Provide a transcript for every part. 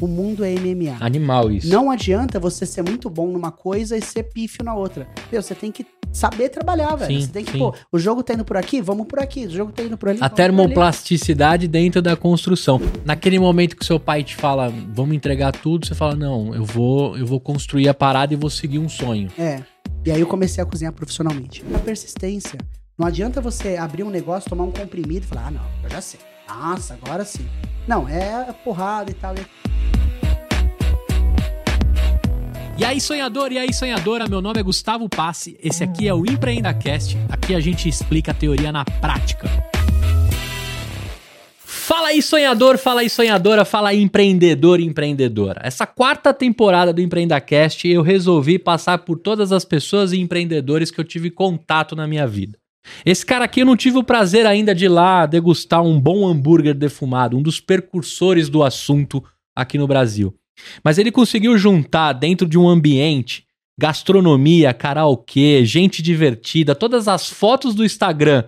O mundo é MMA. Animal isso. Não adianta você ser muito bom numa coisa e ser pífio na outra. Meu, você tem que saber trabalhar, velho. Sim, você tem que, sim. pô, o jogo tá indo por aqui, vamos por aqui. O jogo tá indo por ali. A vamos por ali. termoplasticidade dentro da construção. Naquele momento que seu pai te fala, vamos entregar tudo, você fala, não, eu vou, eu vou construir a parada e vou seguir um sonho. É. E aí eu comecei a cozinhar profissionalmente. A persistência. Não adianta você abrir um negócio, tomar um comprimido e falar, ah, não, eu já sei. Nossa, agora sim. Não, é porrada e tal. E... Aí, sonhador, e aí, sonhadora, meu nome é Gustavo Passe, esse aqui é o EmpreendaCast, aqui a gente explica a teoria na prática. Fala aí, sonhador, fala aí, sonhadora, fala aí, empreendedor empreendedora. Essa quarta temporada do EmpreendaCast eu resolvi passar por todas as pessoas e empreendedores que eu tive contato na minha vida. Esse cara aqui eu não tive o prazer ainda de ir lá degustar um bom hambúrguer defumado, um dos precursores do assunto aqui no Brasil. Mas ele conseguiu juntar dentro de um ambiente gastronomia, karaokê, gente divertida, todas as fotos do Instagram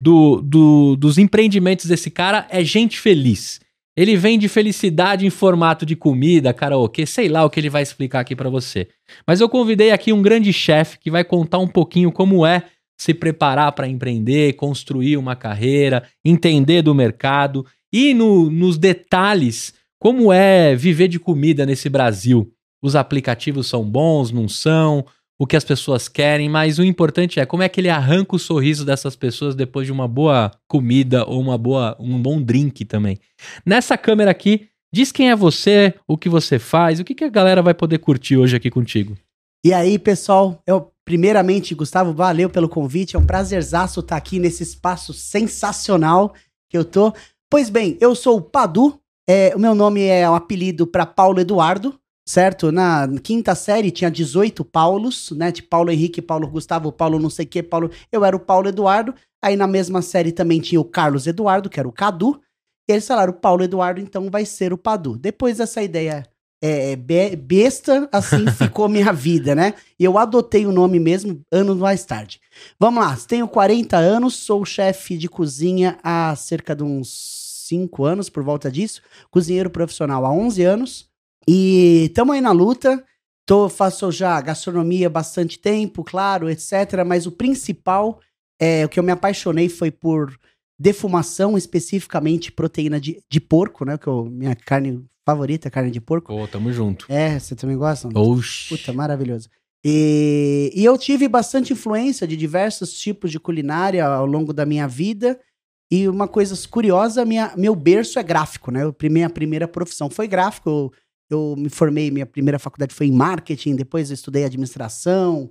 do, do- dos empreendimentos desse cara é gente feliz. Ele vende felicidade em formato de comida, karaokê, sei lá o que ele vai explicar aqui pra você. Mas eu convidei aqui um grande chefe que vai contar um pouquinho como é se preparar para empreender, construir uma carreira, entender do mercado e no- nos detalhes como é viver de comida nesse Brasil. Os aplicativos são bons, não são, o que as pessoas querem, mas o importante é como é que ele arranca o sorriso dessas pessoas depois de uma boa comida ou uma boa, um bom drink também. Nessa câmera aqui, diz quem é você, o que você faz, o que, que a galera vai poder curtir hoje aqui contigo. E aí, pessoal, eu primeiramente, Gustavo, valeu pelo convite. É um prazerzaço estar aqui nesse espaço sensacional que eu tô. Pois bem, eu sou o Padu. é, o meu nome é um apelido para Paulo Eduardo, certo? Na quinta série tinha 18 Paulos, né? Tipo Paulo Henrique, Paulo Gustavo, Paulo não sei o que, Paulo. Eu era o Paulo Eduardo. Aí na mesma série também tinha o Carlos Eduardo, que era o Cadu. E eles falaram, o Paulo Eduardo, então vai ser o Padu. Depois dessa ideia é, be- besta, assim ficou minha vida, né? E eu adotei o nome mesmo anos mais tarde. Vamos lá, tenho 40 anos, sou chefe de cozinha há cerca de uns 5 anos, por volta disso. Cozinheiro profissional há 11 anos. E estamos aí na luta. Tô, faço já gastronomia há bastante tempo, claro, etc. Mas o principal, é, o que eu me apaixonei foi por defumação, especificamente proteína de, de porco, né? Que eu, minha carne favorita carne de porco. Pô, tamo junto. É, você também gosta? Oxi. Puta, maravilhoso. E, e eu tive bastante influência de diversos tipos de culinária ao longo da minha vida. E uma coisa curiosa, minha, meu berço é gráfico, né? Eu, minha primeira profissão foi gráfico. Eu, eu me formei, minha primeira faculdade foi em marketing, depois eu estudei administração.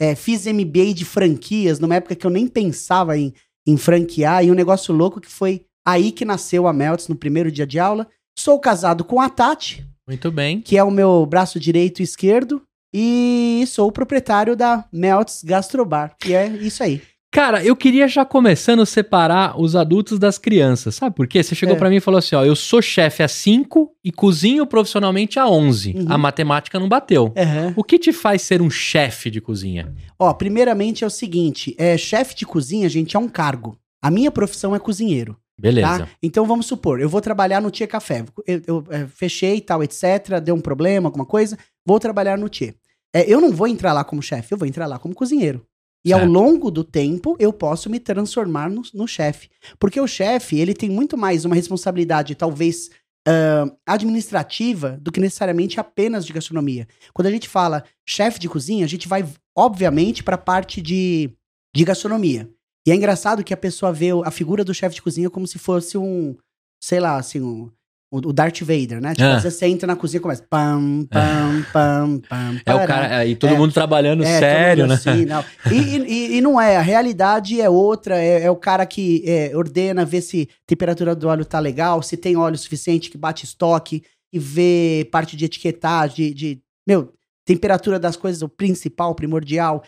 é, fiz MBA de franquias, numa época que eu nem pensava em, em franquear. E um negócio louco que foi aí que nasceu a Melts no primeiro dia de aula. Sou casado com a Tati, Muito bem. que é o meu braço direito e esquerdo. E sou o proprietário da Melts Gastrobar. E é isso aí. Cara, eu queria já começando a separar os adultos das crianças. Sabe por quê? Você chegou É. pra mim e falou assim: ó, eu sou chefe há 5 e cozinho profissionalmente há 11. Uhum. A matemática não bateu. Aham. O que te faz ser um chefe de cozinha? Ó, primeiramente é o seguinte: é, chefe de cozinha, gente, é um cargo. A minha profissão é cozinheiro. Beleza. Tá? Então vamos supor, eu vou trabalhar no Tia Café. Eu, eu, é, fechei tal, etc. Deu um problema, alguma coisa. Vou trabalhar no Tia. É, eu não vou entrar lá como chefe, eu vou entrar lá como cozinheiro. E ao Certo. longo do tempo, eu posso me transformar no, no chefe. Porque o chefe, ele tem muito mais uma responsabilidade, talvez, ah, administrativa, do que necessariamente apenas de gastronomia. Quando a gente fala chefe de cozinha, a gente vai, obviamente, para a parte de, de gastronomia. E é engraçado que a pessoa vê a figura do chefe de cozinha como se fosse um, sei lá, assim, um, o Darth Vader, né? Tipo, Ah. você entra na cozinha e começa pam, pam, pam, pam, É o cara. Aí todo É. mundo trabalhando É, sério, todo né? mundo assim, não. E, e- e não é, a realidade é outra, é, é o cara que é, ordena, vê se a temperatura do óleo tá legal, se tem óleo suficiente que bate estoque, e vê parte de etiquetagem, de, de meu, temperatura das coisas, o principal, o primordial.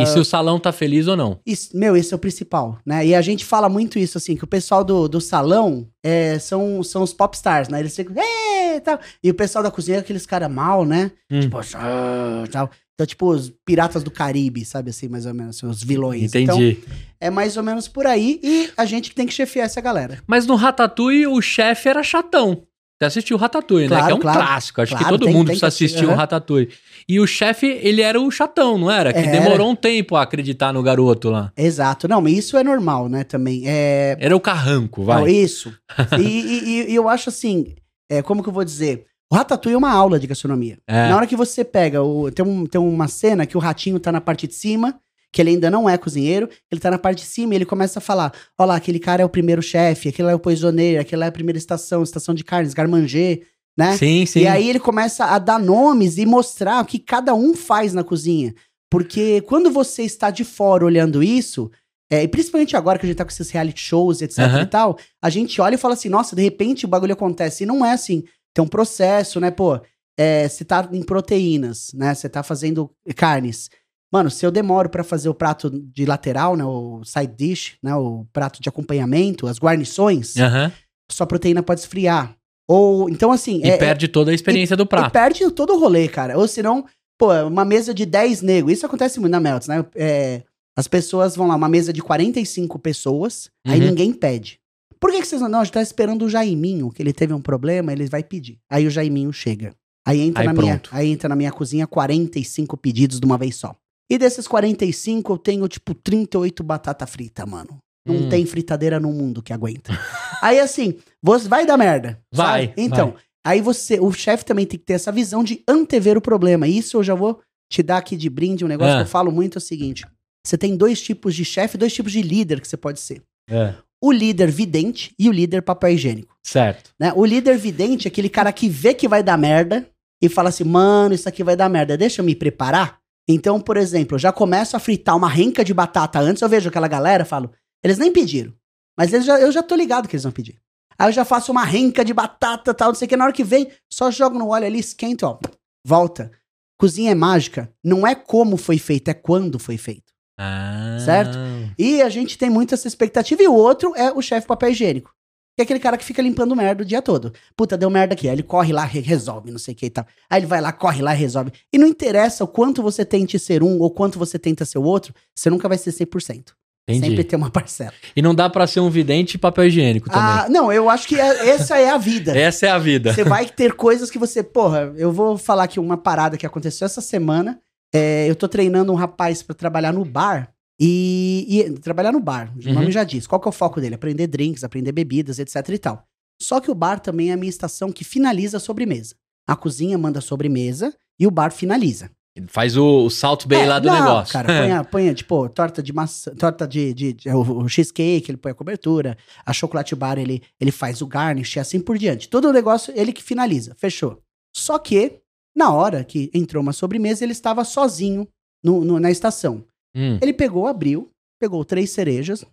E se o salão tá feliz ou não? Isso, meu, esse é o principal, né? E a gente fala muito isso, assim, que o pessoal do, do salão é, são, são os popstars, né? Eles ficam, "Ê", tal. E o pessoal da cozinha é aqueles caras mal, né? Hum. Tipo, "Ah", tal. Então, tipo, os piratas do Caribe, sabe assim, mais ou menos, assim, os vilões. Então, Entendi. é mais ou menos por aí. E a gente que tem que chefiar essa galera. Mas no Ratatouille o chefe era chatão. Você assistiu o Ratatouille, né? Claro, Que é um claro. clássico. Acho que Claro, todo tem- mundo tem precisa que assistir, assistir o. Ratatouille. E o chefe, ele era o chatão, não era? Que Era. demorou um tempo a acreditar no garoto lá. Exato. Não, mas isso é normal, né, também. É... Era o carranco, Não, vai. isso. e, e- e- eu acho assim, é, como que eu vou dizer? O Ratatouille é uma aula de gastronomia. É. Na hora que você pega, o, tem, um- tem uma cena que o ratinho tá na parte de cima, que ele ainda não é cozinheiro, ele tá na parte de cima e ele começa a falar: Ó lá, aquele cara é o primeiro chefe, aquele é o poisoneiro, aquele lá é a primeira estação, estação de carnes, garmanger, né? Sim, sim. E aí ele começa a dar nomes e mostrar o que cada um faz na cozinha. Porque quando você está de fora olhando isso, é, e principalmente agora que a gente tá com esses reality shows, etc Aham. e tal, a gente olha e fala assim, nossa, de repente o bagulho acontece. E não é assim. Tem um processo, né, pô? É, você tá em proteínas, né? Você tá fazendo carnes. Mano, se eu demoro pra fazer o prato de lateral, né? O side dish, né? O prato de acompanhamento, as guarnições, Aham. sua proteína pode esfriar. Ou, então assim... E é- perde toda a experiência do e prato. perde todo o rolê, cara. Ou senão, pô, uma mesa de 10 negros. Isso acontece muito na Melts, né? É, as pessoas vão lá, uma mesa de 45 pessoas, aí Uhum. ninguém pede. Por que, que vocês não? Não, a gente tá esperando o Jaiminho, que ele teve um problema, ele vai pedir. Aí o Jaiminho chega. Aí entra, Aí na, minha, aí entra na minha cozinha 45 pedidos de uma vez só. E desses 45, eu tenho, tipo, 38 batata frita, mano. Não Hum. tem fritadeira no mundo que aguenta. aí, assim, você vai dar merda. Vai, sabe? Então, aí você, o chefe também tem que ter essa visão de antever o problema. Isso eu já vou te dar aqui de brinde, um negócio Ah. que eu falo muito é o seguinte. Você tem dois tipos de chefe, dois tipos de líder que você pode ser. É, O líder vidente e o líder papel higiênico. certo. Né? O líder vidente é aquele cara que vê que vai dar merda e fala assim, mano, isso aqui vai dar merda, deixa eu me preparar. Então, por exemplo, eu já começo a fritar uma renca de batata antes, eu vejo aquela galera, falo, eles nem pediram, mas eles já, eu já tô ligado que eles vão pedir. Aí eu já faço uma renca de batata tal, não sei o que, na hora que vem, só jogo no óleo ali, esquenta, ó, volta. Cozinha é mágica, não é como foi feito, é quando foi feito. Ah. Certo? E a gente tem muito essa expectativa. E o outro é o chefe papel higiênico. Que é aquele cara que fica limpando merda o dia todo. Puta, deu merda aqui. Aí ele corre lá, re- resolve, não sei o que e tal. Aí ele vai lá, corre lá, resolve. E não interessa o quanto você tente ser um ou quanto você tenta ser o outro, você nunca vai ser 100%. Entendi. Sempre tem uma parcela. E não dá pra ser um vidente e papel higiênico também. Ah, não, eu acho que é- essa é a vida. Essa é a vida. Você vai ter coisas que você. Porra, eu vou falar aqui uma parada que aconteceu essa semana. É, eu tô treinando um rapaz pra trabalhar no bar. E, e- trabalhar no bar, o Uhum. nome já diz. Qual que é o foco dele? Aprender drinks, aprender bebidas, etc e tal. Só que o bar também é a minha estação que finaliza a sobremesa. A cozinha manda a sobremesa e o bar finaliza. Faz o, o Salt Bay É, lá do não, negócio. Cara, põe, a- põe, tipo, torta de maçã, torta de, de, de- o, cheesecake, ele põe a cobertura, a chocolate bar, ele, ele faz o garnish e assim por diante. Todo o negócio, ele que finaliza, fechou. Só que, na hora que entrou uma sobremesa, ele estava sozinho no, no- na estação. Hum. Ele pegou, abriu, pegou três cerejas,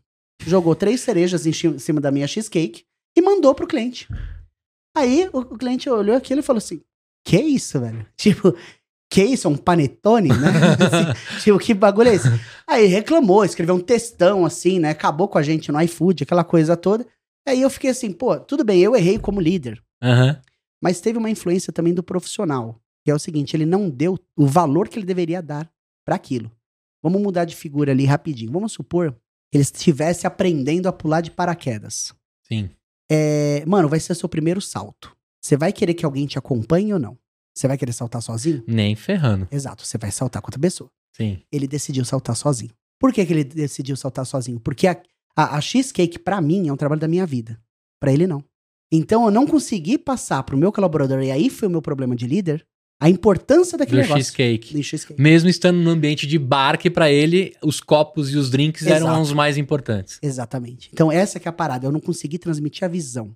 jogou três cerejas em cima da minha cheesecake e mandou pro cliente. Aí o, o cliente olhou aquilo e falou assim: Que isso, velho? Tipo, que isso? É um panetone, né? Assim, tipo, que bagulho é esse? Aí reclamou, escreveu um textão assim, né? Acabou com a gente no iFood, aquela coisa toda. Aí eu fiquei assim, pô, tudo bem, eu errei como líder. Aham. Mas teve uma influência também do profissional, que é o seguinte, ele não deu o valor que ele deveria dar para aquilo. Vamos mudar de figura ali rapidinho. Vamos supor que ele estivesse aprendendo a pular de paraquedas. Sim. É, mano, vai ser seu primeiro salto. Você vai querer que alguém te acompanhe ou não? Você vai querer saltar sozinho? Nem ferrando. Exato, você vai saltar com outra pessoa. Sim. Ele decidiu saltar sozinho. Por que, que ele decidiu saltar sozinho? Porque a, a, a cheesecake, pra mim, é um trabalho da minha vida. Pra ele, não. Então, eu não consegui passar pro meu colaborador, e aí foi o meu problema de líder, a importância daquele Do negócio. cheesecake. Do cheesecake. Mesmo estando no ambiente de bar, que pra ele os copos e os drinks eram Exato. os mais importantes. Exatamente. Então, essa que é a parada. Eu não consegui transmitir a visão.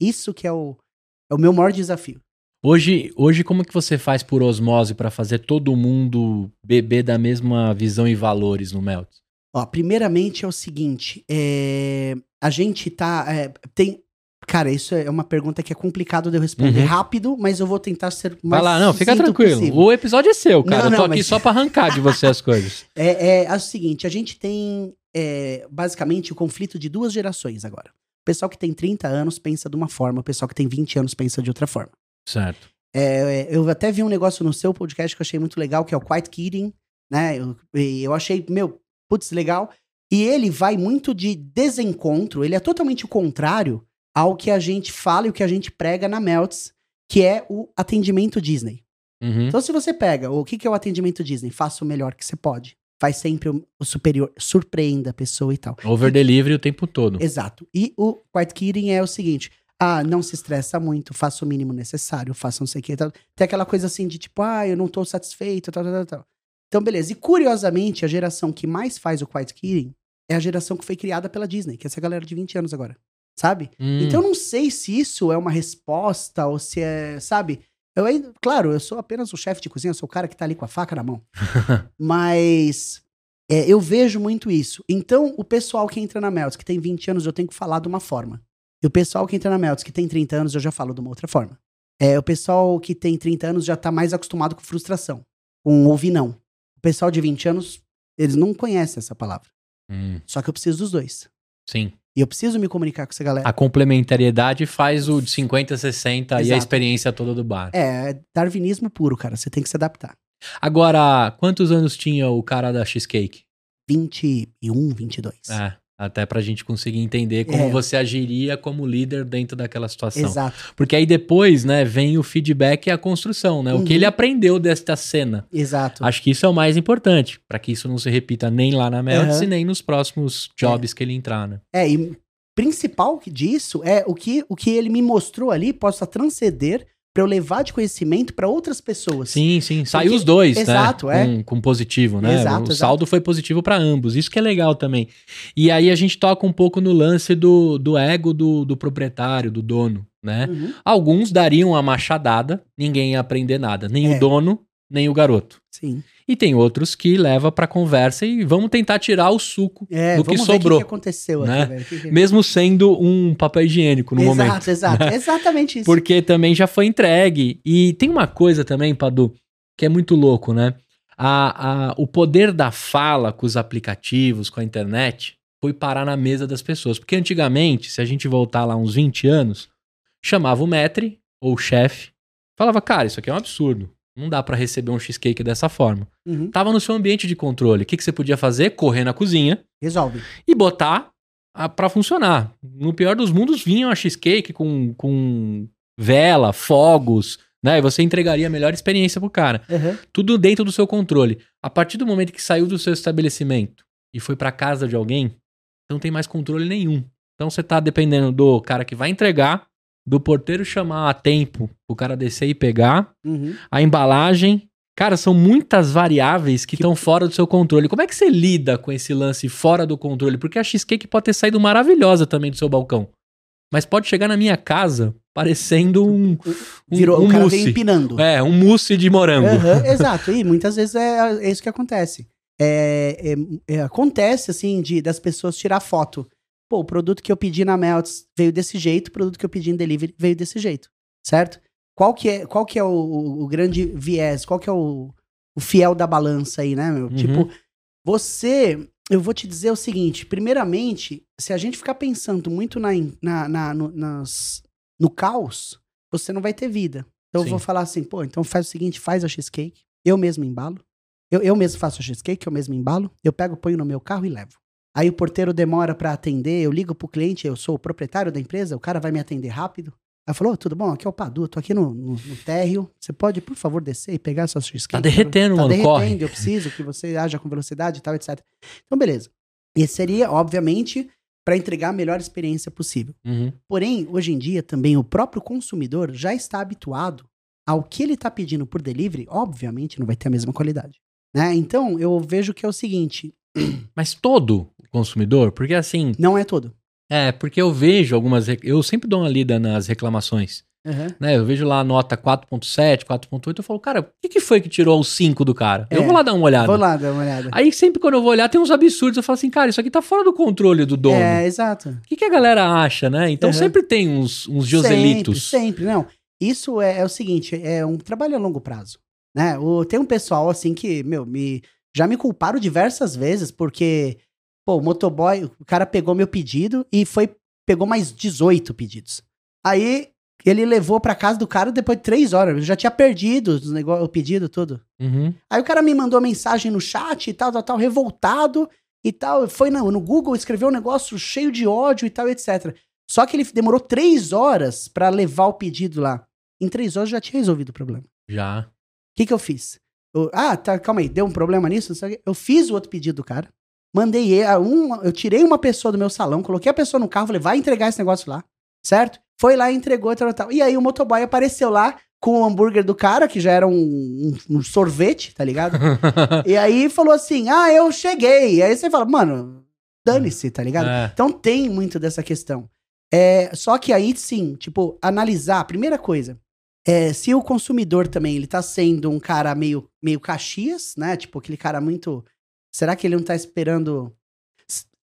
Isso que é o, é o meu maior desafio. Hoje, hoje, como que você faz por osmose pra fazer todo mundo beber da mesma visão e valores no Melt? Ó, primeiramente é o seguinte, é, a gente tá, é, tem, cara, isso é uma pergunta que é complicado de eu responder Uhum. rápido, mas eu vou tentar ser mais Vai lá, não, fica tranquilo. possível. O episódio é seu, cara. Não, Eu tô não, aqui mas- só pra arrancar de você as coisas. É, é, é o seguinte, a gente tem é, basicamente o conflito de duas gerações agora. O pessoal que tem 30 anos pensa de uma forma, o pessoal que tem 20 anos pensa de outra forma. Certo. É, eu até vi um negócio no seu podcast que eu achei muito legal, que é o Quiet Kidding, né? Eu, eu achei, meu, putz, legal. E ele vai muito de desencontro, ele é totalmente o contrário ao que a gente fala e o que a gente prega na Melts, que é o atendimento Disney. Uhum. Então, se você pega o que, que é o atendimento Disney, faça o melhor que você pode. Faz sempre o, o superior, surpreenda a pessoa e tal. Over delivery o tempo todo. Exato. E o quiet quitting é o seguinte: ah, não se estressa muito, faça o mínimo necessário, faça não sei o que. Tal. Tem aquela coisa assim de tipo, ah, eu não tô satisfeito, tal, tal, tal, tal. Então, beleza. E curiosamente, a geração que mais faz o quiet quitting é a geração que foi criada pela Disney, que é essa galera de 20 anos agora. Sabe? Hum. Então eu não sei se isso é uma resposta ou se é, sabe? Eu ainda, claro, eu sou apenas o chefe de cozinha, eu sou o cara que tá ali com a faca na mão. Mas é, eu vejo muito isso. Então, o pessoal que entra na Melts, que tem 20 anos, eu tenho que falar de uma forma. E o pessoal que entra na Melts, que tem 30 anos, eu já falo de uma outra forma. É, o pessoal que tem 30 anos já tá mais acostumado com frustração, com ouvir não. O pessoal de 20 anos, eles não conhecem essa palavra. Hum, Só que eu preciso dos dois. sim. E eu preciso me comunicar com essa galera. A complementariedade faz o de 50, 60 e a Exato. experiência toda do bar. É, darwinismo puro, cara. Você tem que se adaptar. Agora, quantos anos tinha o cara da Cheesecake? 21, 22. É, até pra gente conseguir entender como É. você agiria como líder dentro daquela situação. Exato, Porque aí depois, né, vem o feedback e a construção, né? O que Uhum. ele aprendeu desta cena. exato. Acho que isso é o mais importante, pra que isso não se repita nem lá na Melts Aham. e nem nos próximos jobs que ele entrar, né? É, e principal disso é o que, o que ele me mostrou ali possa transcender pra eu levar de conhecimento pra outras pessoas. Sim, sim. Saiu os dois, Exato, né? é. Com, com positivo, né? Exato, o exato. saldo foi positivo pra ambos. Isso que é legal também. E aí a gente toca um pouco no lance do, do ego do, do proprietário, do dono, né? Uhum, Alguns dariam a machadada, ninguém ia aprender nada. Nem É. o dono, nem o garoto. sim. E tem outros que leva pra conversa e vamos tentar tirar o suco, É, Do que vamos ver sobrou, o que, que aconteceu né? aqui. Que mesmo sendo um papel higiênico no exato, momento. exato. Exatamente isso. Porque também já foi entregue. E tem uma coisa também, Padu, que é muito louco, né? A, a, o poder da fala com os aplicativos, com a internet, foi parar na mesa das pessoas. Porque antigamente, se a gente voltar lá uns 20 anos, chamava o metre ou o chefe, falava, cara, isso aqui é um absurdo. Não dá pra receber um cheesecake dessa forma. Uhum, Tava no seu ambiente de controle. O que, que você podia fazer? Correr na cozinha Resolve. e botar a, pra funcionar. No pior dos mundos, vinha uma cheesecake com, com vela, fogos, né? E você entregaria a melhor experiência pro cara. Uhum. Tudo dentro do seu controle. A partir do momento que saiu do seu estabelecimento e foi pra casa de alguém, não tem mais controle nenhum. Então você tá dependendo do cara que vai entregar, do porteiro chamar a tempo o cara descer e pegar, Uhum. a embalagem. Cara, são muitas variáveis que estão fora do seu controle. Como é que você lida com esse lance fora do controle? Porque a cheesecake pode ter saído maravilhosa também do seu balcão. Mas pode chegar na minha casa parecendo um, um, Virou, um o cara mousse. empinando. É, um mousse de morango. Aham, exato. E muitas vezes é, é isso que acontece. É, é- é- acontece, assim, de das pessoas tirar foto. Pô, o produto que eu pedi na Melts veio desse jeito, o produto que eu pedi em delivery veio desse jeito, certo? Qual que é, qual que é o, o- grande viés? Qual que é o, o fiel da balança aí, né, meu? Uhum. Tipo, você... Eu vou te dizer o seguinte. Primeiramente, se a gente ficar pensando muito na, na, na- no, nas- no caos, você não vai ter vida. Então Sim. eu vou falar assim, pô, então faz o seguinte, faz a cheesecake, eu mesmo embalo. Eu, eu mesmo faço a cheesecake, eu mesmo embalo, eu pego, ponho no meu carro e levo. Aí o porteiro demora pra atender, eu ligo pro cliente, eu sou o proprietário da empresa, o cara vai me atender rápido. Aí falou, "Ô, tudo bom? Aqui é o Padu, tô aqui no, no, no térreo. Você pode, por favor, descer e pegar sua cheesecake? Tá derretendo, tá mano, derretendo, corre. eu preciso que você haja com velocidade e tal, etc. Então, beleza. Esse seria, obviamente, pra entregar a melhor experiência possível. Uhum. Porém, hoje em dia, também o próprio consumidor já está habituado ao que ele está pedindo por delivery, obviamente não vai ter a mesma qualidade. Né? Então, eu vejo que é o seguinte: Mas todo consumidor, porque assim, não é todo. é, porque eu vejo algumas. Eu sempre dou uma lida nas reclamações. Uhum. né? Eu vejo lá a nota 4.7, 4.8, eu falo, cara, o que, que foi que tirou o 5 do cara? Eu É. vou lá dar uma olhada. Vou lá dar uma olhada. Aí sempre quando eu vou olhar, tem uns absurdos. Eu falo assim, cara, isso aqui tá fora do controle do dono. É, exato. O que, que a galera acha, né? Então Uhum. sempre tem uns, uns Joselitos. Sempre, sempre. Não, isso é, é o seguinte: é um trabalho a longo prazo. Né? O, tem um pessoal assim que, meu, me, já me culparam diversas vezes porque, pô, o motoboy, o cara pegou meu pedido e foi, pegou mais 18 pedidos. Aí ele levou pra casa do cara depois de três horas. Eu já tinha perdido os nego- o pedido tudo. Uhum. Aí o cara me mandou mensagem no chat e tal, tal, tal, revoltado e tal. Foi no, no Google, escreveu um negócio cheio de ódio e tal, etc. Só que ele demorou três horas pra levar o pedido lá. Em três horas já tinha resolvido o problema. O Já. que, que eu fiz? Eu- ah, tá, calma aí, deu um problema nisso? Eu fiz o outro pedido do cara. Mandei ele, a um, eu tirei uma pessoa do meu salão, coloquei a pessoa no carro, falei, vai entregar esse negócio lá, certo? Foi lá entregou, tal, tal. E aí o motoboy apareceu lá com o hambúrguer do cara, que já era um, um- um sorvete, tá ligado? e aí falou assim, ah, eu cheguei. E aí você fala, mano, dane-se, tá ligado? É. Então tem muito dessa questão. É, só que aí sim, tipo, analisar, primeira coisa, é, se o consumidor também ele tá sendo um cara meio, meio caxias, né? Tipo, aquele cara muito. Será que ele não tá esperando.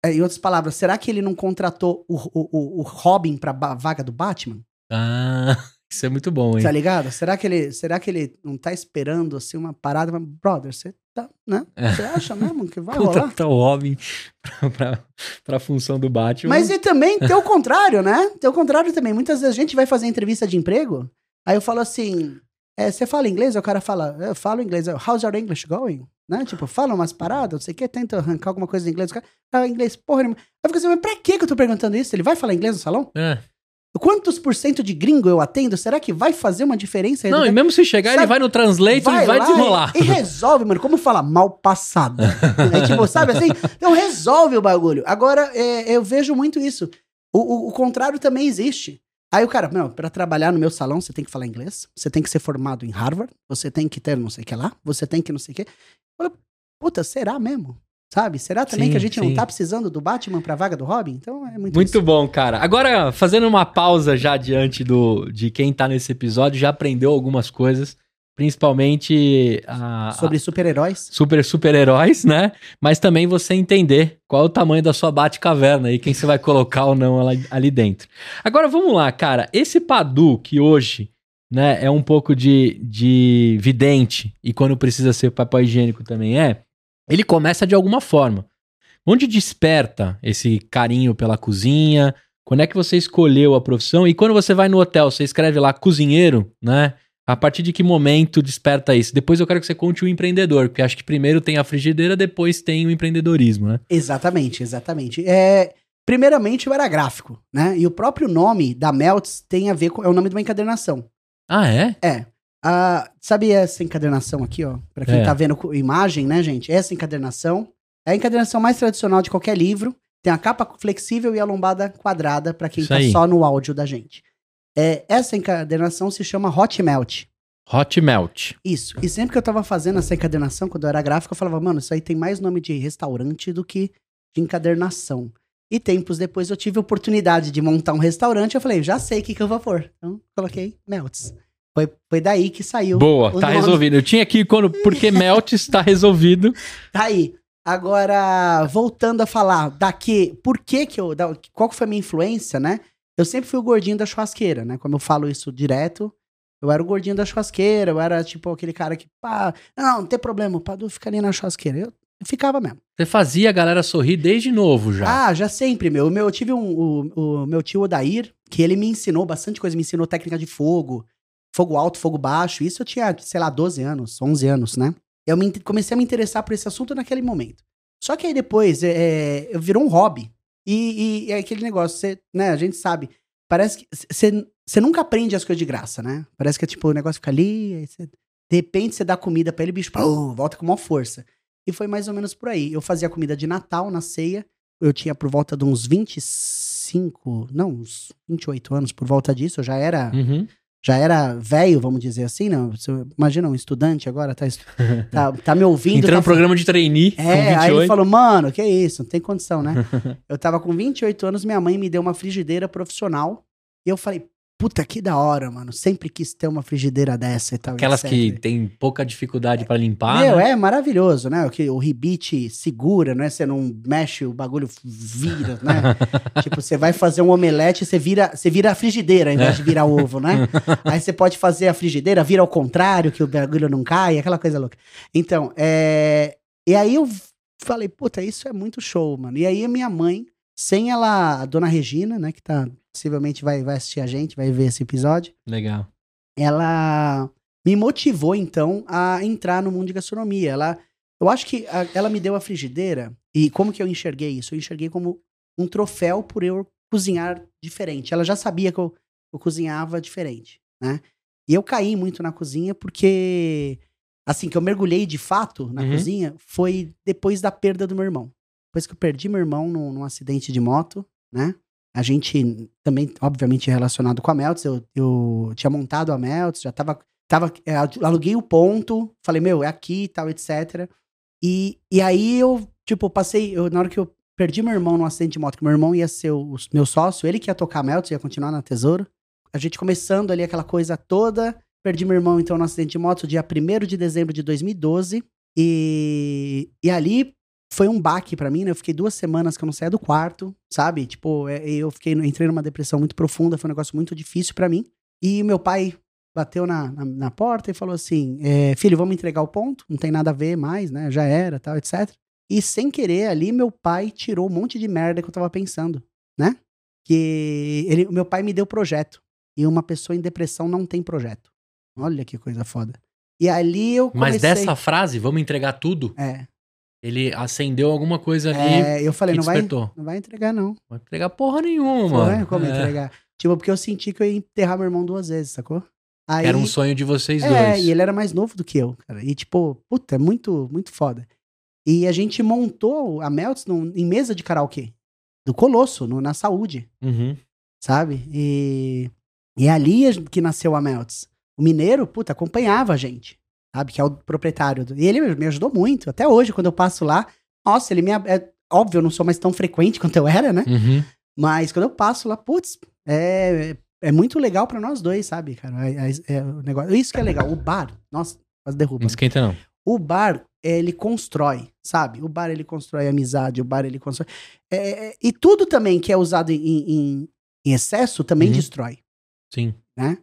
É, Em outras palavras, será que ele não contratou o, o, o- Robin pra vaga do Batman? Ah, isso é muito bom, hein? Tá ligado? Será que ele, será que ele não tá esperando assim uma parada? Mas, Brother, você tá, né? É. Você acha mesmo que vai rolar? Contratar o Robin pra, pra, pra função do Batman. Mas e também tem o contrário, né? Tem o contrário também. Muitas vezes a gente vai fazer entrevista de emprego, aí eu falo assim: é, você fala inglês? O cara fala, eu falo inglês. Eu, How's your English going? Né? Tipo, fala umas paradas, não sei o que, tenta arrancar alguma coisa em inglês. O cara, ah, inglês, porra nenhuma. Eu fico assim, mas pra que eu tô perguntando isso? Ele vai falar inglês no salão? É. Quantos por cento de gringo eu atendo? Será que vai fazer uma diferença? Não, e mesmo se chegar, ele Sabe, vai no Translate e vai desenrolar. E, e resolve, mano. Como fala? Mal passada. é tipo, sabe assim? Então resolve o bagulho. Agora, é, eu vejo muito isso. O, o- o contrário também existe. Aí o cara, não, pra trabalhar no meu salão, você tem que falar inglês, você tem que ser formado em Harvard, você tem que ter não sei o que lá, você tem que não sei o que. Fala, Puta, será mesmo? Sabe? Será também Sim, que a gente sim. não tá precisando do Batman pra vaga do Robin? Então é muito, Muito bom, cara. Agora, fazendo uma pausa já diante do, de quem tá nesse episódio, já aprendeu algumas coisas, principalmente a, Sobre super-heróis. super super-heróis, né? Mas também você entender qual é o tamanho da sua Batcaverna e quem você vai colocar ou não ali, ali dentro. Agora vamos lá, cara. Esse Padu que hoje, né, é um pouco de, de vidente e quando precisa ser papel higiênico também é, ele começa de alguma forma. Onde desperta esse carinho pela cozinha? Quando é que você escolheu a profissão? E quando você vai no hotel, você escreve lá cozinheiro, né? A partir de que momento desperta isso? Depois eu quero que você conte o empreendedor, porque acho que primeiro tem a frigideira, depois tem o empreendedorismo, né? Exatamente, exatamente. É, primeiramente, eu era gráfico, né? E o próprio nome da Melts tem a ver com. É o nome de uma encadernação. Ah, é? É. Ah, sabe essa encadernação aqui, ó? Pra quem É. tá vendo imagem, né, gente? Essa encadernação é a encadernação mais tradicional de qualquer livro. Tem a capa flexível e a lombada quadrada pra quem Isso tá aí. só no áudio da gente. É, essa encadernação se chama Hot Melt. Hot Melt. Isso. E sempre que eu tava fazendo essa encadernação, quando eu era gráfico, eu falava, mano, isso aí tem mais nome de restaurante do que de encadernação. E tempos depois eu tive a oportunidade de montar um restaurante, eu falei, já sei o que, que eu vou pôr. Então, coloquei Melts. Foi, foi daí que saiu. Boa, tá nome. resolvido. Eu tinha aqui quando. Porque Melt está resolvido. Tá aí. Agora, voltando a falar daqui, por que que eu, da- qual foi a minha influência, né? Eu sempre fui o gordinho da churrasqueira, né? Como eu falo isso direto, eu era o gordinho da churrasqueira, eu era tipo aquele cara que, pá, não, não tem problema, o Padu fica ali na churrasqueira. Eu, ficava mesmo. Você fazia a galera sorrir desde novo já. Ah, já sempre, meu. Meu eu tive um, o, o meu tio Odair, que ele me ensinou bastante coisa, me ensinou técnica de fogo, fogo alto, fogo baixo. Isso eu tinha, sei lá, 12 anos, 11 anos, né? Eu me comecei a me interessar por esse assunto naquele momento. Só que aí depois, é, é, eu virou um hobby. E, e é aquele negócio, você, né, a gente sabe, parece que você nunca aprende as coisas de graça, né? Parece que tipo, o negócio fica ali, aí cê- de repente você dá comida pra ele, bicho pô, volta com maior força. E foi mais ou menos por aí. Eu fazia comida de Natal na ceia, eu tinha por volta de uns 25, não, uns 28 anos por volta disso, eu já era, Uhum. Já era velho, vamos dizer assim? Você imagina um estudante agora tá, tá, tá me ouvindo, Entrou tá no programa de trainee é, 28. aí ele falou, mano, que isso, não tem condição, né? eu tava com 28 anos, minha mãe me deu uma frigideira profissional. E eu falei, puta que da hora, mano. Sempre quis ter uma frigideira dessa e tal. Aquelas etc. que tem pouca dificuldade pra limpar. Meu, né? é maravilhoso, né? O, que, o ribite segura, né? Você não mexe, o bagulho vira, né? tipo, você vai fazer um omelete, você vira, você vira a frigideira ao invés de virar ovo, né? Aí você pode fazer a frigideira, vira ao contrário, que o bagulho não cai, aquela coisa louca. Então, é... E aí eu falei, puta, isso é muito show, mano. E aí a minha mãe, sem ela, a dona Regina, né, que tá, possivelmente vai, vai assistir a gente, vai ver esse episódio, Legal. ela me motivou então a entrar no mundo de gastronomia. Ela, eu acho que a- ela me deu a frigideira e como que eu enxerguei isso? Eu enxerguei como um troféu por eu cozinhar diferente. Ela já sabia que eu, eu cozinhava diferente, né? E eu caí muito na cozinha porque, assim, que eu mergulhei de fato na Uhum. cozinha foi depois da perda do meu irmão. Depois que eu perdi meu irmão num, num acidente de moto, né? A gente também, obviamente, relacionado com a Meltz, eu, eu tinha montado a Meltz, já tava, tava é, aluguei o ponto, falei, meu, é aqui e tal, etc. E, e aí eu, tipo, passei, eu, na hora que eu perdi meu irmão num acidente de moto, que meu irmão ia ser o, o meu sócio, ele que ia tocar a Meltz, ia continuar na Tesouro. A gente começando ali aquela coisa toda, perdi meu irmão então no acidente de moto, dia 1 de dezembro de 2012. E, e ali foi um baque pra mim, né? Eu fiquei duas semanas que eu não saía do quarto, sabe? Tipo, é, eu fiquei, entrei numa depressão muito profunda, foi um negócio muito difícil pra mim. E meu pai bateu na, na, na porta e falou assim: é, Filho, vamos entregar o ponto, não tem nada a ver mais, né? Já era, tal, etc. E sem querer ali, meu pai tirou um monte de merda que eu tava pensando, né? Que ele, o meu pai me deu projeto. E uma pessoa em depressão não tem projeto. Olha que coisa foda. E ali eu comecei... Mas dessa frase, vamos entregar tudo, É, ele acendeu alguma coisa ali é eu falei, não vai, não vai entregar não. Não vai entregar porra nenhuma, Foi, mano. como É. entregar? Tipo, porque eu senti que eu ia enterrar meu irmão duas vezes, sacou? Aí, Era um sonho de vocês É, dois. e ele era mais novo do que eu, cara. E tipo, puta, é muito, muito foda. E a gente montou a Melts num- em mesa de karaokê. Do Colosso, no- na saúde, Uhum. sabe? E, e é ali que nasceu a Melts. O mineiro, puta, acompanhava a gente, sabe? Que é o proprietário. do- E ele me ajudou muito. Até hoje, quando eu passo lá, nossa, ele me. É, óbvio, eu não sou mais tão frequente quanto eu era, né? Uhum. Mas quando eu passo lá, putz, é, é muito legal pra nós dois, sabe, cara? É, é- é o negócio, isso que é legal. O bar, nossa, quase derruba. Não esquenta, não. O bar, ele constrói, sabe? O bar, ele constrói amizade, o bar, ele constrói. é, é, e tudo também que é usado em, em- em excesso também Uhum. destrói, Sim. né?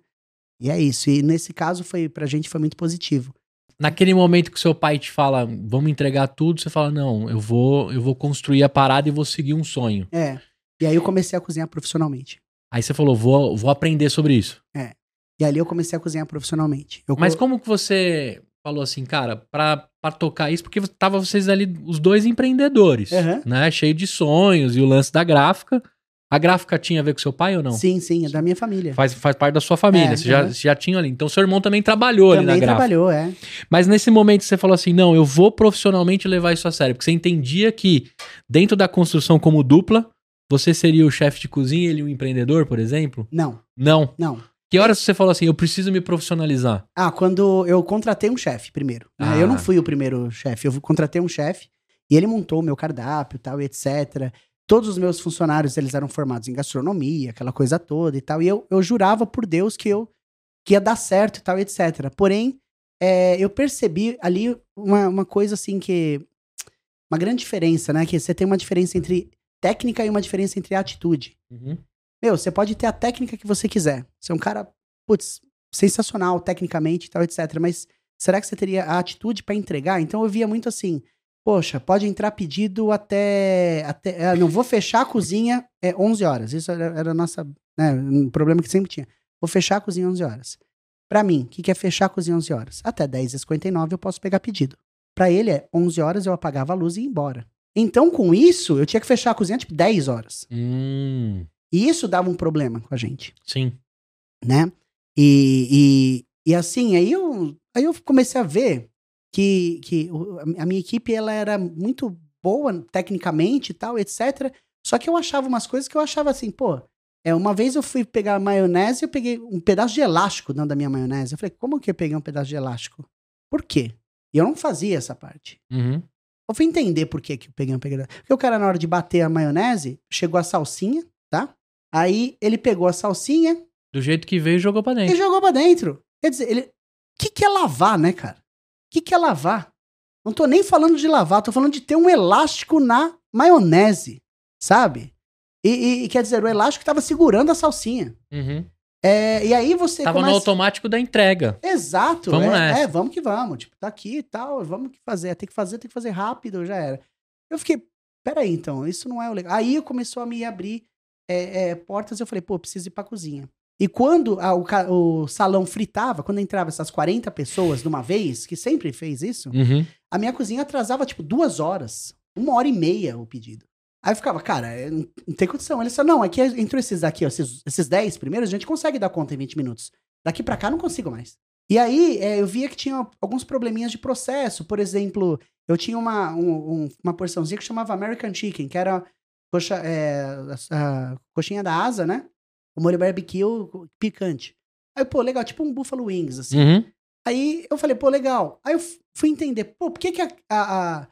E é isso. E nesse caso, foi, pra gente, foi muito positivo. Naquele momento que seu pai te fala, vamos entregar tudo, você fala, não, eu vou, eu vou construir a parada e vou seguir um sonho. É. E aí eu comecei a cozinhar profissionalmente. Aí você falou, vou, vou aprender sobre isso. E ali eu comecei a cozinhar profissionalmente. Eu Mas co- como que você falou assim, cara, pra, pra tocar isso, porque tava vocês ali, os dois empreendedores, Aham. né? Cheio de sonhos e o lance da gráfica. A gráfica tinha a ver com seu pai ou não? Sim, sim, é da minha família. Faz, faz parte da sua família, É, você, já, você já tinha ali. Então seu irmão também trabalhou ali na Também gráfica. trabalhou, é. Mas nesse momento você falou assim: não, eu vou profissionalmente levar isso a sério. Porque você entendia que dentro da construção como dupla, você seria o chefe de cozinha e ele um empreendedor, por exemplo? Não, Não. não. Que horas você falou assim: eu preciso me profissionalizar? Ah, quando eu contratei um chefe primeiro. Ah. Eu não fui o primeiro chefe, eu contratei um chefe e ele montou o meu cardápio tal, e etc. Todos os meus funcionários, eles eram formados em gastronomia, aquela coisa toda e tal. E eu, eu jurava por Deus que eu que ia dar certo e tal, etc. Porém, é, eu percebi ali uma, uma coisa assim que... Uma grande diferença, né? Que você tem uma diferença entre técnica e uma diferença entre atitude. Uhum. Meu, você pode ter a técnica que você quiser. Você é um cara, putz, sensacional tecnicamente e tal, etc. Mas será que você teria a atitude pra entregar? Então eu via muito assim, poxa, pode entrar pedido até. até ah, não vou fechar a cozinha é 11 horas. Isso era, era nossa. Né, um problema que sempre tinha. Vou fechar a cozinha 11 horas. Pra mim, o que, que é fechar a cozinha 11 horas? Até 10h59 eu posso pegar pedido. Pra ele é 11 horas eu apagava a luz e ia embora. Então, com isso, eu tinha que fechar a cozinha tipo 10 horas. Hum, E isso dava um problema com a gente sim. né? E, e, e assim, aí eu, aí eu comecei a ver que, que a minha equipe ela era muito boa tecnicamente e tal, etc. Só que eu achava umas coisas que eu achava assim, pô. É, uma vez eu fui pegar maionese eu peguei um pedaço de elástico dentro da minha maionese. Eu falei, como que eu peguei um pedaço de elástico? Por quê? E eu não fazia essa parte. Uhum. Eu fui entender por que, que eu peguei um pedaço. Porque o cara, na hora de bater a maionese, chegou a salsinha, tá? Aí ele pegou a salsinha, Do jeito que veio, jogou pra e dentro. jogou pra dentro. Quer dizer, ele. O que, que é lavar, né, cara? O que, que é lavar? Não tô nem falando de lavar, tô falando de ter um elástico na maionese, sabe? E, e- e quer dizer, o elástico tava segurando a salsinha. Uhum. É, e aí você Tava no começa... automático da entrega. Exato. Vamos é, nessa. é, vamos que vamos. Tipo, tá aqui e tal, vamos que fazer. Tem que fazer, tem que fazer rápido, já era. Eu fiquei, peraí, então, isso não é o legal. Aí começou a me abrir é, é, portas, eu falei, pô, preciso ir pra cozinha. E quando a- o, o salão fritava, quando entrava essas 40 pessoas de uma vez, que sempre fez isso, Uhum. a minha cozinha atrasava, tipo, duas horas. Uma hora e meia o pedido. Aí eu ficava, cara, é, não, tem condição. Ele falou, não, aqui entre esses aqui, ó, esses, esses 10 primeiros, a gente consegue dar conta em 20 minutos. Daqui pra cá não consigo mais. E aí é, eu via que tinha alguns probleminhas de processo. Por exemplo, eu tinha uma, um- um- uma porçãozinha que chamava American Chicken, que era coxa, é, a, a coxinha da asa, né? O molho barbecue picante. Aí, pô, legal, tipo um Buffalo Wings, assim. Uhum. Aí eu falei, pô, legal. Aí eu fui entender, pô, por que, que a, a,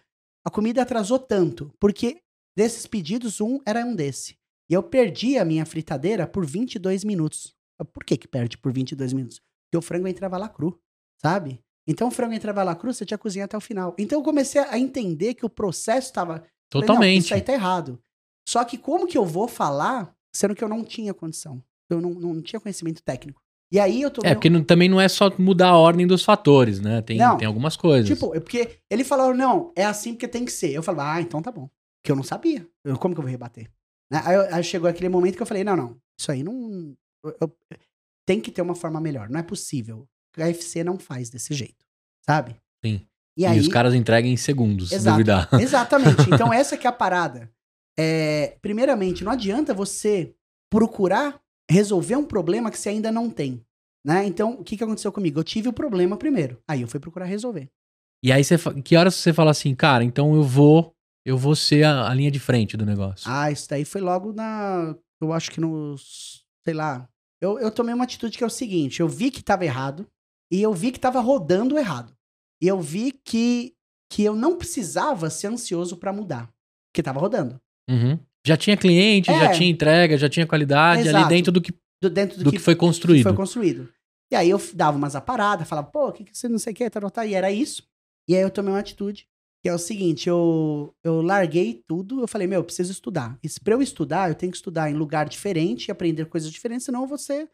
a- comida atrasou tanto? Porque desses pedidos, um era um desse. E eu perdi a minha fritadeira por 22 minutos. Por que que perde por 22 minutos? Porque o frango entrava lá cru, sabe? Então o frango entrava lá cru, você tinha que cozinhar até o final. Então eu comecei a entender que o processo estava... Falei, Totalmente. isso aí tá errado. Só que como que eu vou falar, sendo que eu não tinha condição? Eu não, não tinha conhecimento técnico. E aí eu tomei... É, porque não- também não é só mudar a ordem dos fatores, né? Tem, Não. tem algumas coisas. Tipo, é porque ele falou, não, é assim porque tem que ser. Eu falei, ah, então tá bom. Porque eu não sabia. Eu- como que eu vou rebater? Né? Aí, aí chegou aquele momento que eu falei, não, não, isso aí não. eu- eu- tem que ter uma forma melhor. Não é possível. O KFC não faz desse jeito. Sabe? Sim. E E, aí. os caras entregam em segundos, se Exato. duvidar. Exatamente. Então, essa que é a parada. É, primeiramente, não adianta você procurar resolver um problema que você ainda não tem. Né? Então, o que, que aconteceu comigo? Eu tive o problema primeiro. Aí eu fui procurar resolver. E aí, você, que horas você fala assim, cara, então eu vou, eu vou ser a, a linha de frente do negócio. Ah, isso daí foi logo na. Eu acho que nos. Sei lá. Eu, eu tomei uma atitude que é o seguinte: eu vi que tava errado e eu vi que tava rodando errado. E eu vi que, que eu não precisava ser ansioso pra mudar. Porque tava rodando. Uhum. Já tinha cliente, É. já tinha entrega, já tinha qualidade ali Exato. dentro do que, Do, dentro do, do que, foi construído. foi construído. E aí eu dava umas aparadas, falava, pô, o que, que você não sei o que, tá, tá, e era isso. E aí eu tomei uma atitude, que é o seguinte, eu, eu larguei tudo, eu falei, meu, eu preciso estudar. E se pra eu estudar, eu tenho que estudar em lugar diferente e aprender coisas diferentes, senão. Porque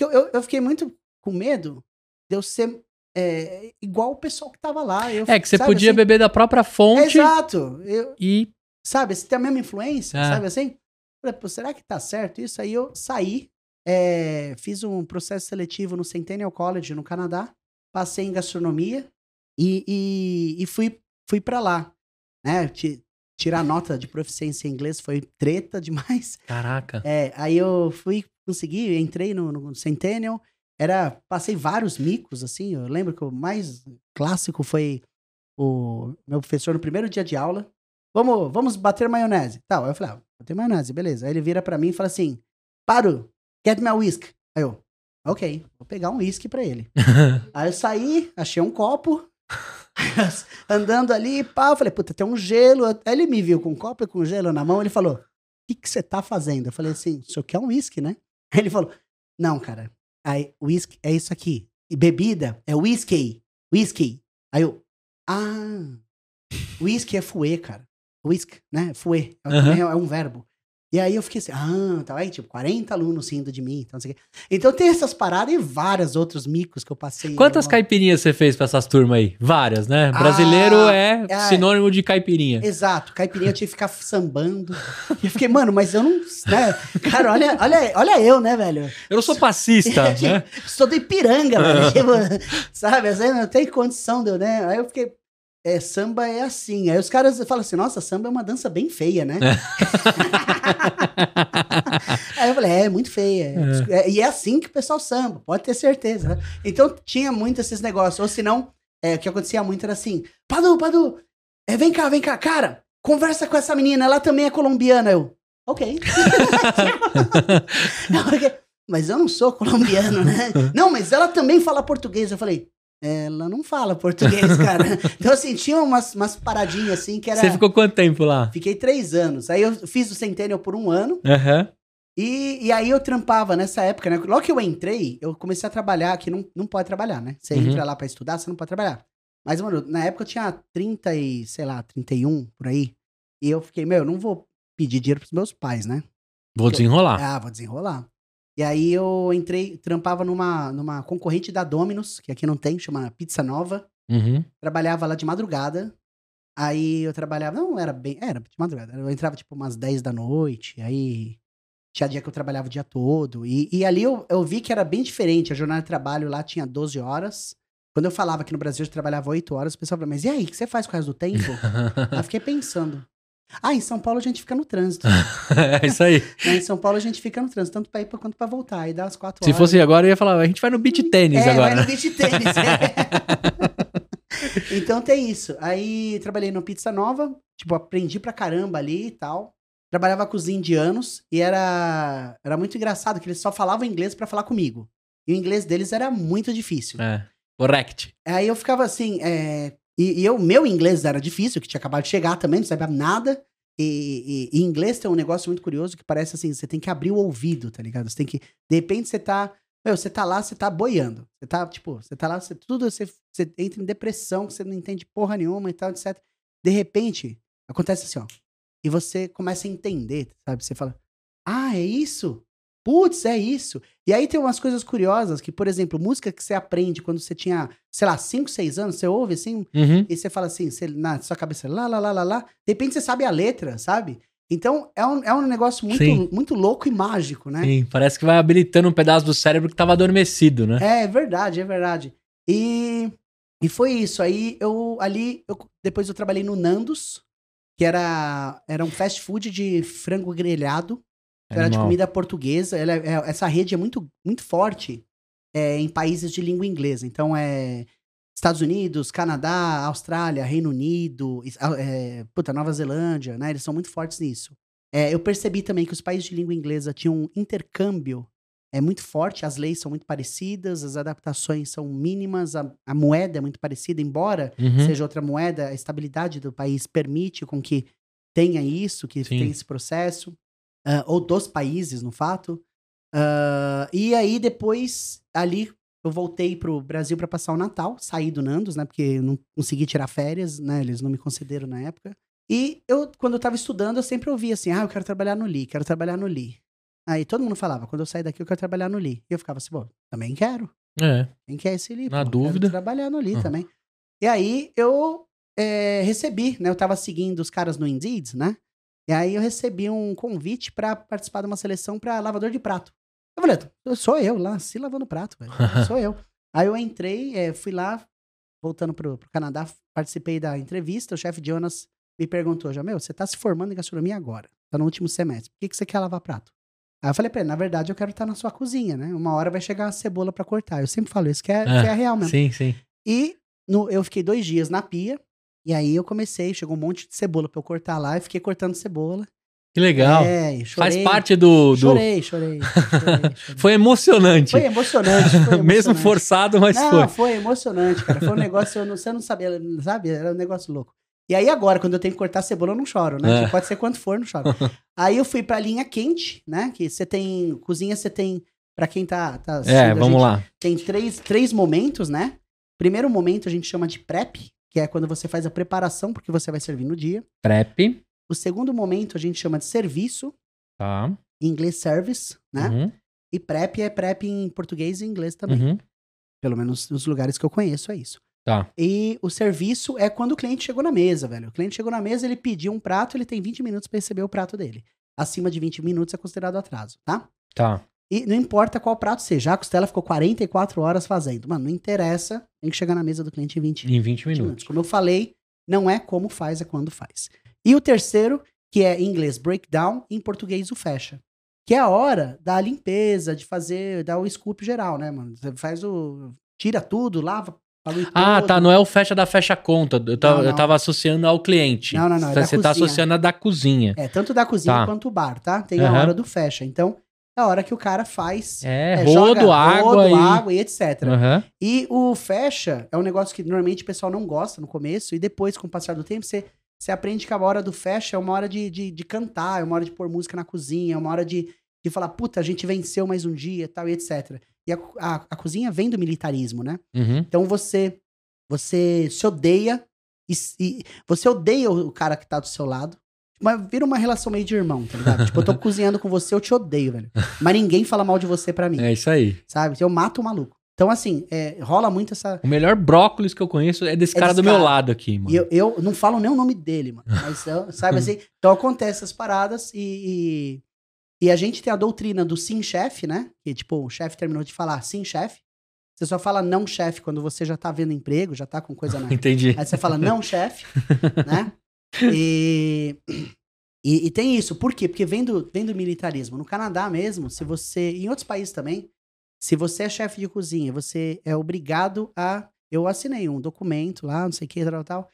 eu, eu, eu fiquei muito com medo de eu ser é, igual o pessoal que tava lá. Eu, É que você sabe, podia assim? beber da própria fonte Exato. Eu, e sabe, você tem a mesma influência, É. sabe assim? Falei, pô, será que tá certo isso? Aí eu saí, é, fiz um processo seletivo no Centennial College, no Canadá, passei em gastronomia e, e, e fui, fui para lá. Né? Ti- Tirar nota de proficiência em inglês foi treta demais. Caraca. É, aí eu fui, consegui, entrei no, no Centennial, era, passei vários micos, assim, eu lembro que o mais clássico foi o meu professor no primeiro dia de aula, vamos, vamos bater maionese, tal, aí eu falei, ah, bater maionese, beleza, aí ele vira pra mim e fala assim, Paro, get me a whisk, aí eu, ok, vou pegar um whisky pra ele. Aí eu saí, achei um copo, andando ali, pá, eu falei, puta, tem um gelo. Aí ele me viu com um copo e com gelo na mão, ele falou, o que você tá fazendo? Eu falei assim, o senhor quer um whisky, né? Aí ele falou, não, cara, aí, whisky é isso aqui. E bebida é whisky, whisky. Aí eu, ah, whisky é fouet, cara. Whisky, né? É, Aham. também é um verbo. E aí eu fiquei assim, ah, tá aí, tipo, 40 alunos rindo de mim, então, quê. Então tem essas paradas e vários outros micos que eu passei. Quantas Eu- caipirinhas você fez pra essas turmas aí? Várias, né? Brasileiro Ah, é é. sinônimo de caipirinha. Exato, caipirinha eu tive que ficar sambando. E eu fiquei, mano, mas eu não. Né? Cara, olha, olha, olha eu, né, velho? Eu não sou passista, né? Sou do Ipiranga, velho. Tipo, sabe, assim, não tem condição de eu, né? Aí eu fiquei. É, samba é assim. Aí os caras falam assim, nossa, samba é uma dança bem feia, né? Aí eu falei, é, muito feia. É, E é assim que o pessoal samba, pode ter certeza. né? Então tinha muito esses negócios. Ou senão, é, o que acontecia muito era assim, Padu, Padu, é, vem cá, vem cá, cara, conversa com essa menina, ela também é colombiana. Eu, ok. Não, porque- mas eu não sou colombiano, né? Não, mas ela também fala português. Eu falei, ela não fala português, cara. Então, assim, tinha umas, umas paradinhas assim que era. Você ficou quanto tempo lá? Fiquei três anos. Aí eu fiz o Centennial por um ano. Aham. E, e aí eu trampava nessa época, né? Logo que eu entrei, eu comecei a trabalhar, que não, não pode trabalhar, né? Você Uhum. entra lá pra estudar, você não pode trabalhar. Mas, mano, na época eu tinha 30 e, sei lá, 31, por aí. E eu fiquei, meu, eu não vou pedir dinheiro pros meus pais, né? Vou desenrolar. Ah, vou desenrolar. E aí eu entrei, trampava numa, numa concorrente da Domino's, que aqui não tem, chama Pizza Nova. Uhum. Trabalhava lá de madrugada. Aí eu trabalhava, não era bem, era de madrugada. Eu entrava tipo umas 10 da noite, aí tinha dia que eu trabalhava o dia todo. E, e ali eu, eu vi que era bem diferente. A jornada de trabalho lá tinha 12 horas. Quando eu falava que no Brasil eu trabalhava 8 horas, o pessoal falava, mas e aí, o que você faz com o resto do tempo? aí eu fiquei pensando. Ah, em São Paulo a gente fica no trânsito. é isso aí. Em São Paulo a gente fica no trânsito, tanto pra ir quanto pra voltar. Aí dá as quatro Se horas. fosse agora, eu ia falar, a gente vai no beat tênis é, agora. vai no beach tênis. é. então tem isso. Aí trabalhei no Pizza Nova, tipo, aprendi pra caramba ali e tal. Trabalhava com os indianos e era, era muito engraçado que eles só falavam inglês pra falar comigo. E o inglês deles era muito difícil. É. Correct. Aí eu ficava assim, é, e, e eu, meu inglês era difícil, que tinha acabado de chegar também, não sabia nada. E, e, e inglês tem um negócio muito curioso que parece assim, você tem que abrir o ouvido, tá ligado? Você tem que, de repente você tá, meu, você tá lá, você tá boiando. Você tá, tipo, você tá lá, você, tudo, você, você entra em depressão, que você não entende porra nenhuma e tal, etc. De repente, acontece assim, ó. E você começa a entender, sabe? Você fala, ah, é isso? Putz, é isso. E aí tem umas coisas curiosas, que, por exemplo, música que você aprende quando você tinha, sei lá, 5, 6 anos, você ouve assim, Uhum. e você fala assim, você, na sua cabeça, lá, lá, lá, lá, lá, de repente você sabe a letra, sabe? Então é um, é um negócio muito, Sim. muito louco e mágico, né? Sim, parece que vai habilitando um pedaço do cérebro que tava adormecido, né? É, é verdade, é verdade. E, e foi isso. Aí eu ali, eu, depois eu trabalhei no Nandos, que era, era um fast food de frango grelhado. Era de comida portuguesa. Ela é- é- essa rede é muito, muito forte é, em países de língua inglesa. Então é Estados Unidos, Canadá, Austrália, Reino Unido, ah, é, puta, Nova Zelândia, né? Eles são muito fortes nisso. É, eu percebi também que os países de língua inglesa tinham um intercâmbio é muito forte, as leis são muito parecidas, as adaptações são mínimas, a, a moeda é muito parecida, embora Uhum. seja outra moeda, a estabilidade do país permite com que tenha isso, que Sim. tenha esse processo, ah, ou dos países, no fato. Ah, e aí, depois, ali, eu voltei pro Brasil para passar o Natal, saí do Nandos, né, porque eu não consegui tirar férias, né, eles não me concederam na época. E eu, quando eu tava estudando, eu sempre ouvia assim, ah, eu quero trabalhar no Li, quero trabalhar no Li. Aí todo mundo falava, quando eu sair daqui, eu quero trabalhar no Li. E eu ficava assim, pô, também quero. É. Quem quer esse Li? Na pô? dúvida. Quero trabalhar no Li também. E aí eu é, recebi, né? Eu tava seguindo os caras no Indeed, né? E aí eu recebi um convite pra participar de uma seleção pra lavador de prato. Eu falei, "Eu- sou eu lá, se lavando prato, velho. Sou eu. Aí eu entrei, é, fui lá, voltando pro, pro Canadá, participei da entrevista, o chefe Jonas me perguntou, já, meu, você tá se formando em gastronomia agora, tá no último semestre, por que, que você quer lavar prato? Aí eu falei pra ele, na verdade eu quero estar na sua cozinha, né? Uma hora vai chegar a cebola pra cortar. Eu sempre falo isso, que é, É, que é real mesmo. Sim, sim. E no- eu fiquei dois dias na pia, e aí eu comecei, chegou um monte de cebola pra eu cortar lá, e fiquei cortando cebola. Que legal. É, e Faz chorei, parte do. do... Chorei, chorei, chorei, chorei. Foi emocionante. Foi emocionante, foi Mesmo emocionante. forçado, mas não, foi. foi. emocionante, cara. Foi um negócio, eu não, você não sabia, sabe? Era um negócio louco. E aí agora, quando eu tenho que cortar cebola, eu não choro, né? É. Porque Pode ser quanto for, não choro. aí eu fui pra linha quente, né? Que você tem, cozinha você tem, pra quem tá, tá É, vamos gente, lá. tem três, três momentos, né? Primeiro momento a gente chama de prep, que é quando você faz a preparação porque você vai servir no dia. Prep. O segundo momento a gente chama de serviço, Tá. em inglês service, né? Uhum, E prep é prep em português e inglês também. uhum. Pelo menos nos lugares que eu conheço é isso. Tá. E o serviço é quando o cliente chegou na mesa, velho. O cliente chegou na mesa, ele pediu um prato, ele tem 20 minutos pra receber o prato dele. Acima de 20 minutos é considerado atraso, tá? Tá. E não importa qual prato seja, a costela ficou 44 horas fazendo. Mano, não interessa, tem que chegar na mesa do cliente em 20 Em 20 minutos. minutos. Como eu falei, não é como faz, é quando faz. E o terceiro, que é em inglês breakdown, em português o fecha. Que é a hora da limpeza, de fazer, dar o scoop geral, né, mano? Você faz o. Tira tudo, lava. Ah, tá. Não é o fecha da fecha conta. Eu tava, Não, não. eu tava associando ao cliente. Não, não, não, é Você tá cozinha. associando a da cozinha. É, tanto da cozinha Tá. quanto o bar, tá? Tem a Aham. hora do fecha. Então, é a hora que o cara faz. É, é, rodo, joga água rodo, e. água e etc. Aham. E o fecha é um negócio que normalmente o pessoal não gosta no começo, e depois, com o passar do tempo, você, você aprende que a hora do fecha é uma hora de, de, de cantar, é uma hora de pôr música na cozinha, é uma hora de, de falar, puta, a gente venceu mais um dia tal, e etc. E a, a, a cozinha vem do militarismo, né? Uhum. Então você você se odeia e, e você odeia o cara que tá do seu lado. Mas vira uma relação meio de irmão, tá ligado? tipo, eu tô cozinhando com você, eu te odeio, velho. Mas ninguém fala mal de você pra mim, É isso aí. sabe? Eu mato o maluco. Então, assim, é, rola muito essa. O melhor brócolis que eu conheço é desse É cara desse do meu lado aqui, mano. E eu, eu não falo nem o nome dele, mano. Mas, eu- sabe assim? Então acontece essas paradas e, e, e a gente tem a doutrina do sim, chefe, né? Que, tipo, o chefe terminou de falar sim, chefe. Você só fala não, chefe, quando você já tá vendo emprego, já tá com coisa na, Entendi. Aí você fala, não, chefe, né? E, E, e tem isso, por quê? Porque vem do, vem do militarismo. No Canadá mesmo, se você. Em outros países também, se você é chefe de cozinha, você é obrigado a. Eu assinei um documento lá, não sei o que, tal, tal.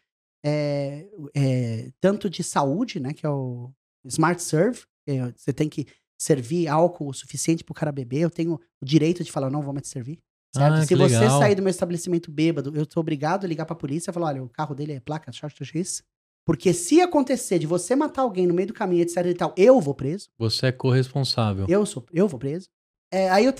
É, é, tanto de saúde, né? Que é o Smart Serve. é, você tem que servir álcool o suficiente pro cara beber. Eu tenho o direito de falar, não vou mais te servir. Ah, Se você legal. sair do meu estabelecimento bêbado, eu tô obrigado a ligar pra polícia e falar: olha, o carro dele é placa XXX. Porque se acontecer de você matar alguém no meio do caminho, etc e tal, eu vou preso. Você é corresponsável. Eu sou, eu vou preso. É, aí eu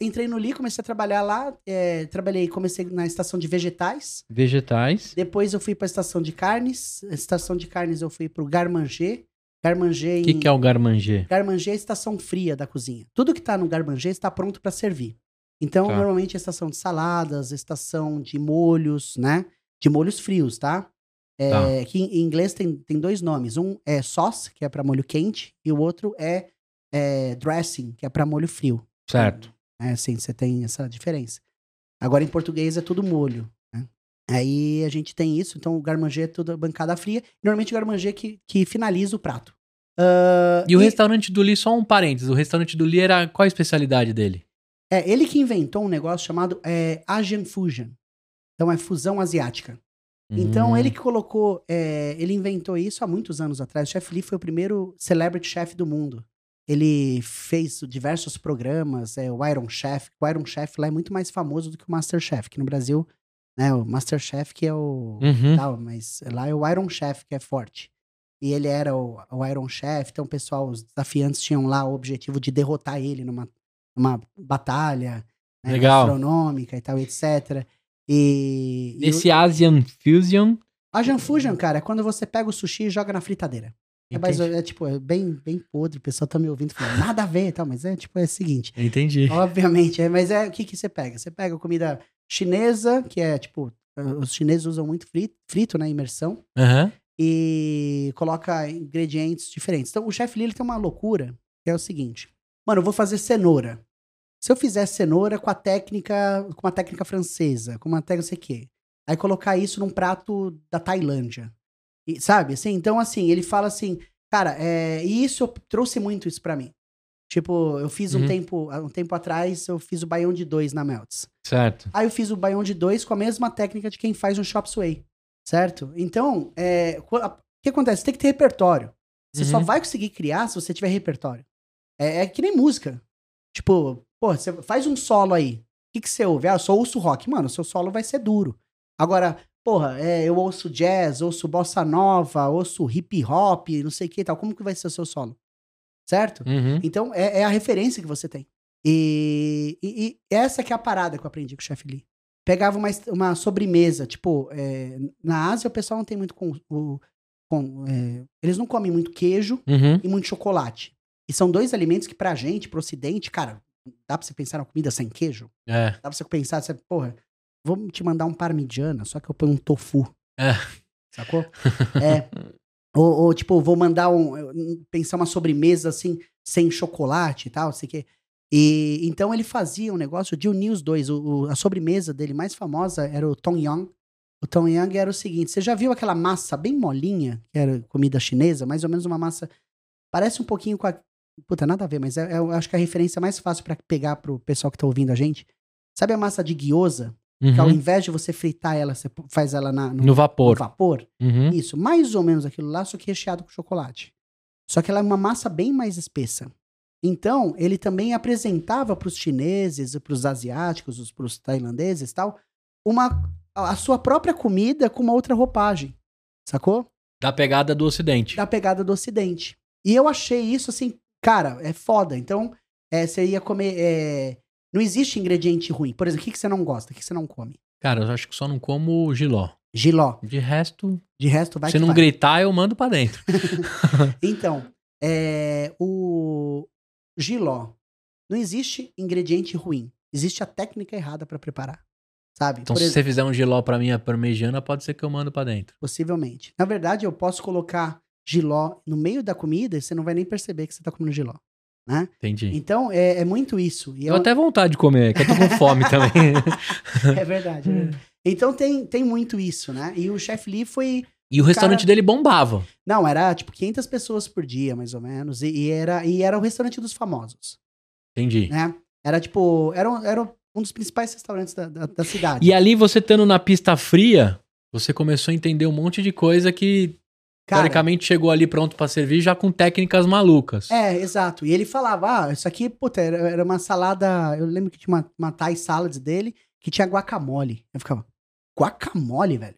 entrei no Li, comecei a trabalhar lá. é, trabalhei, comecei na estação de vegetais. Vegetais. Depois eu fui pra estação de carnes. Estação de carnes eu fui pro Garmanger. Garmanger O que, em- que é o garmanger? Garmanger é a estação fria da cozinha. Tudo que tá no Garmanger está pronto para servir. Então, Tá. normalmente, a estação de saladas, a estação de molhos, né? De molhos frios, tá? É, Tá. Que em inglês tem, tem dois nomes. Um é sauce, que é para molho quente, e o outro é, é dressing, que é para molho frio. Certo. É assim, você tem essa diferença. Agora, em português, é tudo molho. né? Aí a gente tem isso, então o garmanger é tudo bancada fria. Normalmente o garmanger que, que finaliza o prato. Ah, E o restaurante do Lee, só um parênteses, o restaurante do Lee era qual a especialidade dele? É, ele que inventou um negócio chamado é, Asian Fusion. Então é fusão asiática. Então Hum, ele que colocou, é, ele inventou isso há muitos anos atrás. O Chef Lee foi o primeiro celebrity chef do mundo. Ele fez diversos programas, é, o Iron Chef. O Iron Chef lá é muito mais famoso do que o Master Chef, que no Brasil, né, o Master Chef que é o Uhum. tal, mas lá é o Iron Chef que é forte. E ele era o, o Iron Chef, então o pessoal, os desafiantes tinham lá o objetivo de derrotar ele numa, numa batalha né, Legal. gastronômica e tal, etc. E, e Esse Asian Fusion. Asian Fusion, cara, é quando você pega o sushi e joga na fritadeira. É, mais- é, tipo, é bem, bem podre, o pessoal tá me ouvindo falando, nada a ver e tal, mas é tipo, é o seguinte. Entendi. Obviamente, é, mas é o que que você pega? Você pega comida chinesa, que é tipo, os chineses usam muito frito, frito né, imersão, Aham. e coloca ingredientes diferentes. Então, o chefe ele tem uma loucura, que é o seguinte. Mano, eu vou fazer cenoura. Se eu fizer cenoura com a técnica, com uma técnica francesa, com uma técnica não sei o quê, aí colocar isso num prato da Tailândia. E, sabe? Assim, então, assim, ele fala assim, cara, é, e isso eu trouxe muito isso pra mim. Tipo, eu fiz um Uhum. tempo, há um tempo atrás, eu fiz o baião de dois na Melts. Certo. Aí eu fiz o baião de dois com a mesma técnica de quem faz um chop suey, certo? Então, é, a- o que acontece? Você tem que ter repertório. Você só Uhum. vai conseguir criar se você tiver repertório. É, é que nem música. Tipo, pô, você faz um solo aí. O que, que você ouve? Ah, eu só ouço rock. Mano, seu solo vai ser duro. Agora, porra, é, eu ouço jazz, ouço bossa nova, ouço hip hop, não sei o que e tal. Como que vai ser o seu solo? Certo? Uhum. Então, é, é a referência que você tem. E, e- e essa que é a parada que eu aprendi com o chefe Lee. Pegava uma, uma sobremesa, tipo, é, na Ásia o pessoal não tem muito com... o- com, é, eles não comem muito queijo Uhum. e muito chocolate. E são dois alimentos que pra gente, pro ocidente, cara, dá pra você pensar na comida sem queijo? É. Dá pra você pensar, você, porra, vou te mandar um parmigiana, só que eu ponho um tofu. É. Sacou? é. Ou, ou, tipo, vou mandar um. um- Pensar uma sobremesa assim, sem chocolate e tal, sei que. E então ele fazia um negócio de unir os dois. O, o- a sobremesa dele mais famosa era o Tom Yang. O Tom Yang era o seguinte: você já viu aquela massa bem molinha, que era comida chinesa, mais ou menos uma massa. Parece um pouquinho com a. Puta, nada a ver, mas é, é- eu acho que é a referência mais fácil pra pegar pro pessoal que tá ouvindo a gente. Sabe a massa de gyoza? Que ao Uhum. invés de você fritar ela, você faz ela na, no, No vapor. no vapor? Uhum. Isso, mais ou menos aquilo lá, só que recheado com chocolate. Só que ela é uma massa bem mais espessa. Então, ele também apresentava para os chineses, para os asiáticos, para os tailandeses e tal, uma, a sua própria comida com uma outra roupagem. Sacou? Da pegada do ocidente. Da pegada do ocidente. E eu achei isso assim, cara, é foda. Então, é, você ia comer. é, não existe ingrediente ruim. Por exemplo, o que, que você não gosta? O que, que você não come? Cara, eu acho que só não como giló. Giló. De resto, De resto, vai se não vai. gritar, eu mando pra dentro. Então, é, o giló. Não existe ingrediente ruim. Existe a técnica errada pra preparar. Sabe? Então, Por se exemplo, você fizer um giló pra minha parmegiana, pode ser que eu mando pra dentro. possivelmente. Na verdade, eu posso colocar giló no meio da comida você não vai nem perceber que você tá comendo giló. Né? Entendi. Então, é, é muito isso. E Eu é, até vontade de comer, que eu tô com fome também. é verdade. é verdade. Então, tem, tem muito isso, né? E o Chef Lee foi E o restaurante Cara- dele bombava. Não, era tipo 500 pessoas por dia, mais ou menos. E, e era, e era o restaurante dos famosos, Entendi. né? Era tipo, era, um- era um dos principais restaurantes da, da, da cidade. E ali, você estando na pista fria, você começou a entender um monte de coisa que, Cara, teoricamente, chegou ali pronto pra servir já com técnicas malucas. É, exato. E ele falava, ah, isso aqui, puta, era, era uma salada. Eu lembro que tinha uma, uma Thai salad dele que tinha guacamole. Eu ficava, guacamole, velho?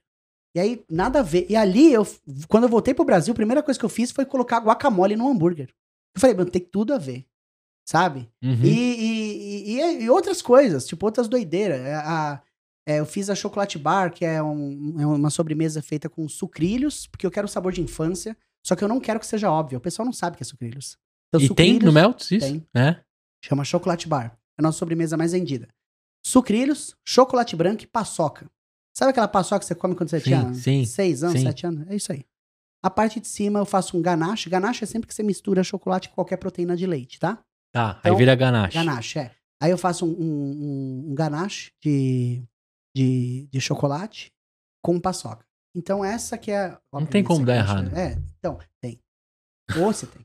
E aí, nada a ver. E ali, eu, quando eu voltei pro Brasil, a primeira coisa que eu fiz foi colocar guacamole no hambúrguer. Eu falei, mano, tem tudo a ver. Sabe? Uhum. E, e, e- e outras coisas, tipo, outras doideiras. A- é, eu fiz a chocolate bar, que é, um- é uma sobremesa feita com sucrilhos, porque eu quero o sabor de infância. Só que eu não quero que seja óbvio. O pessoal não sabe que é sucrilhos. Então, e tem sucrilhos- no Melts isso? Tem. É? Chama chocolate bar. É a nossa sobremesa mais vendida. Sucrilhos, chocolate branco e paçoca. Sabe aquela paçoca que você come quando você Sim, tinha sim, seis anos, sim. sete anos? É isso aí. A parte de cima eu faço um ganache. Ganache é sempre que você mistura chocolate com qualquer proteína de leite, tá? Tá, aí Então, vira ganache. Ganache, é. Aí eu faço um, um, um- um ganache de, de, de chocolate com paçoca. Então essa que é... Não tem como dar errado. É, então, tem. Ou você tem.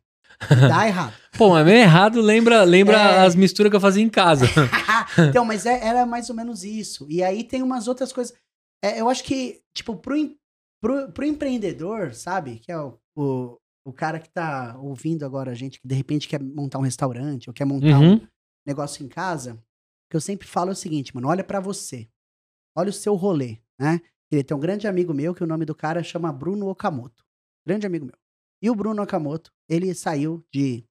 Dá errado. Pô, mas meio errado lembra, lembra É. as misturas que eu fazia em casa. então, mas é- era mais ou menos isso. E aí tem umas outras coisas. É, eu acho que, tipo, pro, pro, pro empreendedor, sabe? Que é o, o, o cara que tá ouvindo agora a gente, que de repente quer montar um restaurante ou quer montar um Uhum. negócio em casa. O que eu sempre falo é o seguinte, mano, olha pra você. Olha o seu rolê, né? Ele tem um grande amigo meu que o nome do cara chama Bruno Okamoto. Grande amigo meu. E o Bruno Okamoto, ele saiu de.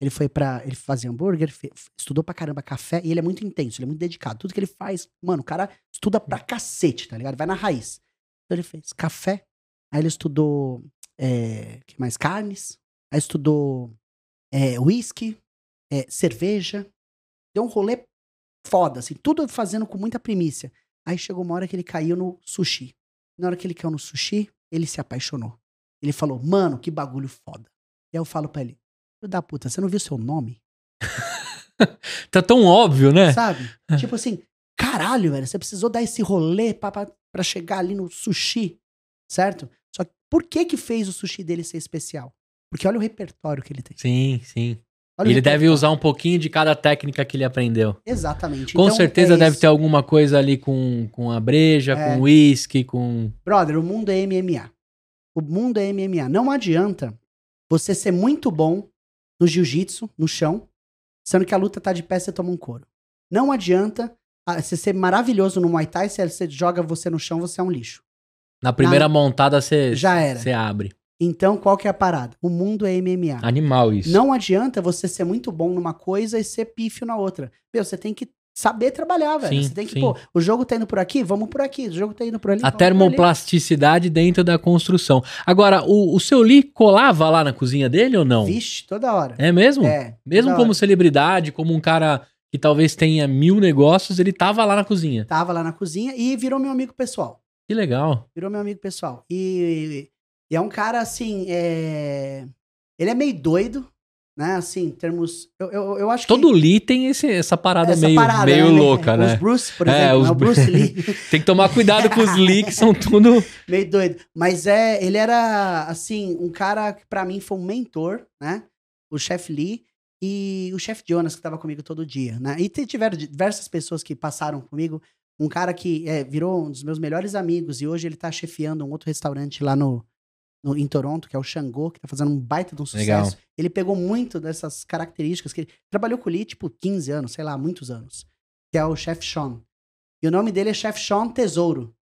Ele foi pra. Ele fazia hambúrguer, estudou pra caramba café e ele é muito intenso, ele é muito dedicado. Tudo que ele faz, mano, o cara estuda pra cacete, tá ligado? Vai na raiz. Então ele fez café, aí ele estudou. É, que mais? Carnes, aí estudou é, whisky, é, cerveja. Deu um rolê foda, assim, tudo fazendo com muita primícia. Aí chegou uma hora que ele caiu no sushi. Na hora que ele caiu no sushi, ele se apaixonou. Ele falou, mano, que bagulho foda. E aí eu falo pra ele, filho da puta, você não viu seu nome? Tá tão óbvio, né? Sabe? tipo assim, caralho, velho, você precisou dar esse rolê pra, pra, pra chegar ali no sushi, certo? Só que por que que fez o sushi dele ser especial? Porque olha o repertório que ele tem. Sim, sim. Olha ele deve usar um pouquinho de cada técnica que ele aprendeu. Exatamente. Com Então, certeza é deve ter alguma coisa ali com, com a breja, É. com uísque, com. Brother, o mundo é MMA. O mundo é MMA. Não adianta você ser muito bom no jiu-jitsu, no chão, sendo que a luta tá de pé, você toma um couro. Não adianta ah, você ser maravilhoso no Muay Thai, se você joga você no chão, você é um lixo. Na primeira montada você Já era. você abre. Então, qual que é a parada? O mundo é MMA. Animal isso. Não adianta você ser muito bom numa coisa e ser pífio na outra. Meu, você tem que saber trabalhar, velho. Sim, você tem que, sim. pô, o jogo tá indo por aqui, vamos por aqui. O jogo tá indo por ali. A termoplasticidade dentro da construção. Agora, o, o seu Lee colava lá na cozinha dele ou não? Vixe, toda hora. É mesmo? É. Mesmo como hora. celebridade, como um cara que talvez tenha mil negócios, ele tava lá na cozinha. Tava lá na cozinha e virou meu amigo pessoal. Que legal. Virou meu amigo pessoal. E, e é um cara, assim, é... ele é meio doido, né? Assim, em termos... Eu, eu, eu acho Todo que... Lee tem esse, essa parada essa meio, parada, meio né? louca, Os né? Bruce, por É, exemplo, os né? o Bru- Bruce Lee. Tem que tomar cuidado com os Lee, que são tudo. meio doido. Mas é, ele era, assim, um cara que pra mim foi um mentor, né? O chefe Lee e o chefe Jonas, que tava comigo todo dia, né? E tiveram diversas pessoas que passaram comigo. Um cara que é, virou um dos meus melhores amigos e hoje ele tá chefiando um outro restaurante lá no, no- em Toronto, que é o Xangô, que tá fazendo um baita de um sucesso. Legal. Ele pegou muito dessas características que ele trabalhou com o Lee, tipo, 15 anos, sei lá, muitos anos. Que é o Chef Sean. E o nome dele é Chef Sean Tesouro.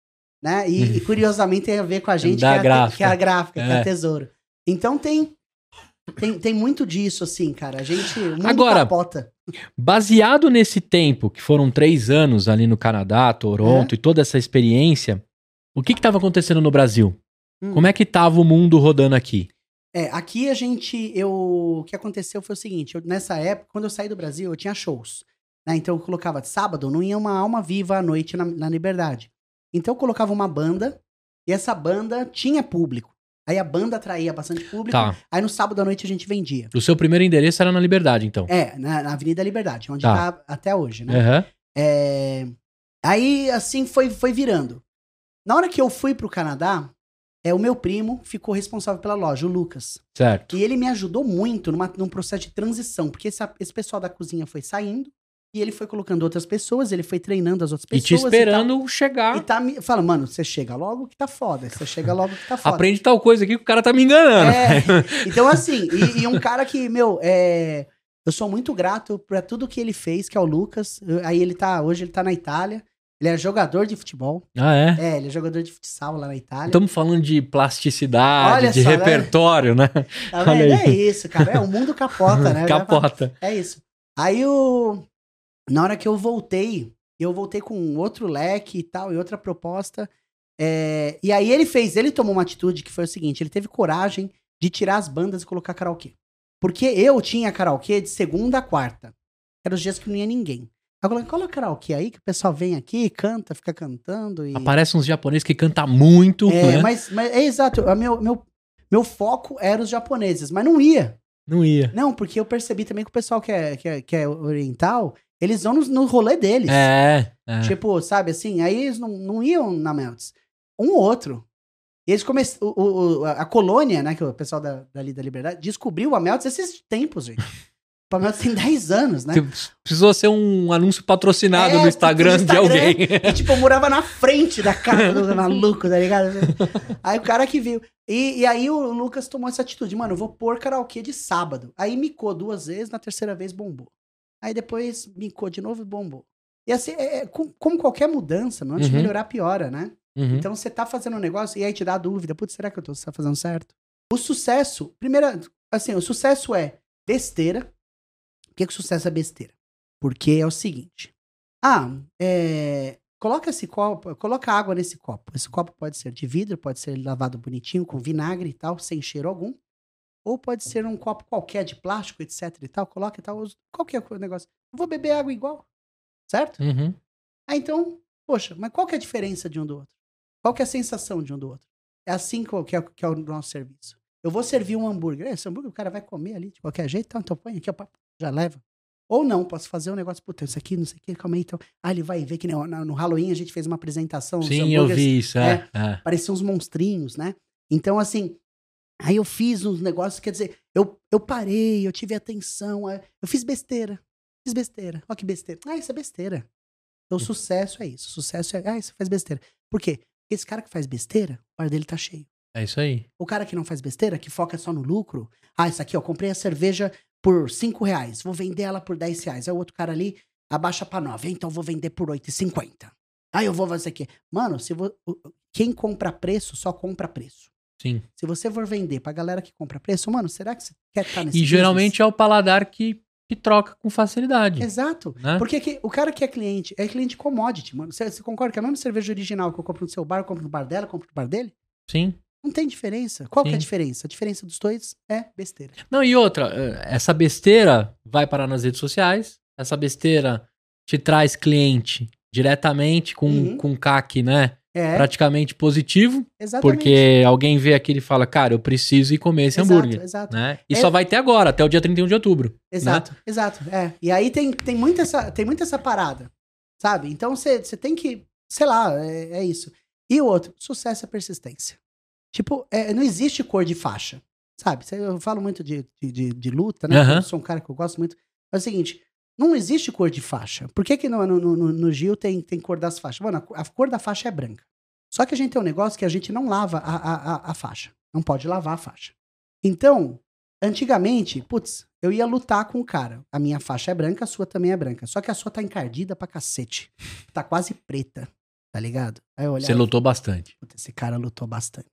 Né? E, e, curiosamente tem a ver com a gente, Da que, é a, gráfica. que é a gráfica, que é É. a Tesouro. Então tem, tem, tem muito disso, assim, cara. A gente. O mundo Agora, capota. Baseado nesse tempo, que foram três anos ali no Canadá, Toronto, e toda essa experiência, o que que tava acontecendo no Brasil? Hum. Como é que tava o mundo rodando aqui? É, aqui a gente. Eu, o que aconteceu foi o seguinte: eu, nessa época, quando eu saí do Brasil, eu tinha shows. né? Então eu colocava de sábado, não ia uma alma viva à noite na, na Liberdade. Então eu colocava uma banda, e essa banda tinha público. Aí a banda atraía bastante público. Tá. Aí no sábado à noite a gente vendia. O seu primeiro endereço era na Liberdade, então. É, na, na Avenida Liberdade, onde Tá. tá, até hoje, né? Aham. É, Aí, assim, foi, foi virando. Na hora que eu fui pro Canadá, é o meu primo ficou responsável pela loja, o Lucas. Certo. E ele me ajudou muito numa, num processo de transição, porque esse, esse pessoal da cozinha foi saindo e ele foi colocando outras pessoas, ele foi treinando as outras E pessoas. te esperando E, chegar. tal. e tá me fala, mano, você chega logo que tá foda. Você chega logo que tá foda. Aprende tal coisa aqui que o cara tá me enganando. É, então, assim, e, e um cara que, meu, é, eu sou muito grato pra tudo que ele fez, que é o Lucas. Aí ele tá, hoje ele tá na Itália. Ele é jogador de futebol. Ah, é? É, ele é jogador de futsal lá na Itália. Estamos falando de plasticidade, Olha de só, né? repertório, né? Tá olha vendo? aí. É isso, cara. É, o mundo capota, né? Capota. É isso. Aí o. Na hora que eu voltei, eu voltei com outro leque e tal, e outra proposta. é, E aí ele fez, ele tomou uma atitude que foi o seguinte: ele teve coragem de tirar as bandas e colocar karaokê. Porque eu tinha karaokê de segunda a quarta. Eram os dias que não ia ninguém. Coloquei, coloca karaokê aí, que o pessoal vem aqui, canta, fica cantando. E... Aparece uns japoneses que cantam muito, É, né? mas, mas é exato. Meu, meu, meu foco era os japoneses, mas não ia. Não ia. Não, porque eu percebi também que o pessoal que é, que é, que é oriental, eles vão no, no rolê deles. É, é. Tipo, sabe assim? Aí eles não, não iam na Melts. Um ou outro. E eles começaram. O, o- a colônia, né? Que o pessoal da, dali da Liberdade descobriu a Melts esses tempos, gente. Melts tem 10 anos, né? Precisou ser um anúncio patrocinado É, no Instagram, no de alguém. E, tipo, eu morava na frente da casa do maluco, tá ligado? Aí o cara que viu. E, e aí o Lucas tomou essa atitude, mano, eu vou pôr karaokê de sábado. Aí micou duas vezes, na terceira vez bombou. Aí depois micou de novo e bombou. E assim, é, é, com- como qualquer mudança, meu, antes de Uhum. melhorar, piora, né? Uhum. Então você tá fazendo um negócio e aí te dá a dúvida, putz, será que eu tô tá fazendo certo? O sucesso, primeira, assim, o sucesso é besteira. Por que, que o sucesso é besteira? Porque é o seguinte. Ah, é, coloca esse copo, coloca água nesse copo. Esse copo pode ser de vidro, pode ser lavado bonitinho, com vinagre e tal, sem cheiro algum. Ou pode ser um copo qualquer de plástico, etc e tal. Coloca e tal, qualquer negócio. Eu vou beber água igual. Certo? Uhum. Ah, então, poxa, mas qual que é a diferença de um do outro? Qual que é a sensação de um do outro? É assim que, é o- que é, que é o nosso serviço. Eu vou servir um hambúrguer. Esse hambúrguer o cara vai comer ali de qualquer jeito, então, então põe aqui, ó, já leva. Ou não, posso fazer um negócio, puta, isso aqui, não sei o que, calma aí, então. Ah, ele vai ver que na- no Halloween a gente fez uma apresentação. Sim, eu vi isso. É, é. Pareciam uns monstrinhos, né? Então, assim, aí eu fiz uns negócios, quer dizer, eu, eu parei, eu tive atenção, é, eu fiz besteira. Fiz besteira. Olha que besteira. Ah, isso é besteira. Então, o sucesso é isso. O sucesso é, ah, isso faz besteira. Por quê? Porque esse cara que faz besteira, o bar dele tá cheio. É isso aí. O cara que não faz besteira, que foca só no lucro, ah, isso aqui, ó, comprei a cerveja por 5 reais, vou vender ela por 10 reais. Aí o outro cara ali abaixa pra 9, então vou vender por 8,50. Aí eu vou fazer aqui. Mano, se vo- o- quem compra preço, só compra preço. Sim. Se você for vender pra galera que compra preço, mano, será que você quer estar nesse E geralmente é o paladar que, que troca com facilidade. business? Exato. Né? Porque que- o cara que é cliente, é cliente commodity, mano. Você, você concorda que a mesma cerveja original que eu compro no seu bar, eu compro no bar dela, eu compro no bar dele? Sim. Não tem diferença. Qual que é a diferença? A diferença dos dois é besteira. Não, e outra, eh, essa besteira vai parar nas redes sociais, essa besteira te traz cliente diretamente com, Uhum. com CAC, né? É, Praticamente positivo, exatamente. porque alguém vê aquilo e fala, cara, eu preciso ir comer esse Exato, hambúrguer. Exato, Né? E É- só vai ter agora, até o dia 31 de outubro. exato, exato. É. E aí tem, tem, muito essa, tem muito essa parada, sabe? Então você você tem que, sei lá, é, é isso. E o outro, sucesso é persistência. Tipo, é, não existe cor de faixa, sabe? Eu falo muito de, de, de- luta, né? Aham. Eu sou um cara que eu gosto muito. É o seguinte, não existe cor de faixa. Por que que no, no, no, no Gil tem, tem cor das faixas? Mano, a, co- a cor da faixa é branca. Só que a gente tem um negócio que a gente não lava a, a, a, faixa. Não pode lavar a faixa. Então, antigamente, putz, eu ia lutar com o cara. A minha faixa é branca, a sua também é branca. Só que a sua tá encardida pra cacete. Tá quase preta, tá ligado? Aí eu olhava, Você lutou bastante. Puta, esse cara lutou bastante.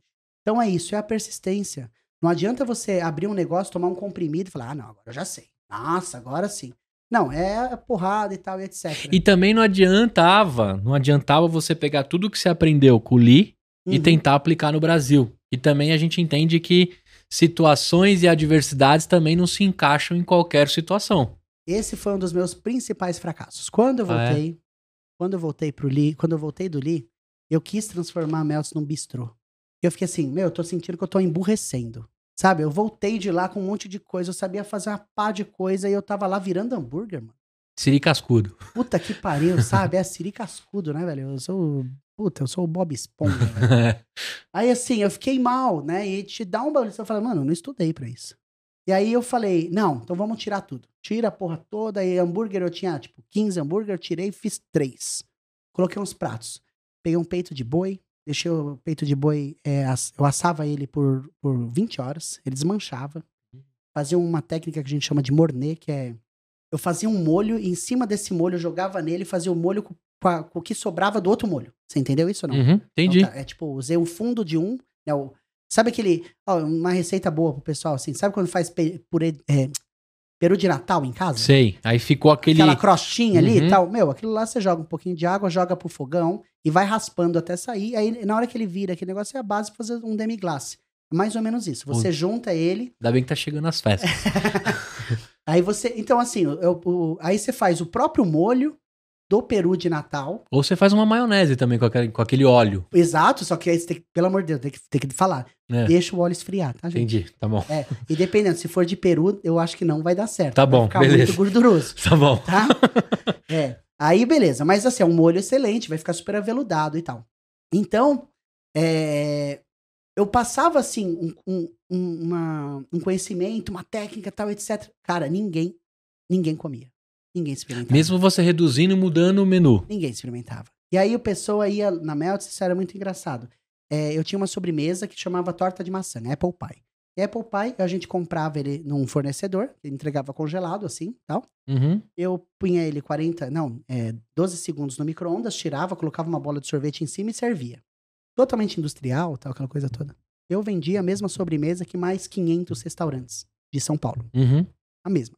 Então é isso, é a persistência. Não adianta você abrir um negócio, tomar um comprimido e falar, ah, não, agora eu já sei. Nossa, agora sim. Não, é a porrada e tal, e etc. E também não adiantava, não adiantava você pegar tudo que você aprendeu com o Lee e Uhum. tentar aplicar no Brasil. E também a gente entende que situações e adversidades também não se encaixam em qualquer situação. Esse foi um dos meus principais fracassos. Quando eu Ah, é? voltei, quando eu voltei pro Lee, quando eu voltei do Lee, eu quis transformar a Melts num bistrô. Eu fiquei assim, meu, eu tô sentindo que eu tô emburrecendo. Sabe, eu voltei de lá com um monte de coisa, eu sabia fazer uma pá de coisa e eu tava lá virando hambúrguer, mano. Siri Cascudo. Puta que pariu, sabe? É Siri Cascudo, né, velho? Eu sou. o- Puta, eu sou o Bob Esponja, velho. Aí assim, eu fiquei mal, né? E te dá um bagulho. Você fala, mano, eu não estudei pra isso. E aí eu falei, não, então vamos tirar tudo. Tira a porra toda. E hambúrguer eu tinha, tipo, 15 hambúrguer, eu tirei e fiz três. Coloquei uns pratos. Peguei um peito de boi, deixei o peito de boi, é, eu assava ele por, por 20 horas, ele desmanchava. Fazia uma técnica que a gente chama de mornê, que é. Eu fazia um molho e em cima desse molho eu jogava nele e fazia o molho com, a- com o que sobrava do outro molho. Você entendeu isso ou não? Uhum, entendi. Então tá, é tipo, usei o fundo de um, né, o- sabe aquele, ó, uma receita boa pro pessoal, assim, sabe quando faz purê, é, peru de Natal em casa? Sei. Aí ficou aquele. Aquela crostinha ali Uhum. e tal. Meu, aquilo lá você joga um pouquinho de água, joga pro fogão e vai raspando até sair. Aí na hora que ele vira, aquele negócio é a base pra fazer um demi-glace. É Mais ou menos isso. Você junta ele, Ainda bem que tá chegando as festas. aí você. Então, assim, eu- o- aí você faz o próprio molho do peru de Natal. Ou você faz uma maionese também com aquele, com aquele óleo. Exato, só que aí você tem que, pelo amor de Deus, tem que, tem que falar. É. Deixa o óleo esfriar, tá, gente? Entendi. Tá bom. É, e dependendo, se for de peru, eu acho que não vai dar certo. Tá vai bom, ficar beleza. muito gorduroso, Tá bom. tá? é. Aí, beleza. Mas assim, é um molho excelente, vai ficar super aveludado e tal. Então, é, eu passava assim, um, um, um- uma- um conhecimento, uma técnica tal, etc. Cara, ninguém, ninguém comia. Ninguém experimentava. Mesmo você reduzindo e mudando o menu. Ninguém experimentava. E aí o pessoa ia na Melts, isso era muito engraçado. É, eu tinha uma sobremesa que chamava torta de maçã, né? Apple Pie. E Apple Pie, a gente comprava ele num fornecedor, ele entregava congelado, assim, tal. Uhum. Eu punha ele 40, não, é, 12 segundos no micro-ondas, tirava, colocava uma bola de sorvete em cima e servia. Totalmente industrial, tal, aquela coisa toda. Eu vendia a mesma sobremesa que mais 500 restaurantes de São Paulo. Uhum. A mesma.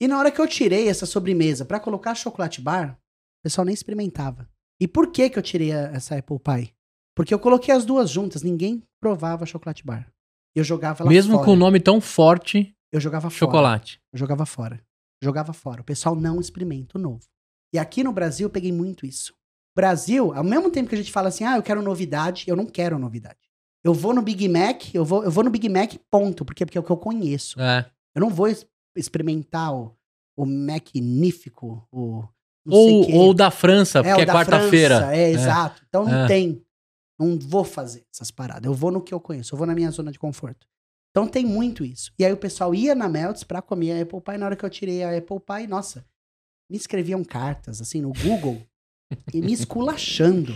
E na hora que eu tirei essa sobremesa pra colocar chocolate bar, o pessoal nem experimentava. E por que que eu tirei a- essa Apple Pie? Porque eu coloquei as duas juntas, ninguém provava chocolate bar. Eu jogava lá Mesmo fora. com o nome tão forte, Eu jogava fora. chocolate. Eu jogava fora. Jogava fora. O pessoal não experimenta o novo. E aqui no Brasil eu peguei muito isso. Brasil, ao mesmo tempo que a gente fala assim, ah, eu quero novidade, eu não quero novidade. Eu vou no Big Mac, eu vou, eu vou no Big Mac, ponto. Porque, porque é o que eu conheço. É. Eu não vou experimentar o, o Magnífico, o. Ou, ou da França, porque o é quarta-feira. França, É, exato. Então não É. tem. Não vou fazer essas paradas. Eu vou no que eu conheço, eu vou na minha zona de conforto. Então tem muito isso. E aí o pessoal ia na Melts pra comer a Apple Pie. Na hora que eu tirei a Apple Pie, nossa, me escreviam cartas, assim, no Google e me esculachando.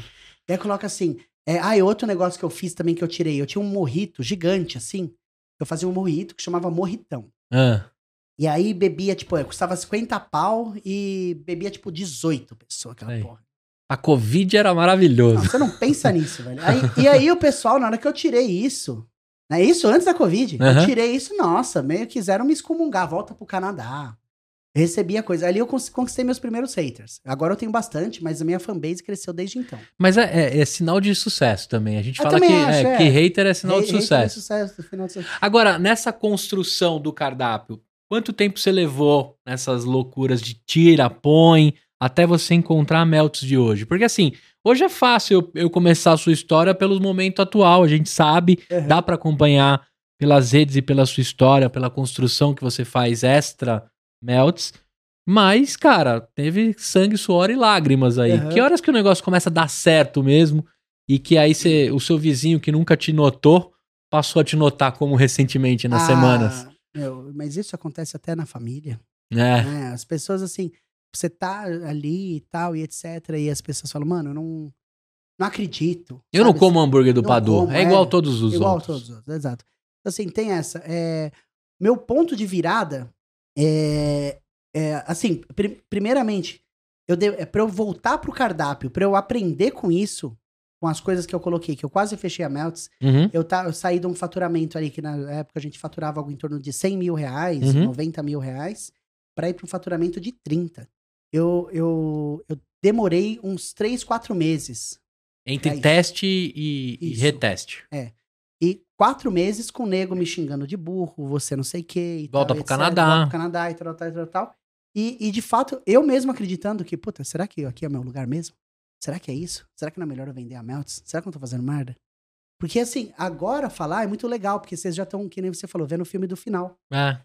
E aí coloca assim, é, ah, e outro negócio que eu fiz também que eu tirei. Eu tinha um morrito gigante, assim. Eu fazia um morrito que chamava morritão. Ah, E aí bebia, tipo, custava 50 pau e bebia, tipo, 18 pessoas, aquela Aí. porra. A Covid era maravilhoso. Não, você não pensa nisso, velho. Aí- e aí o pessoal, na hora que eu tirei isso, né, isso antes da Covid, Aham. eu tirei isso, nossa, meio que quiseram me excomungar, volta pro Canadá. Recebi a coisa. Ali eu conquistei meus primeiros haters. Agora eu tenho bastante, mas a minha fanbase cresceu desde então. Mas é, é- é sinal de sucesso também. A gente Eu fala que, acho, é, é. que hater é sinal de é sucesso. sucesso, final de sucesso. Agora, nessa construção do cardápio, quanto tempo você levou nessas loucuras de tira, põe, até você encontrar a Melts de hoje? Porque assim, hoje é fácil eu, eu começar a sua história pelo momento atual, a gente sabe, Uhum. dá pra acompanhar pelas redes e pela sua história, pela construção que você faz extra Melts. Mas, cara, teve sangue, suor e lágrimas aí. Uhum. Que horas que o negócio começa a dar certo mesmo? E que aí você, o seu vizinho que nunca te notou passou a te notar como recentemente nas Ah, semanas. meu, mas isso acontece até na família. É. né? As pessoas, assim, você tá ali e tal, e etc. E as pessoas falam, mano, eu não, não acredito. Eu não sabe? como hambúrguer do Padu. é igual é. a todos os Igual outros. a todos os outros, exato. Então, Assim, tem essa. é, meu ponto de virada é. é, assim, pri- primeiramente, eu de, é pra eu voltar pro cardápio, pra eu aprender com isso, com as coisas que eu coloquei, que eu quase fechei a Melts, Uhum. eu, tá, eu saí de um faturamento ali, que na época a gente faturava algo em torno de 100 mil reais, Uhum. 90 mil reais, pra ir pra um faturamento de 30. Eu, eu, eu demorei uns 3, 4 meses. Entre É teste e, e reteste. E quatro meses com o nego me xingando de burro, você não sei o que. Volta tal, pro etc, Canadá. Volta pro Canadá e tal, tal, tal, tal. E, e de fato, eu mesmo acreditando que, puta, será que aqui é meu lugar mesmo? Será que é isso? Será que não é melhor eu vender a Melts? Será que eu não tô fazendo merda? Porque assim, agora falar é muito legal, porque vocês já estão, que nem você falou, vendo o filme do final. É.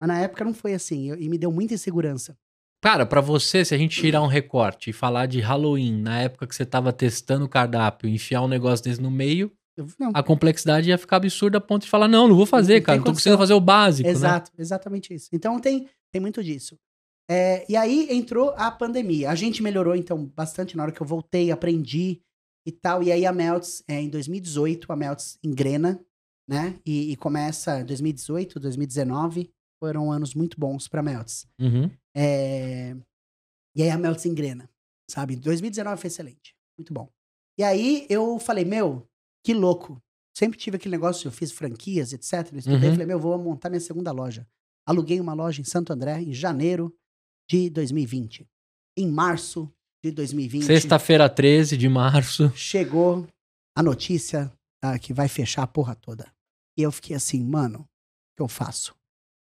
Mas na época não foi assim, eu- e me deu muita insegurança. Cara, pra você, se a gente tirar um recorte e falar de Halloween, na época que você tava testando o cardápio, enfiar um negócio desse no meio, não. a complexidade ia ficar absurda a ponto de falar, não, não vou fazer, Não cara, não tô condição. conseguindo fazer o básico, né? Exato, exatamente isso. Então tem, tem muito disso. É, e aí entrou a pandemia. A gente melhorou, então, bastante na hora que eu voltei, aprendi e tal. E aí a Melts, é, em 2018, a Melts engrena, né? E, e começa 2018, 2019, foram anos muito bons pra Melts. Uhum. É, E aí a Melts engrena, sabe? 2019 foi excelente, muito bom. E aí eu falei, meu, que louco. Sempre tive aquele negócio, eu fiz franquias, etc. Eu estudei, Uhum. falei, meu, vou montar minha segunda loja. Aluguei uma loja em Santo André em janeiro de 2020. Em março de 2020, Sexta-feira 13 de março. chegou a notícia tá, que vai fechar a porra toda. E eu fiquei assim, mano, o que eu faço?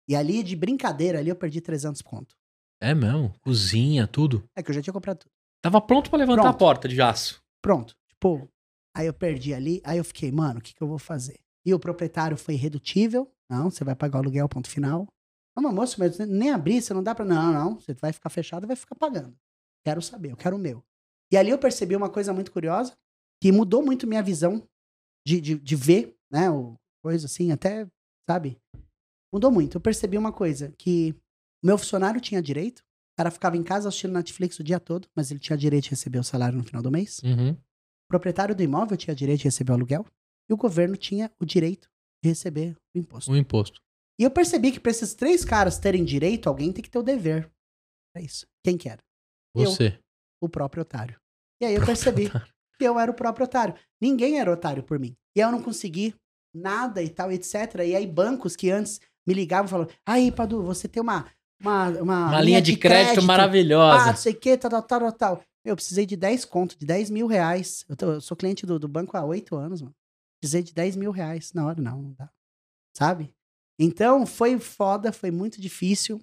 E ali, de brincadeira, ali eu perdi 300 conto. É mesmo, cozinha, tudo. É que eu já tinha comprado tudo. Tava pronto pra levantar Pronto. a porta de aço. Pronto. Tipo, aí eu perdi ali, aí eu fiquei, mano, o que, que eu vou fazer? E o proprietário foi irredutível. Não, você vai pagar o aluguel, ponto final. Não, mas moço, mas nem abrir, você não dá pra. Não, não, você vai ficar fechado, vai ficar pagando. Quero saber, eu quero o meu. E ali eu percebi uma coisa muito curiosa, que mudou muito minha visão de, de, de ver, né? O, coisa assim, até, sabe? Mudou muito. Eu percebi uma coisa, que o meu funcionário tinha direito, o cara ficava em casa assistindo Netflix o dia todo, mas ele tinha direito de receber o salário no final do mês. Uhum. O proprietário do imóvel tinha direito de receber o aluguel e o governo tinha o direito de receber o imposto. O imposto. E eu percebi que para esses três caras terem direito, alguém tem que ter o dever. É isso. Quem que era? Eu. Você. O próprio otário. E aí eu percebi que eu era o próprio otário. Ninguém era otário por mim. E eu não consegui nada e tal, etc. E aí bancos que antes me ligavam e falavam, aí, Padu, você tem uma... Uma, uma, Uma linha de crédito, Ah, maravilhosa. não sei o que, tal, tal, tal, tal, tal. Eu precisei de 10 conto, de 10 mil reais. Eu, tô- eu sou cliente do, do banco há 8 anos, mano. Precisei de 10 mil reais. Na hora, não, não dá. Sabe? Então, foi foda, foi muito difícil.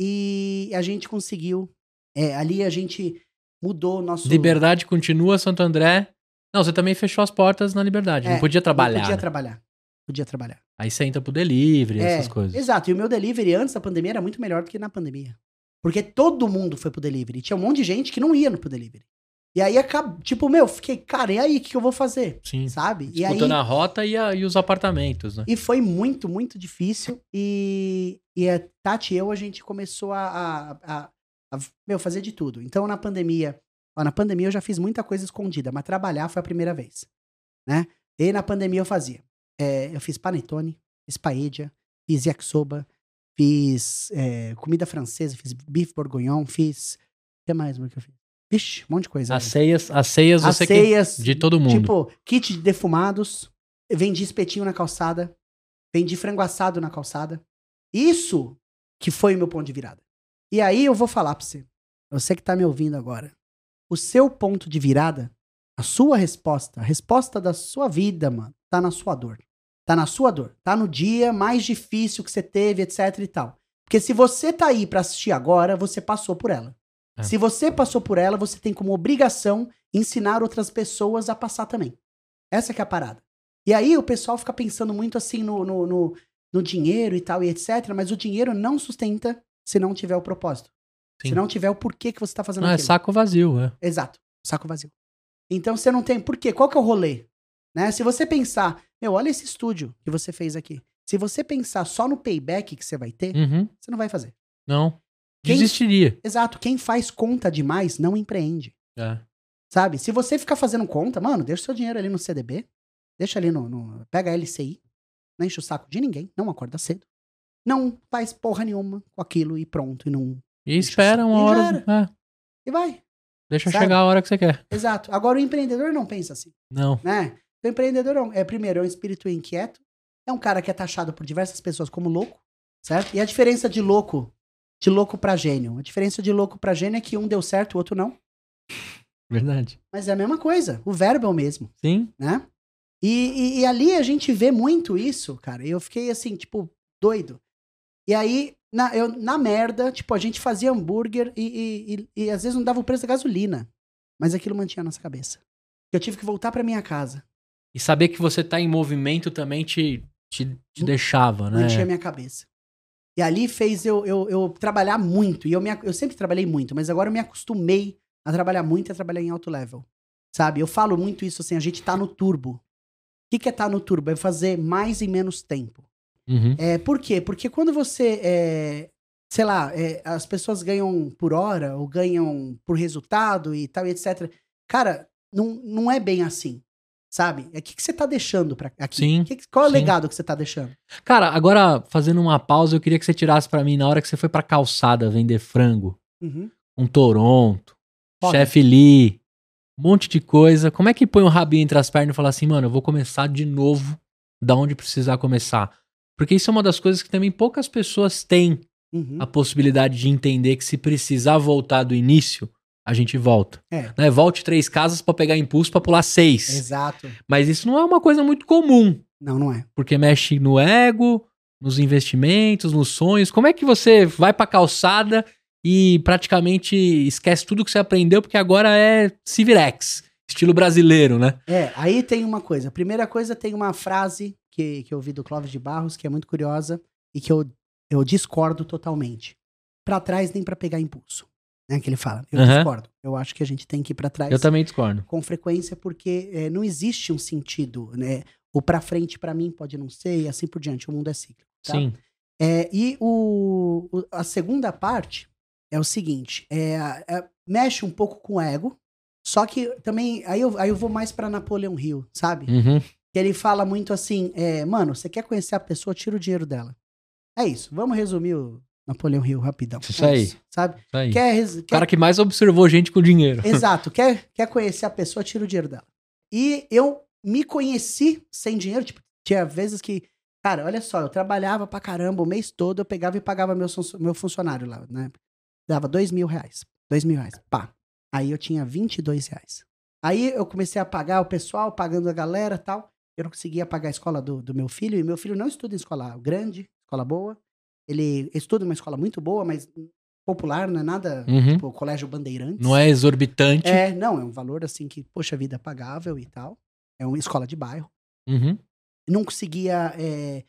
E a gente conseguiu. É, ali a gente mudou o nosso. Liberdade continua, Santo André. Não, você também fechou as portas na liberdade. É, não podia trabalhar. Não podia né? trabalhar. Podia trabalhar. Aí você entra pro delivery, É, essas coisas. Exato. E o meu delivery antes da pandemia era muito melhor do que na pandemia. Porque todo mundo foi pro delivery. Tinha um monte de gente que não ia no pro delivery. E aí, tipo, meu, fiquei, cara, e aí, o que, eu vou fazer? Sim. Sabe? E aí, a rota e, a- e os apartamentos, né? E foi muito, muito difícil. E, e a Tati e eu, a gente começou a, a, a- a, meu, fazer de tudo. Então, na pandemia, ó, na pandemia eu já fiz muita coisa escondida, mas trabalhar foi a primeira vez, né? E na pandemia eu fazia. É, eu fiz panetone, fiz paella, fiz yakisoba, fiz é, comida francesa, fiz bife bourguignon, fiz... O que mais, mano, que eu fiz? Vixe, um monte de coisa. As ceias, as ceias As você que- ceias, de todo mundo. Tipo, kit de defumados, vendi espetinho na calçada, vendi frango assado na calçada. Isso que foi o meu ponto de virada. E aí eu vou falar pra você, você que tá me ouvindo agora, o seu ponto de virada, a sua resposta, a resposta da sua vida, mano, tá na sua dor. Tá na sua dor. Tá no dia mais difícil que você teve, etc e tal. Porque se você tá aí pra assistir agora, você passou por ela. É. Se você passou por ela, você tem como obrigação ensinar outras pessoas a passar também. Essa que é a parada. E aí o pessoal fica pensando muito assim no, no, no, no dinheiro e tal e etc, mas o dinheiro não sustenta se não tiver o propósito. Sim. Se não tiver o porquê que você tá fazendo Não, é aquilo. saco vazio, é. Exato. Saco vazio. Então você não tem. Por quê? Qual que é o rolê? Né? Se você pensar, meu, olha esse estúdio que você fez aqui. Se você pensar só no payback que você vai ter, Uhum. você não vai fazer. Não. Quem- Desistiria. Exato. Quem faz conta demais não empreende. É. Sabe? Se você ficar fazendo conta, mano, deixa o seu dinheiro ali no CDB. Deixa ali no. no pega a LCI. Não enche o saco de ninguém. Não acorda cedo. Não faz porra nenhuma com aquilo e pronto. E não. E espera uma hora. é, E vai. deixa Sabe? chegar a hora que você quer. Exato. Agora o empreendedor não pensa assim. Não. né? O empreendedor é, um- é, primeiro, é um espírito inquieto, é um cara que é taxado por diversas pessoas como louco, certo? E a diferença de louco, de louco pra gênio, a diferença de louco pra gênio é que um deu certo, o outro não, Verdade. mas é a mesma coisa, o verbo é o mesmo, Sim. né? E, e- e ali a gente vê muito isso, cara, e eu fiquei assim, tipo, doido. E aí, na, eu, na merda, tipo, a gente fazia hambúrguer e, e, e- e às vezes não dava o preço da gasolina, mas aquilo mantinha a nossa cabeça. Eu tive que voltar pra minha casa. E saber que você tá em movimento também te, te, te deixava, né? mantinha a minha cabeça. E ali fez eu, eu, eu trabalhar muito. E eu, me, eu sempre trabalhei muito, mas agora eu me acostumei a trabalhar muito e a trabalhar em alto level. Sabe? Eu falo muito isso assim, a gente tá no turbo. que, que é estar no turbo? É fazer mais em menos tempo. Uhum. É, por quê? Porque quando você, é, sei lá, é, as pessoas ganham por hora ou ganham por resultado e tal, e etc. Cara, não, não é bem assim, sabe? É o que, que você tá deixando pra, aqui? Sim, Que qual é o sim. legado que você tá deixando? Cara, agora fazendo uma pausa, eu queria que você tirasse pra mim na hora que você foi pra calçada vender frango, Uhum. um Toronto, chefe Lee, um monte de coisa. Como é que põe o rabinho entre as pernas e fala assim, mano, eu vou começar de novo da onde precisar começar? Porque isso é uma das coisas que também poucas pessoas têm Uhum. a possibilidade de entender que se precisar voltar do início, a gente volta. É. Né? Volte três casas pra pegar impulso pra pular seis. Exato. Mas isso não é uma coisa muito comum, Não, não é. porque mexe no ego, nos investimentos, nos sonhos. Como é que você vai pra calçada e praticamente esquece tudo que você aprendeu, porque agora é Civirex, estilo brasileiro, né? É, aí tem uma coisa. A primeira coisa tem uma frase que, que eu ouvi do Clóvis de Barros, que é muito curiosa e que eu, eu discordo totalmente. Pra trás nem pra pegar impulso. Né, que ele fala. Eu Aham. discordo. Eu acho que a gente tem que ir pra trás Eu também discordo. com frequência porque é, não existe um sentido, né? O pra frente pra mim pode não ser e assim por diante. O mundo é cíclico. tá? Sim. É, e o, o- a segunda parte é o seguinte: é, é, mexe um pouco com o ego, só que também. Aí eu, aí eu vou mais pra Napoleão Hill, sabe? Uhum. Que ele fala muito assim: é, mano, você quer conhecer a pessoa, tira o dinheiro dela. É isso. Vamos resumir o Napoleão Hill rapidão. Isso aí. sabe? Isso aí. Quer, res- O quer cara que mais observou gente com dinheiro. Exato. Quer, quer conhecer a pessoa, tira o dinheiro dela. E eu me conheci sem dinheiro. Tipo, tinha vezes que. Cara, olha só, eu trabalhava pra caramba o mês todo, eu pegava e pagava meu, meu funcionário lá, né? Dava dois mil reais. Dois mil reais. Pá. Aí eu tinha 22 reais. Aí eu comecei a pagar o pessoal, pagando a galera e tal. Eu não conseguia pagar a escola do, do meu filho, e meu filho não estuda em escola grande, escola boa. Ele estuda em uma escola muito boa, mas popular, não é nada, Uhum. tipo, colégio Bandeirantes. Não é exorbitante. É, não, é um valor assim que, poxa vida, é pagável e tal. É uma escola de bairro. Uhum. Não conseguia é,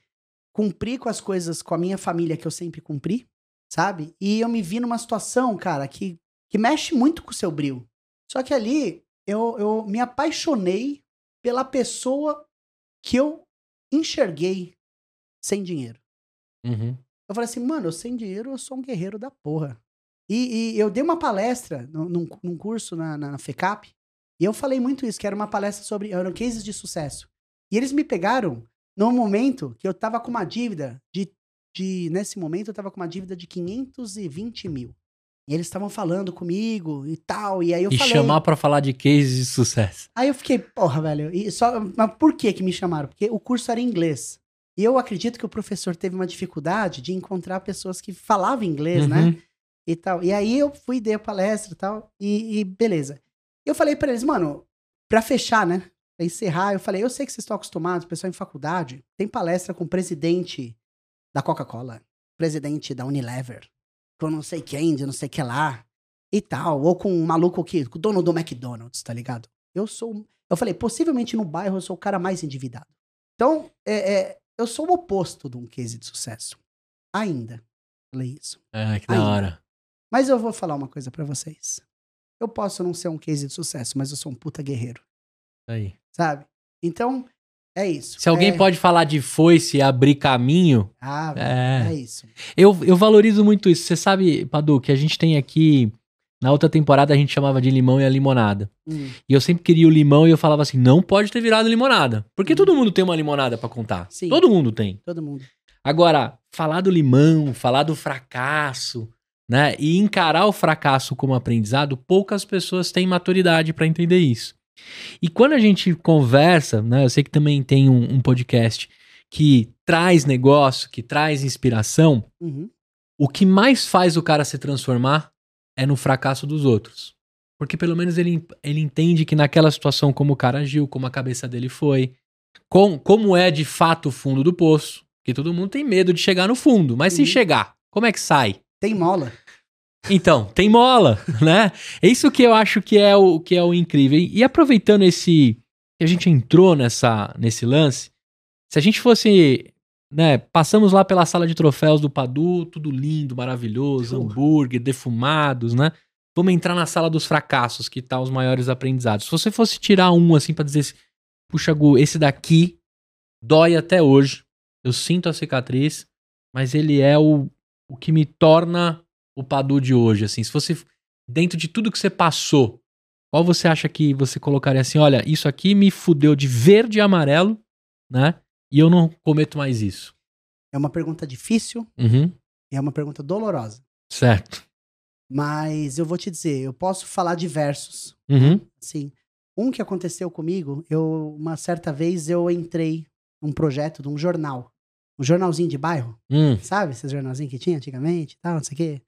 cumprir com as coisas com a minha família que eu sempre cumpri, sabe? E eu me vi numa situação, cara, que, que mexe muito com o seu brilho. Só que ali eu, eu me apaixonei pela pessoa que eu enxerguei sem dinheiro. Uhum. Eu falei assim, mano, eu sem dinheiro eu sou um guerreiro da porra. E, e eu dei uma palestra num, num- curso na, na, na FECAP, e eu falei muito isso, que era uma palestra sobre eram cases de sucesso. E eles me pegaram num momento que eu tava com uma dívida de, de nesse momento eu tava com uma dívida de 520 mil. E eles estavam falando comigo e tal, e aí eu e falei... chamar pra falar de cases de sucesso. Aí eu fiquei, porra, velho. E só, mas por que que me chamaram? Porque o curso era em inglês. E eu acredito que o professor teve uma dificuldade de encontrar pessoas que falavam inglês, né? Uhum. E tal. E aí eu fui, dei a palestra e tal, e, e beleza. Eu falei pra eles, mano, pra fechar, né? Pra encerrar, eu falei, eu sei que vocês estão acostumados, pessoal em faculdade, tem palestra com o presidente da Coca-Cola, presidente da Unilever, com não sei quem, de não sei que lá, e tal. Ou com um maluco que, com o dono do McDonald's, tá ligado? Eu sou. Eu falei, possivelmente no bairro eu sou o cara mais endividado. Então, é, é, eu sou o oposto de um case de sucesso. Ainda. Falei isso. É, que da Ainda. hora. Mas eu vou falar uma coisa pra vocês. Eu posso não ser um case de sucesso, mas eu sou um puta guerreiro, aí. sabe? Então, é isso. Se alguém é... pode falar de foice e abrir caminho, Ah, é. é isso. Eu, eu valorizo muito isso. Você sabe, Padu, que a gente tem aqui. Na outra temporada a gente chamava de limão e a limonada. Hum, E eu sempre queria o limão e eu falava assim: não pode ter virado limonada. Porque Uhum. todo mundo tem uma limonada pra contar. Sim. Todo mundo tem. todo mundo. Agora, falar do limão, falar do fracasso, né? E encarar o fracasso como aprendizado, poucas pessoas têm maturidade pra entender isso. E quando a gente conversa, né? Eu sei que também tem um, um podcast que traz negócio, que traz inspiração. Uhum. O que mais faz o cara se transformar é no fracasso dos outros. Porque pelo menos ele, ele entende que naquela situação, como o cara agiu, como a cabeça dele foi, com, como é de fato o fundo do poço. Porque todo mundo tem medo de chegar no fundo. Mas se Uhum. chegar, como é que sai? Tem mola. Então, tem mola, né? É isso que eu acho que é o, que é o incrível. E, e aproveitando esse. que a gente entrou nessa, nesse lance, se a gente fosse. Né, passamos lá pela sala de troféus do Padu, tudo lindo, maravilhoso, hambúrguer, defumados, né? Vamos entrar na sala dos fracassos, que tá os maiores aprendizados. Se você fosse tirar um, assim, pra dizer. assim, puxa, Gu, esse daqui dói até hoje. Eu sinto a cicatriz, mas ele é o, o que me torna o Padu de hoje, assim. Se fosse dentro de tudo que você passou, qual você acha que você colocaria assim, olha, isso aqui me fudeu de verde e amarelo, né? E eu não cometo mais isso. É uma pergunta difícil Uhum. e é uma pergunta dolorosa. Certo. Mas eu vou te dizer, eu posso falar diversos. Uhum. Assim, um que aconteceu comigo, eu uma certa vez eu entrei num projeto de um jornal, um jornalzinho de bairro, Hum. sabe? Esses jornalzinhos que tinha antigamente, tal, não sei o quê.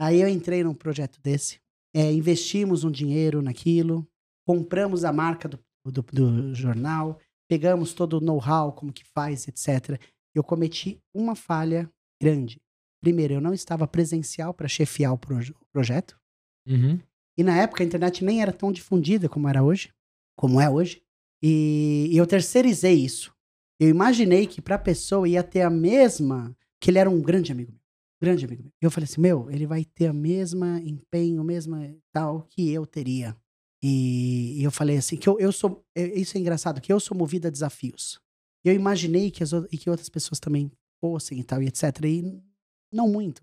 Aí eu entrei num projeto desse, é, investimos um dinheiro naquilo, compramos a marca do, do, do jornal, pegamos todo o know-how, como que faz, etc. Eu cometi uma falha grande. Primeiro, eu não estava presencial para chefiar o proje- projeto. Uhum. E na época a internet nem era tão difundida como era hoje, como é hoje. E, e eu terceirizei isso. Eu imaginei que pra pessoa ia ter a mesma. Que ele era um grande amigo meu. Grande amigo meu. E eu falei assim: meu, ele vai ter a mesma empenho, mesma tal que eu teria. E, e eu falei assim: que eu, eu sou. é- Isso é engraçado, que eu sou movido a desafios. Eu imaginei que, as, e que outras pessoas também fossem e tal, e etc. E não muito.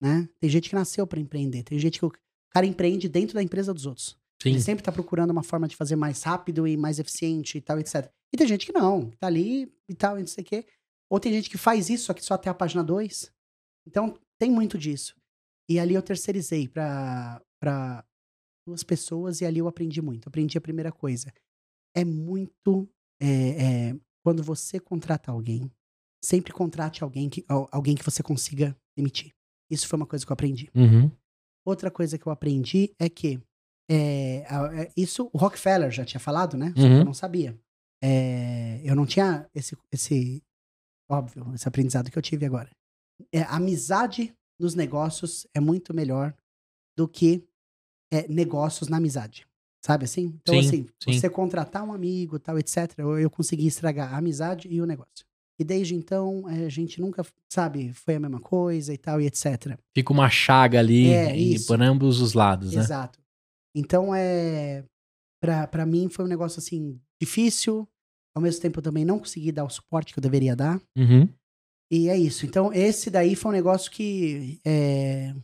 Né? Tem gente que nasceu pra empreender, tem gente que o cara empreende dentro da empresa dos outros. Sim. Ele sempre tá procurando uma forma de fazer mais rápido e mais eficiente e tal, etc. E tem gente que não, tá ali e tal, e não sei o quê. Ou tem gente que faz isso, só que só até a página 2. Então, tem muito disso. E ali eu terceirizei pra duas pessoas e ali eu aprendi muito. Aprendi a primeira coisa. É muito. é, é, quando você contrata alguém, sempre contrate alguém que, al- alguém que você consiga demitir. Isso foi uma coisa que eu aprendi. Uhum. Outra coisa que eu aprendi é que é, isso o Rockefeller já tinha falado, né? Só que Uhum. eu não sabia. É, eu não tinha esse, esse óbvio, esse aprendizado que eu tive agora. É, amizade nos negócios é muito melhor do que é, negócios na amizade. Sabe assim? Então, Sim, assim, sim. você contratar um amigo, tal, etc., eu, eu consegui estragar a amizade e o negócio. E desde então, é, a gente nunca, sabe, foi a mesma coisa e tal, e etc. Fica uma chaga ali É, e- isso. por ambos os lados, né? Exato. Então, é. Pra, pra mim foi um negócio assim, difícil. Ao mesmo tempo, eu também não consegui dar o suporte que eu deveria dar. Uhum. E é isso. Então, esse daí foi um negócio que. É,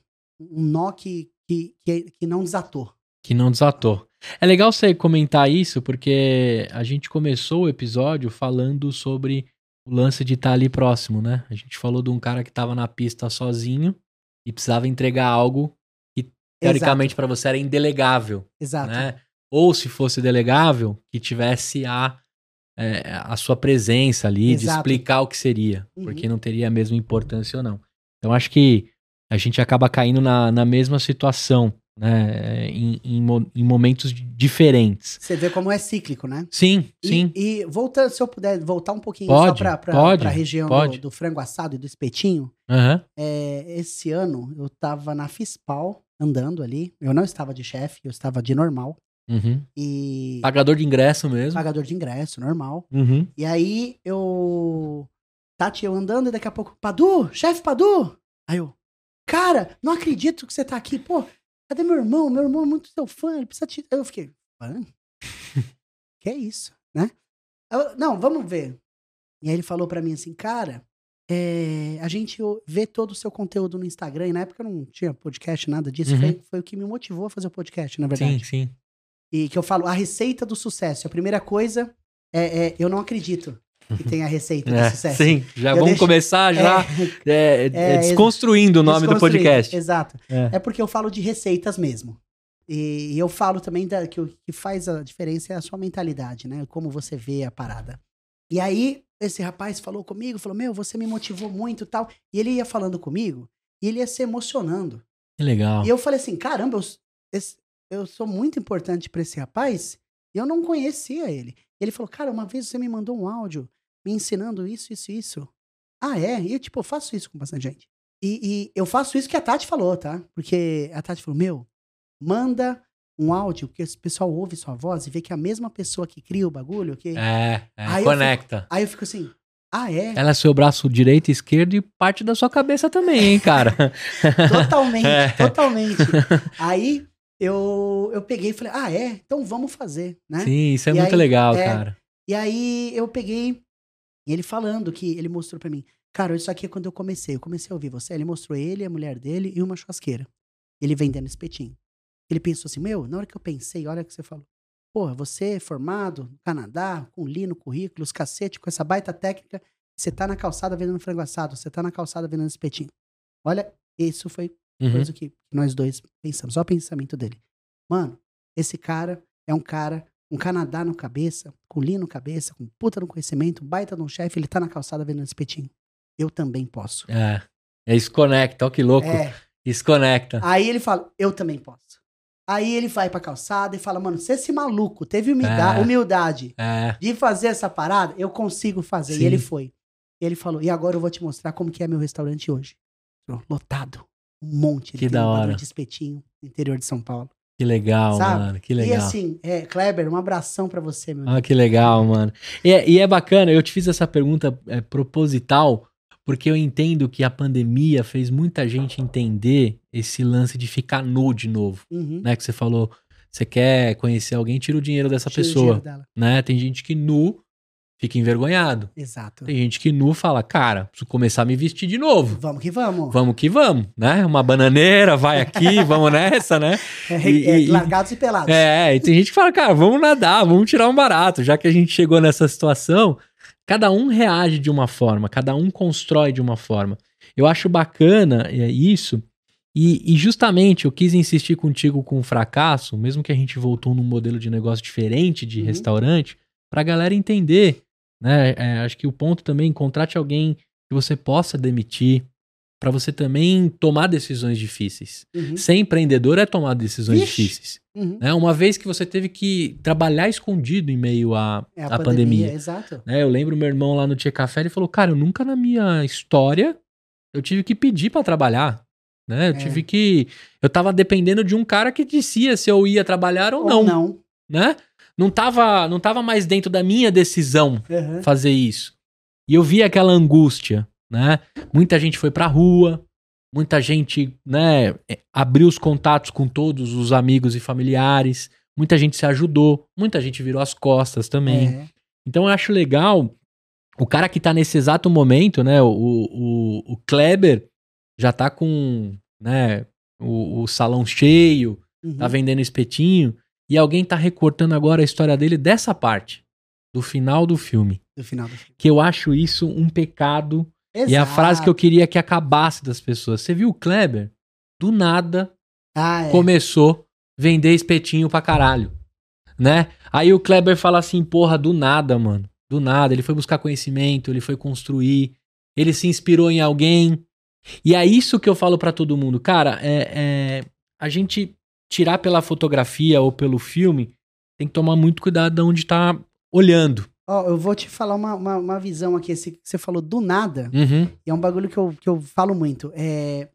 um nó que, que, que, que não desatou. Que não desatou. É legal você comentar isso, porque a gente começou o episódio falando sobre o lance de estar ali próximo, né? A gente falou de um cara que tava na pista sozinho e precisava entregar algo que, teoricamente, pra você era indelegável, Exato. né? Ou se fosse delegável, que tivesse a, é, a sua presença ali, de Exato. explicar o que seria, Uhum. porque não teria a mesma importância ou não. Então, acho que a gente acaba caindo na, na mesma situação, né? Em, em, em momentos di- diferentes. Você vê como é cíclico, né? Sim, E- sim. E, voltando, se eu puder voltar um pouquinho Pode, só pode, pra região do, do frango assado e do espetinho, Aham. é, esse ano eu tava na Fispal andando ali. Eu não estava de chefe, eu estava de normal. Uhum. E Pagador de ingresso mesmo. pagador de ingresso, normal. Uhum. E aí eu. Tati, eu andando e daqui a pouco, Padu, chefe Padu! Aí eu, cara, não acredito que você tá aqui, pô, cadê meu irmão? Meu irmão é muito seu fã, ele precisa te. Eu fiquei, fã? que é isso, né? Eu, não, vamos ver. E aí ele falou pra mim assim, cara, é, a gente vê todo o seu conteúdo no Instagram, e na época eu não tinha podcast, nada disso, Uhum. foi, foi o que me motivou a fazer o podcast, na verdade. Sim, sim. E que eu falo, a receita do sucesso. A primeira coisa é, é, eu não acredito que tenha a receita do É, sucesso. sim, já Eu vamos deixo- começar já É, é, é, É, desconstruindo o nome do podcast. Exato. É. Porque eu falo de receitas mesmo. E, eu falo também da, que o que faz a diferença é a sua mentalidade, né? Como você vê a parada. E aí, esse rapaz falou comigo, falou, meu, você me motivou muito e tal. E ele ia falando comigo, e ele ia se emocionando. Que legal. E eu falei assim, caramba, eu, eu sou muito importante pra esse rapaz e eu não conhecia ele. E ele falou, cara, uma vez você me mandou um áudio me ensinando isso, isso, isso. Ah, é? E eu, tipo, eu faço isso com bastante gente. E, e eu faço isso que a Tati falou, tá? Porque a Tati falou, meu, manda um áudio que esse pessoal ouve sua voz e vê que é a mesma pessoa que cria o bagulho. Que... É, é, Aí eu conecta. Aí eu fico assim, ah, é? Ela é seu braço direito e esquerdo e parte da sua cabeça também, hein, cara? Totalmente, É. totalmente. Aí eu, eu peguei e falei, ah, é? Então vamos fazer, né? Sim, isso é E muito aí, legal, é, cara. E aí eu peguei, e ele falando que ele mostrou pra mim, cara, isso aqui é quando eu comecei. Eu comecei a ouvir você. Ele mostrou ele, a mulher dele e uma churrasqueira. Ele vendendo espetinho. Ele pensou assim, meu, na hora que eu pensei, olha o que você falou. Porra, você é formado no Canadá, com li no currículo, os cacete, com essa baita técnica, você tá na calçada vendendo frango assado, você tá na calçada vendendo espetinho. Olha, isso foi Uhum. coisa que nós dois pensamos. Só o pensamento dele. Mano, esse cara é um cara com Canadá no cabeça, com li no cabeça, com puta no conhecimento, um baita um chefe, ele tá na calçada vendendo espetinho. Eu também posso. É. É isso conecta, ó que louco. É. Isso conecta. Aí ele fala, eu também posso. Aí ele vai pra calçada e fala, mano, se esse maluco teve humildade, É. humildade É. de fazer essa parada, eu consigo fazer. Sim. E ele foi. E ele falou, e agora eu vou te mostrar como que é meu restaurante hoje. Lotado. Um monte. Ele Que da um hora. de espetinho no interior de São Paulo. Que legal, Sabe? mano. Que E legal. assim, é, Kleber, um abração pra você, meu. Ah, que legal, mano. E, é- e é bacana, eu te fiz essa pergunta é, proposital, porque eu entendo que a pandemia fez muita gente entender esse lance de ficar nu de novo, Uhum. né? Que você falou, você quer conhecer alguém, tira o dinheiro dessa Tira o pessoa, dinheiro dela. né? Tem gente que nu fica envergonhado. Exato. Tem gente que nu fala, cara, preciso começar a me vestir de novo. Vamos que vamos. Vamos que vamos, né? Uma bananeira, vai aqui, vamos nessa, né? É, E- é, e- largados e pelados. É, e tem gente que fala, cara, vamos nadar, vamos tirar um barato. Já que a gente chegou nessa situação, cada um reage de uma forma, cada um constrói de uma forma. Eu acho bacana é, isso. E, e justamente eu quis insistir contigo com o fracasso, mesmo que a gente voltou num modelo de negócio diferente de Uhum. restaurante, pra galera entender. Né? É, acho que o ponto também, contrate alguém que você possa demitir, pra você também tomar decisões difíceis. Uhum. Ser empreendedor é tomar decisões Vixe. difíceis. Uhum. Né? Uma vez que você teve que trabalhar escondido em meio à, É à pandemia. Exato. né? Eu lembro meu irmão lá no Tia Café, ele falou, cara, eu nunca na minha história eu tive que pedir pra trabalhar. Né? Eu É. tive que. Eu tava dependendo de um cara que dizia se eu ia trabalhar ou, Ou não. não. Né? Não tava, não tava mais dentro da minha decisão Uhum. fazer isso. E eu vi aquela angústia, né? Muita gente foi pra rua, muita gente, né, eh, abriu os contatos com todos os amigos e familiares, muita gente se ajudou, muita gente virou as costas também. É. Então eu acho legal o cara que tá nesse exato momento, né, o, o, o Kleber já tá com, né, o, o salão cheio, Uhum. tá vendendo espetinho, e alguém tá recortando agora a história dele dessa parte, do final do filme Do final do filme. que eu acho isso um pecado. E é a Exato. frase que eu queria que acabasse das pessoas. Você viu o Kleber? Do nada Ah, é. começou vender espetinho pra caralho. Né? Aí o Kleber fala assim, porra, do nada, mano. Do nada. Ele foi buscar conhecimento, ele foi construir, ele se inspirou em alguém. E é isso que eu falo pra todo mundo. Cara, é, é- a gente tirar pela fotografia ou pelo filme, tem que tomar muito cuidado de onde tá olhando. Ó, eu vou te falar uma, uma, uma visão aqui. Esse, que você falou do nada, Uhum. e é um bagulho que eu, que eu falo muito. É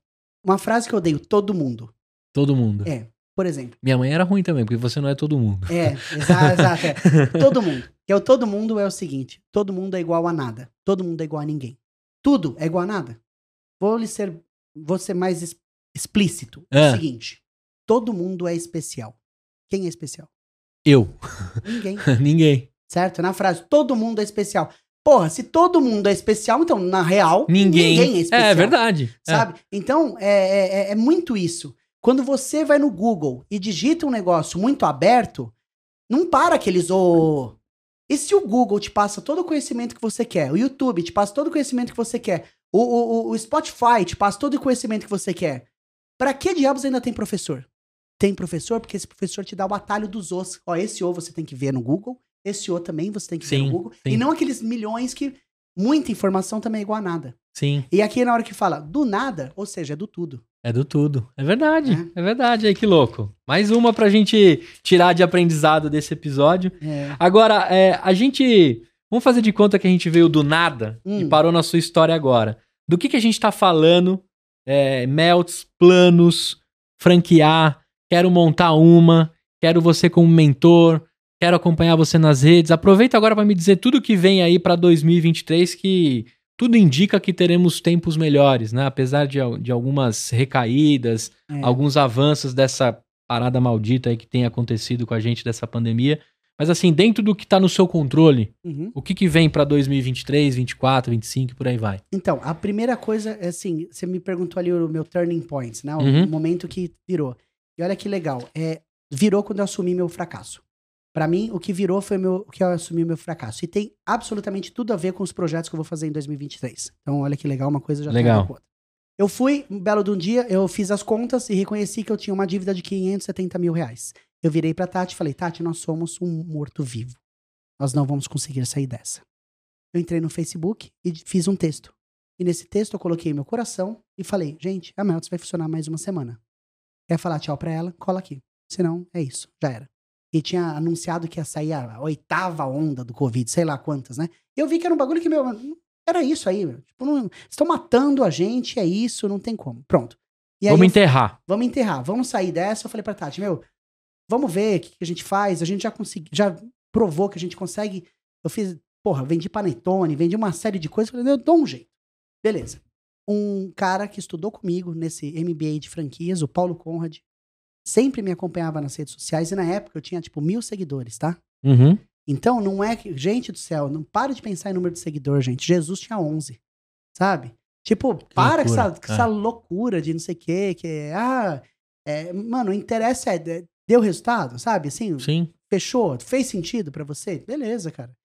uma frase que eu odeio, todo mundo. Todo mundo. É, por exemplo. Minha mãe era ruim também, porque você não é todo mundo. É, exa- exato. é. Todo mundo. Que é o todo mundo é o seguinte: todo mundo é igual a nada. Todo mundo é igual a ninguém. Tudo é igual a nada. Vou lhe ser, vou ser mais explícito. É Ah. o seguinte: todo mundo é especial. Quem é especial? Eu. Ninguém. Ninguém. certo? Na frase, todo mundo é especial. Porra, se todo mundo é especial, então, na real, Ninguém. é especial. É verdade. É. Sabe? Então, é, é, é muito isso. Quando você vai no Google e digita um negócio muito aberto, não para aqueles. ô E se o Google te passa todo o conhecimento que você quer, o YouTube te passa todo o conhecimento que você quer, o, o, o- Spotify te passa todo o conhecimento que você quer, pra que diabos ainda tem professor? Tem professor porque esse professor te dá o atalho dos os. Ó, esse O você tem que ver no Google, esse O também você tem que ver Sim, no Google. sim. E não aqueles milhões que muita informação também é igual a nada. Sim, E aqui na hora que fala do nada, ou seja, é do tudo. é do tudo. É verdade. É. É, verdade. Aí que louco. Mais uma pra gente tirar de aprendizado desse episódio. É. Agora, é, a gente. Vamos fazer de conta que a gente veio do nada e Hum. parou na sua história agora. Do que, que a gente tá falando? É, melts, planos, franquear, quero montar uma, quero você como mentor, quero acompanhar você nas redes. Aproveita agora para me dizer tudo que vem aí para 2023, que tudo indica que teremos tempos melhores, né? Apesar de, de algumas recaídas, É. alguns avanços dessa parada maldita aí que tem acontecido com a gente dessa pandemia. Mas assim, dentro do que tá no seu controle, Uhum. o que que vem pra 2023, 24, 25 e por aí vai? Então, a primeira coisa é assim, você me perguntou ali o meu turning point, né? O Uhum. momento que virou. E olha que legal, é, virou quando eu assumi meu fracasso. Pra mim, o que virou foi meu, o que eu assumi meu fracasso. E tem absolutamente tudo a ver com os projetos que eu vou fazer em 2023. Então, olha que legal, uma coisa já ver Legal. outra. Eu fui, um belo de um dia, eu fiz as contas e reconheci que eu tinha uma dívida de 570 mil reais. Eu virei pra Tati e falei, Tati, nós somos um morto-vivo. Nós não vamos conseguir sair dessa. Eu entrei no Facebook e fiz um texto. E nesse texto eu coloquei meu coração e falei, gente, a Melts vai funcionar mais uma semana. Quer falar tchau pra ela? Cola aqui. Senão, é isso. Já era. E tinha anunciado que ia sair a oitava onda do Covid, sei lá quantas, né? Eu vi que era um bagulho que, meu, era isso aí. Meu. Tipo, não, estão matando a gente, é isso, não tem como. Pronto. Vamos eu enterrar. vamos enterrar, vamos sair dessa. Eu falei pra Tati, meu, vamos ver o que, que a gente faz. A gente já conseguiu, já provou que a gente consegue. Eu fiz, porra, vendi panetone, vendi uma série de coisas. Falei, eu dou um jeito. Beleza. Um cara que estudou comigo nesse MBA de franquias, o Paulo Conrad, sempre me acompanhava nas redes sociais e na época eu tinha, tipo, mil seguidores, tá? Uhum. Então, não é que. Gente do céu, não para de pensar em número de seguidor, gente. Jesus tinha 11. Sabe? Tipo, para com essa, loucura, com essa loucura de não sei o quê, que é. Ah, é, mano, o interesse é. é, Deu resultado, sabe? Assim, Sim. fechou? Fez sentido pra você? Beleza, cara.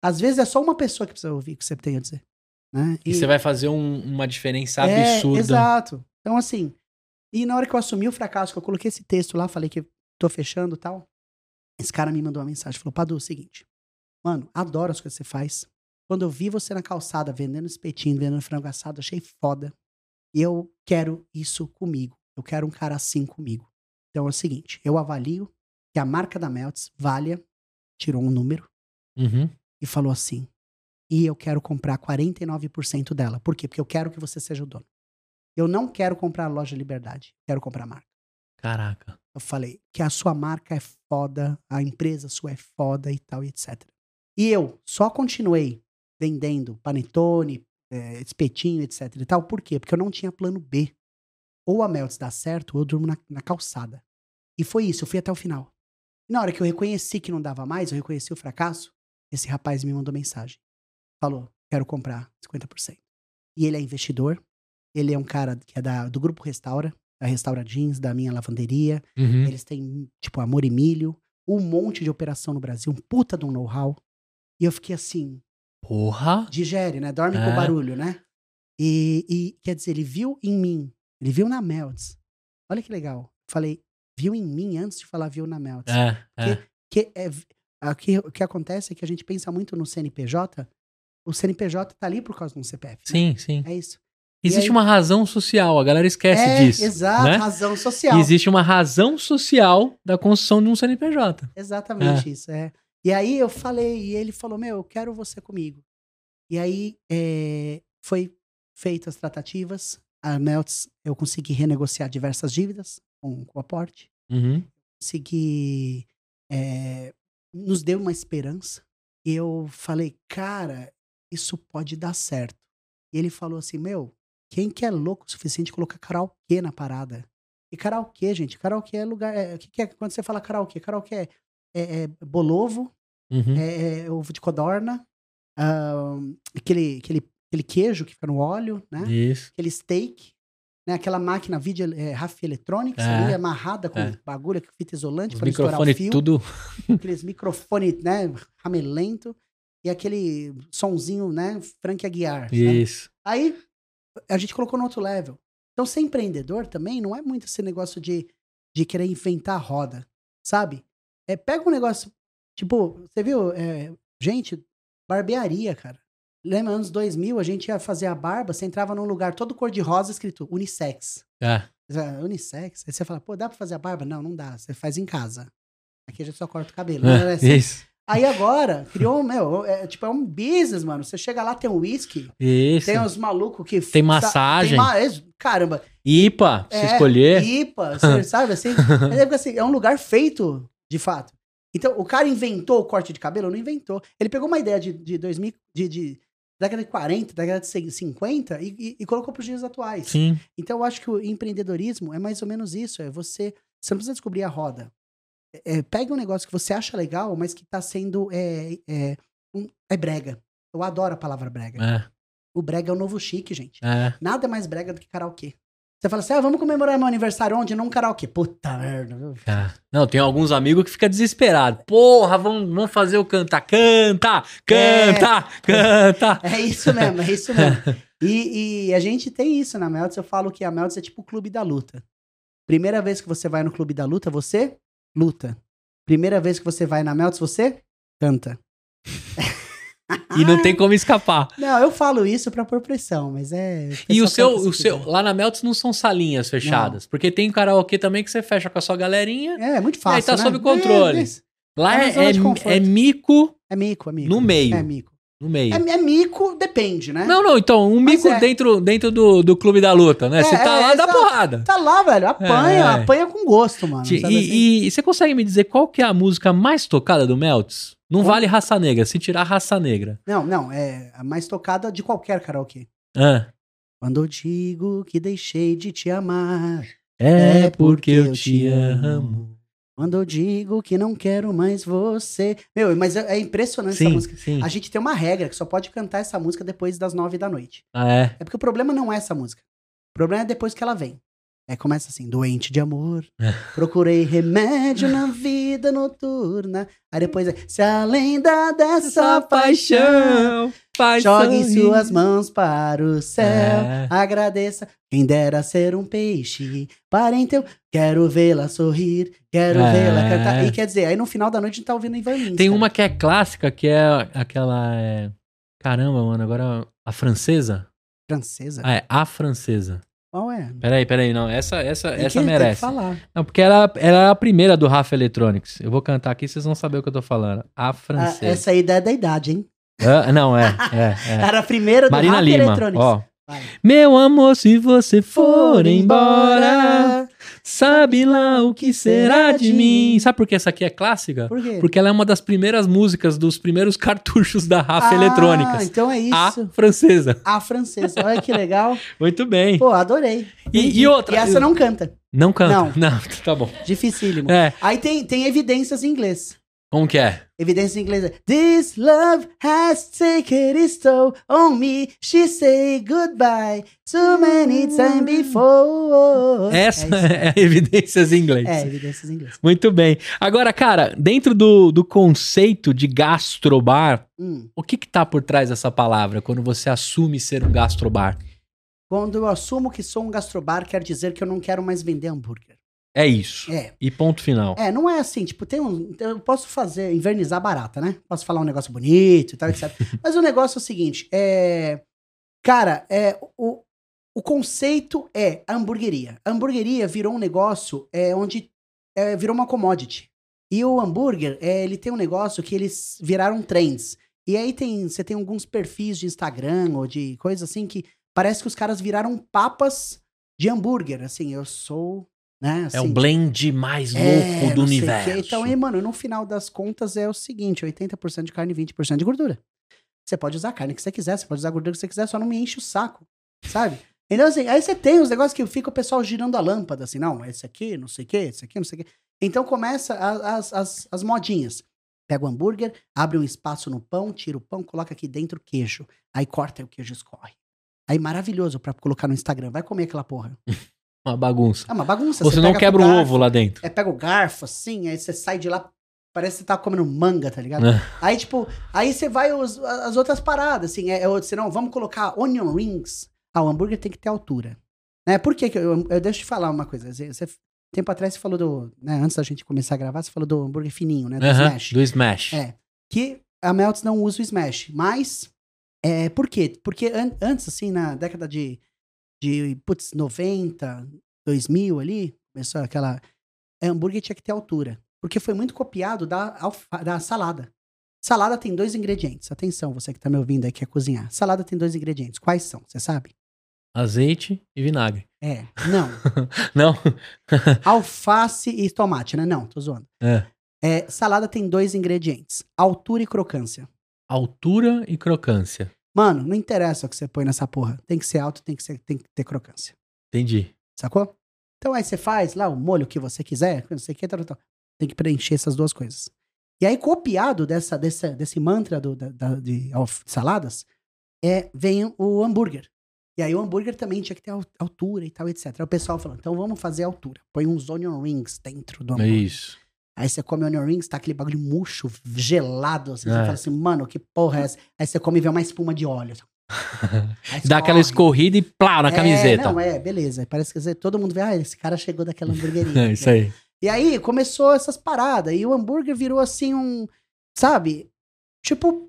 Às vezes é só uma pessoa que precisa ouvir o que você tem a dizer. Né? E você vai fazer um- uma diferença É, absurda. exato. Então, assim. E na hora que eu assumi o fracasso, que eu coloquei esse texto lá, falei que tô fechando e tal. Esse cara me mandou uma mensagem, falou, Padu, é o seguinte. Mano, adoro as coisas que você faz. Quando eu vi você na calçada vendendo espetinho, vendendo frango assado, achei foda. E eu quero isso comigo. Eu quero um cara assim comigo. Então é o seguinte, eu avalio que a marca da Melts valha, tirou um número, Uhum. e falou assim: e eu quero comprar 49% dela. Por quê? Porque eu quero que você seja o dono. Eu não quero comprar a loja Liberdade, quero comprar a marca. Caraca. Eu falei que a sua marca é foda, a empresa sua é foda e tal, e etc. E eu só continuei vendendo panetone, eh, espetinho, etc e tal. Por quê? Porque eu não tinha plano B. Ou a Melts dá certo, ou eu durmo na, na calçada. E foi isso, eu fui até o final. E na hora que eu reconheci que não dava mais, eu reconheci o fracasso, esse rapaz me mandou mensagem. Falou, quero comprar 50%. E ele é investidor, ele é um cara que é da, do grupo Restaura, da Restaura Jeans, da minha lavanderia. Uhum. Eles têm, tipo, Amor e Milho, um monte de operação no Brasil, um puta de um know-how. E eu fiquei assim, Porra. digere, né? Dorme É. com barulho, né? E, e, quer dizer, ele viu em mim, ele viu na Melts. Olha que legal. Falei, viu em mim antes de falar viu na Melts. É, é. Que é, aqui, o que acontece é que a gente pensa muito no CNPJ, o CNPJ tá ali por causa de um CPF. né? Sim, sim. É isso. Existe aí- uma razão social, a galera esquece é, disso. exato, né? razão social. Existe uma razão social da construção de um CNPJ. Exatamente isso, é. E aí eu falei, e ele falou, meu, eu quero você comigo. E aí é, foi feitas as tratativas, a Melts, eu consegui renegociar diversas dívidas com, com o aporte, Uhum. consegui, é, nos deu uma esperança, e eu falei, cara, isso pode dar certo. E ele falou assim, meu, quem que é louco o suficiente colocar karaokê na parada? E karaokê, gente, karaokê é lugar, é, o que, que é, quando você fala karaokê, karaokê é, é, é bolovo, Uhum. é, é ovo de codorna, aquele, aquele, aquele queijo que fica no óleo, né? Isso. Aquele steak, né? Aquela máquina vídeo, é, RAF Electronics É, ali, amarrada com é. bagulho, com fita isolante para estourar o fio. tudo. Aqueles microfones, né? Ramelento. E aquele sonzinho, né? Frank Aguiar. sabe? Isso. Aí a gente colocou no outro level. Então, ser empreendedor também não é muito esse negócio de, de querer inventar a roda, sabe? É, pega um negócio, tipo, você viu, é, gente, barbearia, cara. Lembra, anos 2000, a gente ia fazer a barba, você entrava num lugar todo cor-de-rosa escrito unissex. É. Fala, Unissex? Aí você fala, pô, dá pra fazer a barba? Não, não dá, você faz em casa. Aqui a gente só corta o cabelo. né? É, Assim. Isso. Aí agora, criou, meu, é, tipo, é um business, mano. Você chega lá, tem um whisky, Isso. tem uns malucos que. Tem sa- massagem. Tem ma- é, caramba. IPA, você é, escolher. IPA, você sabe assim? Mas é, assim? é um lugar feito, de fato. Então, o cara inventou o corte de cabelo? Não inventou. Ele pegou uma ideia de, de 2000, de, de década de 40, década de 50 e, e, e colocou para os dias atuais. Sim. Então, eu acho que o empreendedorismo é mais ou menos isso. É você. Você não precisa descobrir a roda. É, pegue um negócio que você acha legal, mas que tá sendo. É, é, um- é brega. Eu adoro a palavra brega. É, O brega é o novo chique, gente. é. Nada é mais brega do que karaokê. Você fala assim, ah, vamos comemorar meu aniversário onde? Num karaokê. Puta merda. Ah, Não, tem alguns amigos que ficam desesperados. Porra, vamos, vamos fazer o cantar. Canta, canta, canta. É isso mesmo, é isso mesmo. E, e a gente tem isso na Melts. Eu falo que a Melts é tipo o clube da luta. Primeira vez que você vai no clube da luta, você luta. Primeira vez que você vai na Melts, você canta. E não tem como escapar. Não, eu falo isso pra pôr pressão, mas é. E o seu, o seu, lá na Melts não são salinhas fechadas, porque tem karaokê também que você fecha com a sua galerinha. É, é muito fácil. tá né? sob controle. É, é, Lá É é, é, é mico é mico, é mico. no meio. É mico. No meio. É, é mico, depende, né? Não, não, então, um Mas mico é. dentro, dentro do, do clube da luta, né? É, Você tá é, lá, dá porrada. Tá lá, velho. Apanha, É. apanha com gosto, mano. Sabe assim? E, e você consegue me dizer qual que é a música mais tocada do Melts? Não Como? vale raça negra, se tirar raça negra. Não, não, é a mais tocada de qualquer karaokê. Ah, Quando eu digo que deixei de te amar. é É porque porque eu te amo. Quando eu digo que não quero mais você. Meu, mas é, é impressionante essa Sim, música. sim. A gente tem uma regra que só pode cantar essa música depois das nove da noite. Ah, é? É porque o problema não é essa música. O problema é depois que ela vem. É, começa assim, doente de amor, É. procurei remédio na vida noturna. Aí depois é, se a lenda dessa paixão, faz jogue sorrir. suas mãos para o céu, É. agradeça. Quem dera ser um peixe, parente eu quero vê-la sorrir, quero É. vê-la cantar. E quer dizer, aí no final da noite a gente tá ouvindo Ivan Lins. Tem uma que é clássica, que é aquela. é, Caramba, mano, agora. A francesa? francesa. Ah, é, a francesa. Qual é? Peraí, peraí, não. Essa, essa, Tem essa que- tem que merece. falar. Não, porque ela, ela é a primeira do Rafa Electronics. Eu vou cantar aqui, vocês vão saber o que eu tô falando. A Ah, francesa. essa aí é da idade, hein? Ah, não, é, é, é. Era a primeira do Marina Lima, Electronics. ó. Vai. Meu amor, se você for embora, sabe lá o que será de mim. Sabe por que essa aqui é clássica? Por quê? Porque ela é uma das primeiras músicas dos primeiros cartuchos da Rafa Ah, Electrônicas. então é A isso. francesa. A francesa. Olha que legal. Muito bem. Pô, adorei. E- e outra- E essa não canta. Não canta. Não. Não, tá bom. Dificílimo. É, Aí tem, tem evidências em inglês. Como que é? Evidências em inglês. é, This love has taken its toll on me. She say goodbye so many times before. Essa É, é, evidências em inglês. é evidências em inglês. Muito bem. Agora, cara, dentro do, do conceito de gastrobar, Hum. o que que tá por trás dessa palavra quando você assume ser um gastrobar? Quando eu assumo que sou um gastrobar, quer dizer que eu não quero mais vender hambúrguer. É isso. É. E ponto final. É, não é assim, tipo, tem um. Eu posso fazer, invernizar barata, né? Posso falar um negócio bonito e tal, etc. Mas o negócio é o seguinte: é. Cara, é, o, o conceito é a hamburgueria. A hamburgueria virou um negócio é, onde é, virou uma commodity. E o hambúrguer, é, ele tem um negócio que eles viraram trends. E aí tem, você tem alguns perfis de Instagram ou de coisa assim que parece que os caras viraram papas de hambúrguer. Assim, eu sou. Né, É o assim, blend mais louco é, do não sei o quê. universo. Então, aí, mano, no final das contas é o seguinte: 80% de carne e 20% de gordura. Você pode usar a carne que você quiser, você pode usar a gordura que você quiser, só não me enche o saco, sabe? Então, assim, aí você tem os negócios que fica o pessoal girando a lâmpada, assim, não, esse aqui, não sei o quê, esse aqui, não sei o quê. Então começa as, as, as modinhas. Pega o hambúrguer, abre um espaço no pão, tira o pão, coloca aqui dentro queijo. Aí corta e o queijo escorre. Aí maravilhoso pra colocar no Instagram. Vai comer aquela porra. Uma bagunça. É uma bagunça. Você não quebra o garfo, ovo lá dentro. é, pega o garfo, assim, aí você sai de lá, parece que você tá comendo manga, tá ligado? É. Aí, tipo, aí você vai os- as outras paradas, assim, é, é, outro- senão, vamos colocar onion rings. Ah, o hambúrguer tem que ter altura. Né? Por que que eu, eu deixo te falar uma coisa, você, você- tempo atrás você falou do, né, antes da gente começar a gravar, você falou do hambúrguer fininho, né, do Aham, smash. Do Smash. É, que a Melts não usa o Smash, mas é, por quê? Porque an- antes, assim, na década de, de putz, 90, 2000 ali, começou aquela... é, hambúrguer tinha que ter altura, porque foi muito copiado da, alfa- da salada. Salada tem dois ingredientes, atenção, você que tá me ouvindo aí que quer cozinhar. Salada tem dois ingredientes, quais são? Você sabe? Azeite e vinagre. É, não. Não? Alface e tomate, né? Não, tô zoando. É. É, salada tem dois ingredientes, altura e crocância. Altura e crocância. Mano, não interessa o que você põe nessa porra. Tem que ser alto, tem que, ser, tem que ter crocância. Entendi. Sacou? Então aí você faz lá o molho que você quiser, não sei o que, tal, tal. Tem que preencher essas duas coisas. E aí, copiado dessa, dessa, desse mantra do, da, da- de, of- saladas, é, vem o hambúrguer. E aí o hambúrguer também tinha que ter al- altura e tal, etc. Aí o pessoal falou, então vamos fazer altura. Põe uns onion rings dentro do hambúrguer. Isso. Aí você come onion rings, tá aquele bagulho murcho, gelado, assim. Você É. fala assim, mano, que porra é essa? Aí você come e vê uma espuma de óleo. Aí Dá aquela escorrida e plá na É, camiseta. não, é, beleza. Parece que todo mundo vê, ah, esse cara chegou daquela hamburgueria. É isso aí. E aí começou essas paradas. E o hambúrguer virou assim um. Sabe? Tipo,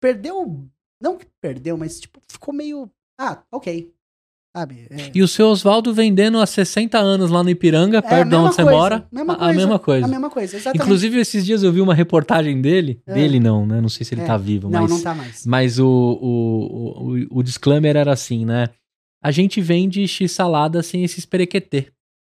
perdeu. Não que perdeu, mas tipo, ficou meio. Ah, ok. Sabe? É, E o seu Oswaldo vendendo há 60 anos lá no Ipiranga, É, perto de onde você coisa, mora. mesma a, a coisa, mesma coisa. a mesma coisa, exatamente. Inclusive, esses dias eu vi uma reportagem dele. É. Dele não, né? Não sei se ele É. tá vivo, não, mas. não tá mais. Mas o, o, o, o disclaimer era assim, né? A gente vende x-salada sem esses perequetê.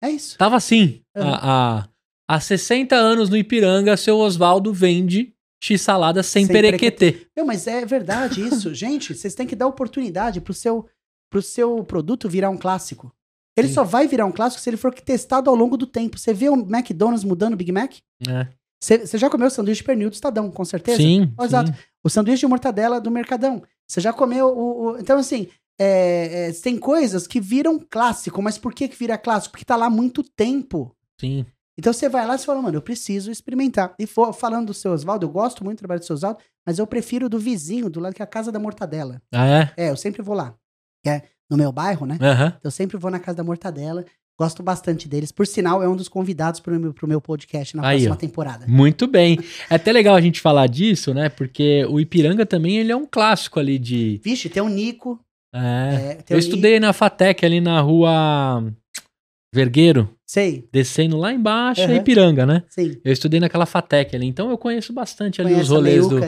É isso. Tava assim. Uhum. Há, há, há 60 anos no Ipiranga, seu Oswaldo vende x-salada sem, Sem perequetê. Não, mas é verdade isso. Gente, vocês têm que dar oportunidade pro seu, pro seu produto virar um clássico. Ele Sim. só vai virar um clássico se ele for testado ao longo do tempo. Você vê o McDonald's mudando o Big Mac? É. Você já comeu o sanduíche de pernil do Estadão, com certeza? Sim, Exato. sim. O sanduíche de mortadela do Mercadão. Você já comeu o. o- então, assim, é, é, tem coisas que viram clássico, mas por que, que vira clássico? Porque tá lá há muito tempo. sim. Então você vai lá e fala, mano, eu preciso experimentar. E for, falando do seu Oswaldo, eu gosto muito do trabalho do seu Oswaldo, mas eu prefiro do vizinho, do lado que é a casa da mortadela. Ah, é? É, eu sempre vou lá. Que é no meu bairro, né? Aham. Eu sempre vou na casa da mortadela. Gosto bastante deles. Por sinal, é um dos convidados pro meu, pro meu podcast na Aí, próxima ó. temporada. Muito bem. É até legal a gente falar disso, né? Porque o Ipiranga também ele é um clássico ali de. Vixe, tem o Nico. É. É, Eu o estudei na Fatec ali na rua Vergueiro, Nico. Sei, descendo lá embaixo, é Aham. Ipiranga, né? sim. Eu estudei naquela Fatec ali, então eu conheço bastante ali Conhece os rolês do.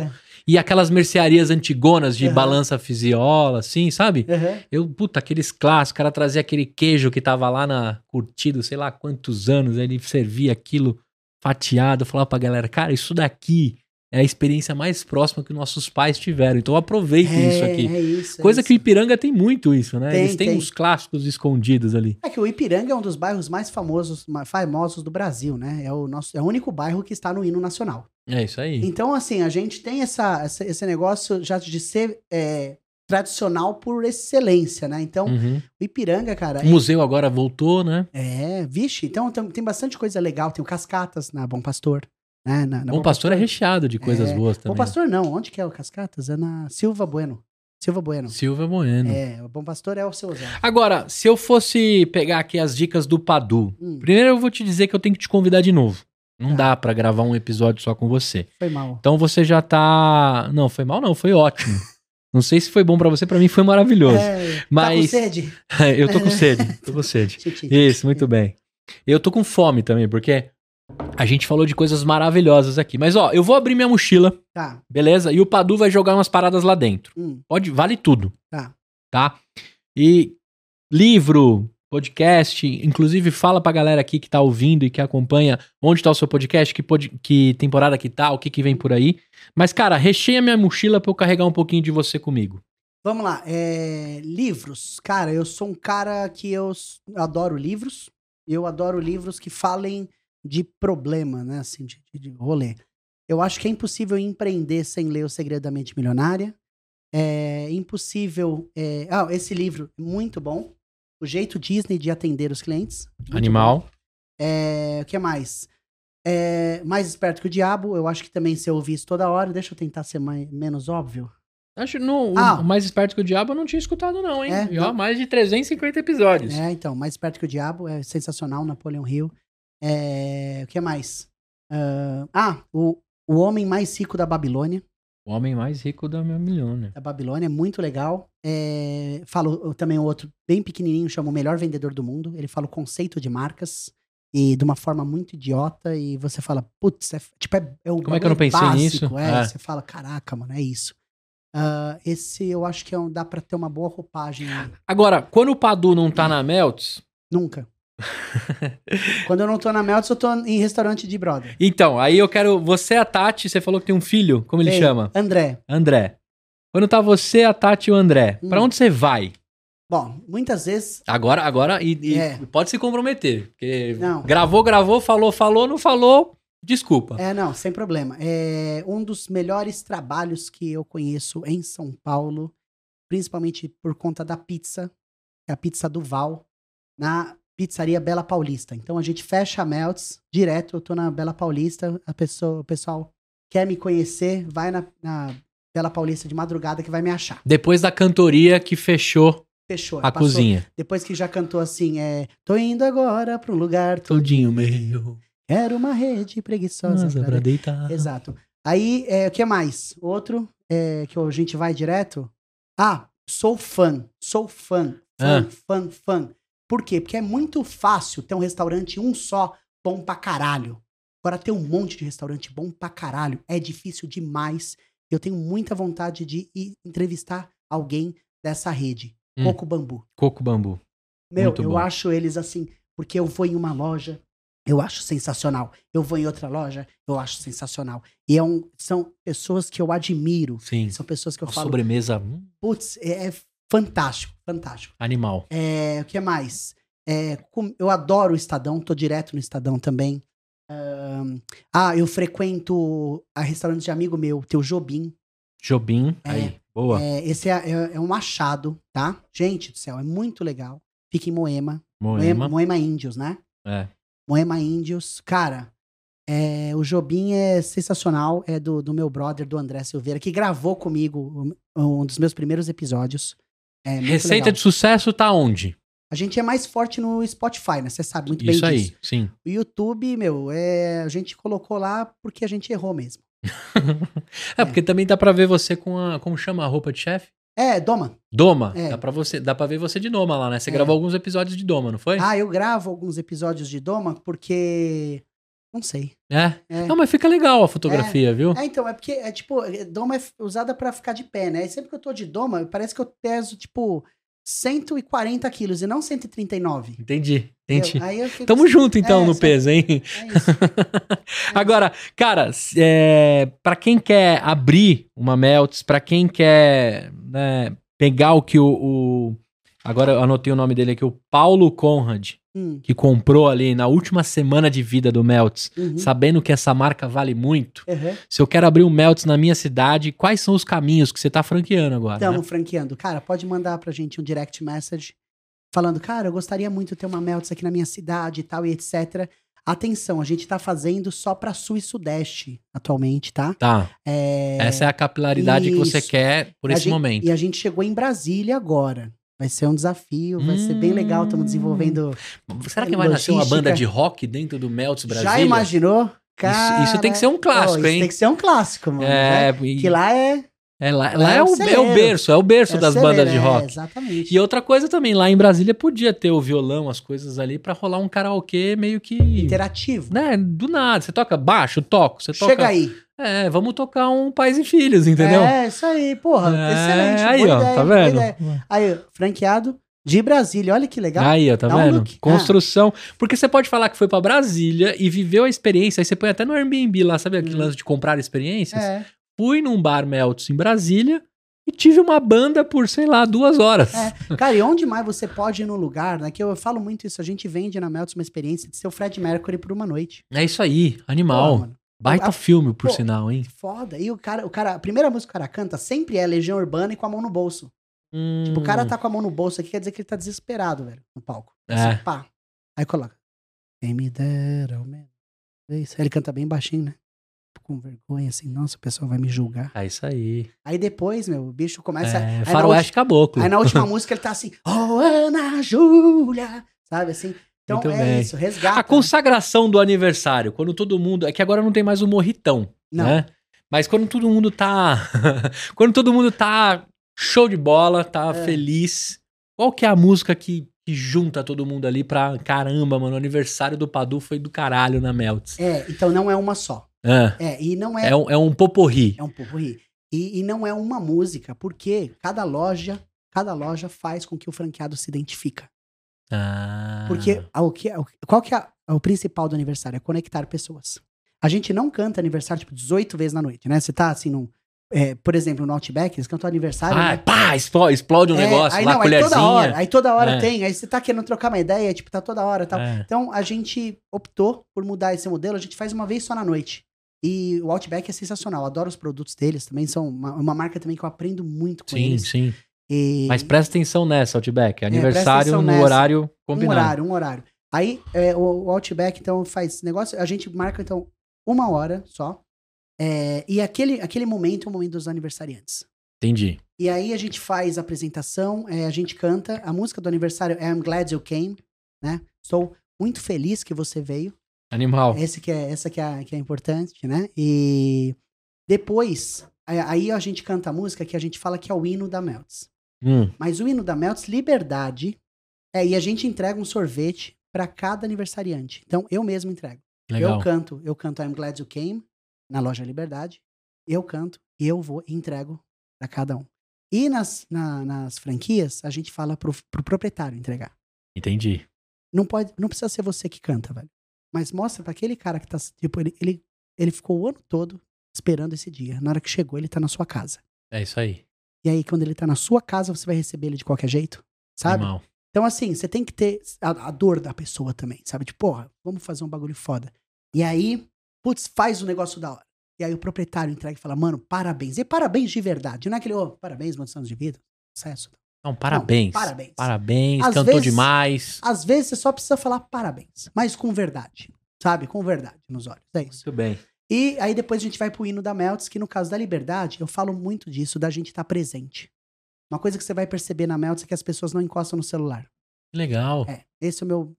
E aquelas mercearias antigonas de Aham. balança fisiola, assim, sabe? Aham. Eu, puta, aqueles clássicos, o cara trazia aquele queijo que tava lá na curtido, sei lá quantos anos, ele servia aquilo fatiado, falava pra galera, cara, isso daqui é a experiência mais próxima que nossos pais tiveram, então aproveite isso aqui. É isso. é Coisa isso. que o Ipiranga tem muito isso, né? Tem, Eles têm tem. uns clássicos escondidos ali. É que o Ipiranga é um dos bairros mais famosos, famosos do Brasil, né? É o, nosso, é o único bairro que está no hino nacional. É isso aí. Então, assim, a gente tem essa, essa- esse negócio já de ser é, tradicional por excelência, né? Então, Uhum. o Ipiranga, cara. O museu agora voltou, né? É, vixe, então tem, tem bastante coisa legal. Tem o Cascatas na Bom Pastor. Né? Na, na Bom Pastor é recheado de coisas É. boas Bom também. Pastor não, onde que é o Cascatas? É na Silva Bueno. Silva Bueno. Silva Bueno. É, o Bom Pastor é o seu Zé. Agora, se eu fosse pegar aqui as dicas do Padu, Hum, primeiro eu vou te dizer que eu tenho que te convidar de novo. Não Tá. dá pra gravar um episódio só com você. foi mal. Então você já tá. Não, foi mal, não, foi ótimo. Não sei se foi bom pra você, pra mim foi maravilhoso. É, Tá com Mas- sede? eu tô com sede, tô com sede. Isso, muito bem. Eu tô com fome também, porque a gente falou de coisas maravilhosas aqui. Mas ó, eu vou abrir minha mochila, Tá. beleza? E o Padu vai jogar umas paradas lá dentro. Hum, Pode, vale tudo. Tá. Tá? E livro, podcast, inclusive fala pra galera aqui que tá ouvindo e que acompanha onde tá o seu podcast, que, pod- que temporada que tá, o que que vem por aí. Mas, cara, recheia minha mochila pra eu carregar um pouquinho de você comigo. Vamos lá. é, livros. Cara, eu sou um cara que eu adoro livros. Eu adoro livros que falem de problema, né? Assim, de, de- rolê. Eu acho que é impossível empreender sem ler O Segredo da Mente Milionária. É impossível. é, Ah, esse livro, muito bom. O jeito Disney de atender os clientes. Animal. É, o que mais? É, mais esperto que o diabo. Eu acho que também se eu ouvir isso toda hora, deixa eu tentar ser mais, menos óbvio. Acho não, o- Ah. o mais esperto que o diabo eu não tinha escutado, não, hein? É? E, ó, Não. mais de 350 episódios. É, então, mais esperto que o diabo. É sensacional, Napoleão Hill. É, o que mais? Ah, ah, o, o Homem Mais Rico da Babilônia. O homem mais rico da milhona. Da Babilônia, é muito legal. É, falo também o outro bem pequenininho, chama O Melhor Vendedor do Mundo. Ele fala o conceito de marcas e de uma forma muito idiota. E você fala, putz, é, tipo, é, é o Como é que eu não pensei nisso? É, É. Você fala, caraca, mano, é isso. Ah, esse eu acho que é um- dá pra ter uma boa roupagem. Agora, quando o Padu não tá na Melts, Nunca. Quando eu não tô na Melts, eu tô em restaurante de brother. então, aí eu quero. Você, a Tati, você falou que tem um filho, como ele Tem, chama? André. André. Quando tá você, a Tati e o André, pra Hum. onde você vai? Bom, muitas vezes. Agora, agora, e, e É. pode se comprometer. Porque Não. gravou, gravou, falou, falou, não falou. Desculpa. É, não, sem problema. É um dos melhores trabalhos que eu conheço em São Paulo, principalmente por conta da pizza, que é a pizza do Val, na pizzaria Bela Paulista. Então a gente fecha a Melts direto, eu tô na Bela Paulista, a pessoa, o pessoal quer me conhecer, vai na, na Bela Paulista de madrugada que vai me achar. Depois da cantoria que fechou Fechou. a passou- cozinha. Depois que já cantou assim, é. Tô indo agora pra um lugar. Todinho meio. Quero uma rede preguiçosa. Nossa, pra pra de- deitar. Exato. Aí, é, o que mais? Outro é, que a gente vai direto. Ah, sou fã. Sou fã. Fã, Ah. fã, fã. Por quê? Porque é muito fácil ter um restaurante um só bom pra caralho. Agora, ter um monte de restaurante bom pra caralho é difícil demais. Eu tenho muita vontade de ir entrevistar alguém dessa rede. Hum. Coco Bambu. Coco bambu. Meu, Muito eu bom. acho eles assim, porque eu vou em uma loja, eu acho sensacional. Eu vou em outra loja, eu acho sensacional. E é um, são pessoas que eu admiro. Sim. São pessoas que eu Uma falo, sobremesa hum, putz, é, é fantástico, fantástico. animal. É, o que mais? É, eu adoro o Estadão, tô direto no Estadão também. Ah, eu frequento a restaurante de amigo meu, teu Jobim. Jobim. É. Aí. Boa. É, esse é, é- é um achado, tá? Gente do céu, é muito legal. Fica em Moema. Moema, Moema. Moema Índios, né? É. Moema Índios. Cara, é, o Jobim é sensacional. É do, do meu brother, do André Silveira, que gravou comigo um, um dos meus primeiros episódios. É Receita legal. de sucesso tá onde? A gente é mais forte no Spotify, né? Você sabe muito bem Isso aí, disso. sim. O YouTube, meu, é, a gente colocou lá porque a gente errou mesmo. É, porque também dá pra ver você com a. Como chama a roupa de chefe? É, Doma. Doma. É. Dá, pra você, dá pra ver você de Doma lá, né? Você É. gravou alguns episódios de Doma, não foi? Ah, eu gravo alguns episódios de Doma porque. Não sei. É. É. Não, mas fica legal a fotografia, viu? É, então, é porque, é tipo, é, doma é usada pra ficar de pé, né? E sempre que eu tô de doma, parece que eu peso, tipo, 140 quilos e não 139. Entendi, entendi. Aí eu fico Tamo assim, junto então é, no peso, hein? É isso. Agora, cara, é, para quem quer abrir uma Melts, pra quem quer né, pegar o que o, o- Agora eu anotei o nome dele aqui, o Paulo Conrad, Hum, que comprou ali na última semana de vida do Melts, uhum, sabendo que essa marca vale muito. uhum. Se eu quero abrir um Melts na minha cidade, quais são os caminhos que você tá franqueando agora? Estamos né? franqueando. Cara, pode mandar pra gente um direct message falando, cara, eu gostaria muito de ter uma Melts aqui na minha cidade e tal, e etc. Atenção, a gente tá fazendo só pra sul e sudeste atualmente, tá? Tá, É, essa é a capilaridade que você Isso. quer por a esse gente- momento. E a gente chegou em Brasília agora. Vai ser um desafio, vai ser bem legal. Estamos Hum. desenvolvendo. Será que vai nascer uma banda de rock dentro do Melts Brasília? Já imaginou? Cara, isso tem que ser um clássico, isso hein? Tem que ser um clássico, mano. É, né? e- Que lá é. É lá, lá lá é é, o é o berço, é o berço é das celeiro, bandas de é, rock. exatamente. E outra coisa também, lá em Brasília podia ter o violão, as coisas ali, pra rolar um karaokê meio que. Interativo. Né, do nada. Você toca baixo, toco. Você toca. Chega aí. É, vamos tocar um Pais e Filhos, entendeu? É, isso aí, porra. É, excelente. Aí, boa ó, ideia, tá vendo? Aí, franqueado de Brasília. Olha que legal. Aí, ó, tá Dá um vendo? look. Construção. Porque você pode falar que foi pra Brasília e viveu a experiência, aí você põe até no Airbnb lá, sabe aquele Hum. lance de comprar experiências? É, Fui num bar Melts em Brasília e tive uma banda por, sei lá, duas horas. é. Cara, e onde mais você pode ir num lugar, né? Que eu falo muito isso. A gente vende na Melts uma experiência de ser o Fred Mercury por uma noite. É isso aí, animal. Mano. Baita A- filme, por pô, sinal, hein? Foda. E o cara, o cara, a primeira música que o cara canta sempre é Legião Urbana e com a mão no bolso. Tipo, o Hum. cara tá com a mão no bolso aqui, quer dizer que ele tá desesperado, velho, no palco. É. Assim, pá. Aí coloca. Quem me dera, ao menos. Ele canta bem baixinho, né? Com vergonha, assim, nossa, o pessoal vai me julgar. É isso aí. Aí depois, meu, o bicho começa. É, faroeste caboclo. ulti- aí na última música ele tá assim, oh, Ana Júlia, sabe assim? Então Muito é bem. isso, resgata. A né? consagração do aniversário, quando todo mundo. É que agora não tem mais o morritão, Não. né? Mas quando todo mundo tá. quando todo mundo tá show de bola, tá É. feliz. Qual que é a música que, que junta todo mundo ali pra. Caramba, mano, o aniversário do Padu foi do caralho na Melts. É, então não é uma só. Ah, É, e não é. é, um, é um poporri. É um popurrí. E, e não é uma música, porque cada loja, cada loja faz com que o franqueado se identifica. Ah. Porque o que, qual que é a- o principal do aniversário? É conectar pessoas. A gente não canta aniversário, tipo, 18 vezes na noite, né? Você tá, assim, num... é, por exemplo, no Outback, eles cantam aniversário. Ah, né? pá, explo- explode um É, negócio aí lá, não, aí colherzinha. toda hora, aí toda hora É. tem, aí você tá querendo trocar uma ideia, tipo, tá toda hora e tal. É. Então a gente optou por mudar esse modelo, a gente faz uma vez só na noite. E o Outback é sensacional, adoro os produtos deles também, são uma, uma marca também que eu aprendo muito com Sim, eles. sim. E Mas presta atenção nessa, Outback. Aniversário atenção no nessa. horário um combinado. horário, um horário. Aí é, o, o Outback, então, faz negócio, a gente marca, então, uma hora só. É, e aquele, aquele momento é o momento dos aniversariantes. Entendi. E aí a gente faz a apresentação, é, a gente canta. A música do aniversário é I'm Glad You Came, né? Estou muito feliz que você veio. Animal. Esse que é, essa que é, que é importante, né? E depois, aí- a gente canta a música que a gente fala que é o hino da Melts. Hum, Mas o hino da Melts, liberdade, é, e a gente entrega um sorvete para cada aniversariante. Então, eu mesmo entrego. legal. Eu canto, eu canto I'm Glad You Came na loja Liberdade. Eu canto e eu vou e entrego para cada um. E nas, na- nas franquias, a gente fala pro, pro proprietário entregar. Entendi. Não pode, não precisa ser você que canta, velho. Mas mostra para aquele cara que tá, tipo, ele, ele, ele ficou o ano todo esperando esse dia. Na hora que chegou, ele tá na sua casa. É isso aí. E aí, quando ele tá na sua casa, você vai receber ele de qualquer jeito, sabe? Então, assim, você tem que ter a, a dor da pessoa também, sabe? Tipo, porra, vamos fazer um bagulho foda. E aí, putz, faz o negócio da hora. E aí o proprietário entrega e fala, mano, parabéns. E parabéns de verdade. Não é aquele, ô, parabéns, muitos anos de vida, sucesso. Não, parabéns. Não, parabéns. Parabéns, Às cantou vezes- demais. Às vezes você só precisa falar parabéns, mas com verdade, sabe? Com verdade nos olhos. É isso. Muito bem. E aí depois a gente vai pro hino da Melts, que no caso da liberdade, eu falo muito disso, da gente estar presente. Uma coisa que você vai perceber na Melts é que as pessoas não encostam no celular. Legal. É, esse é o meu.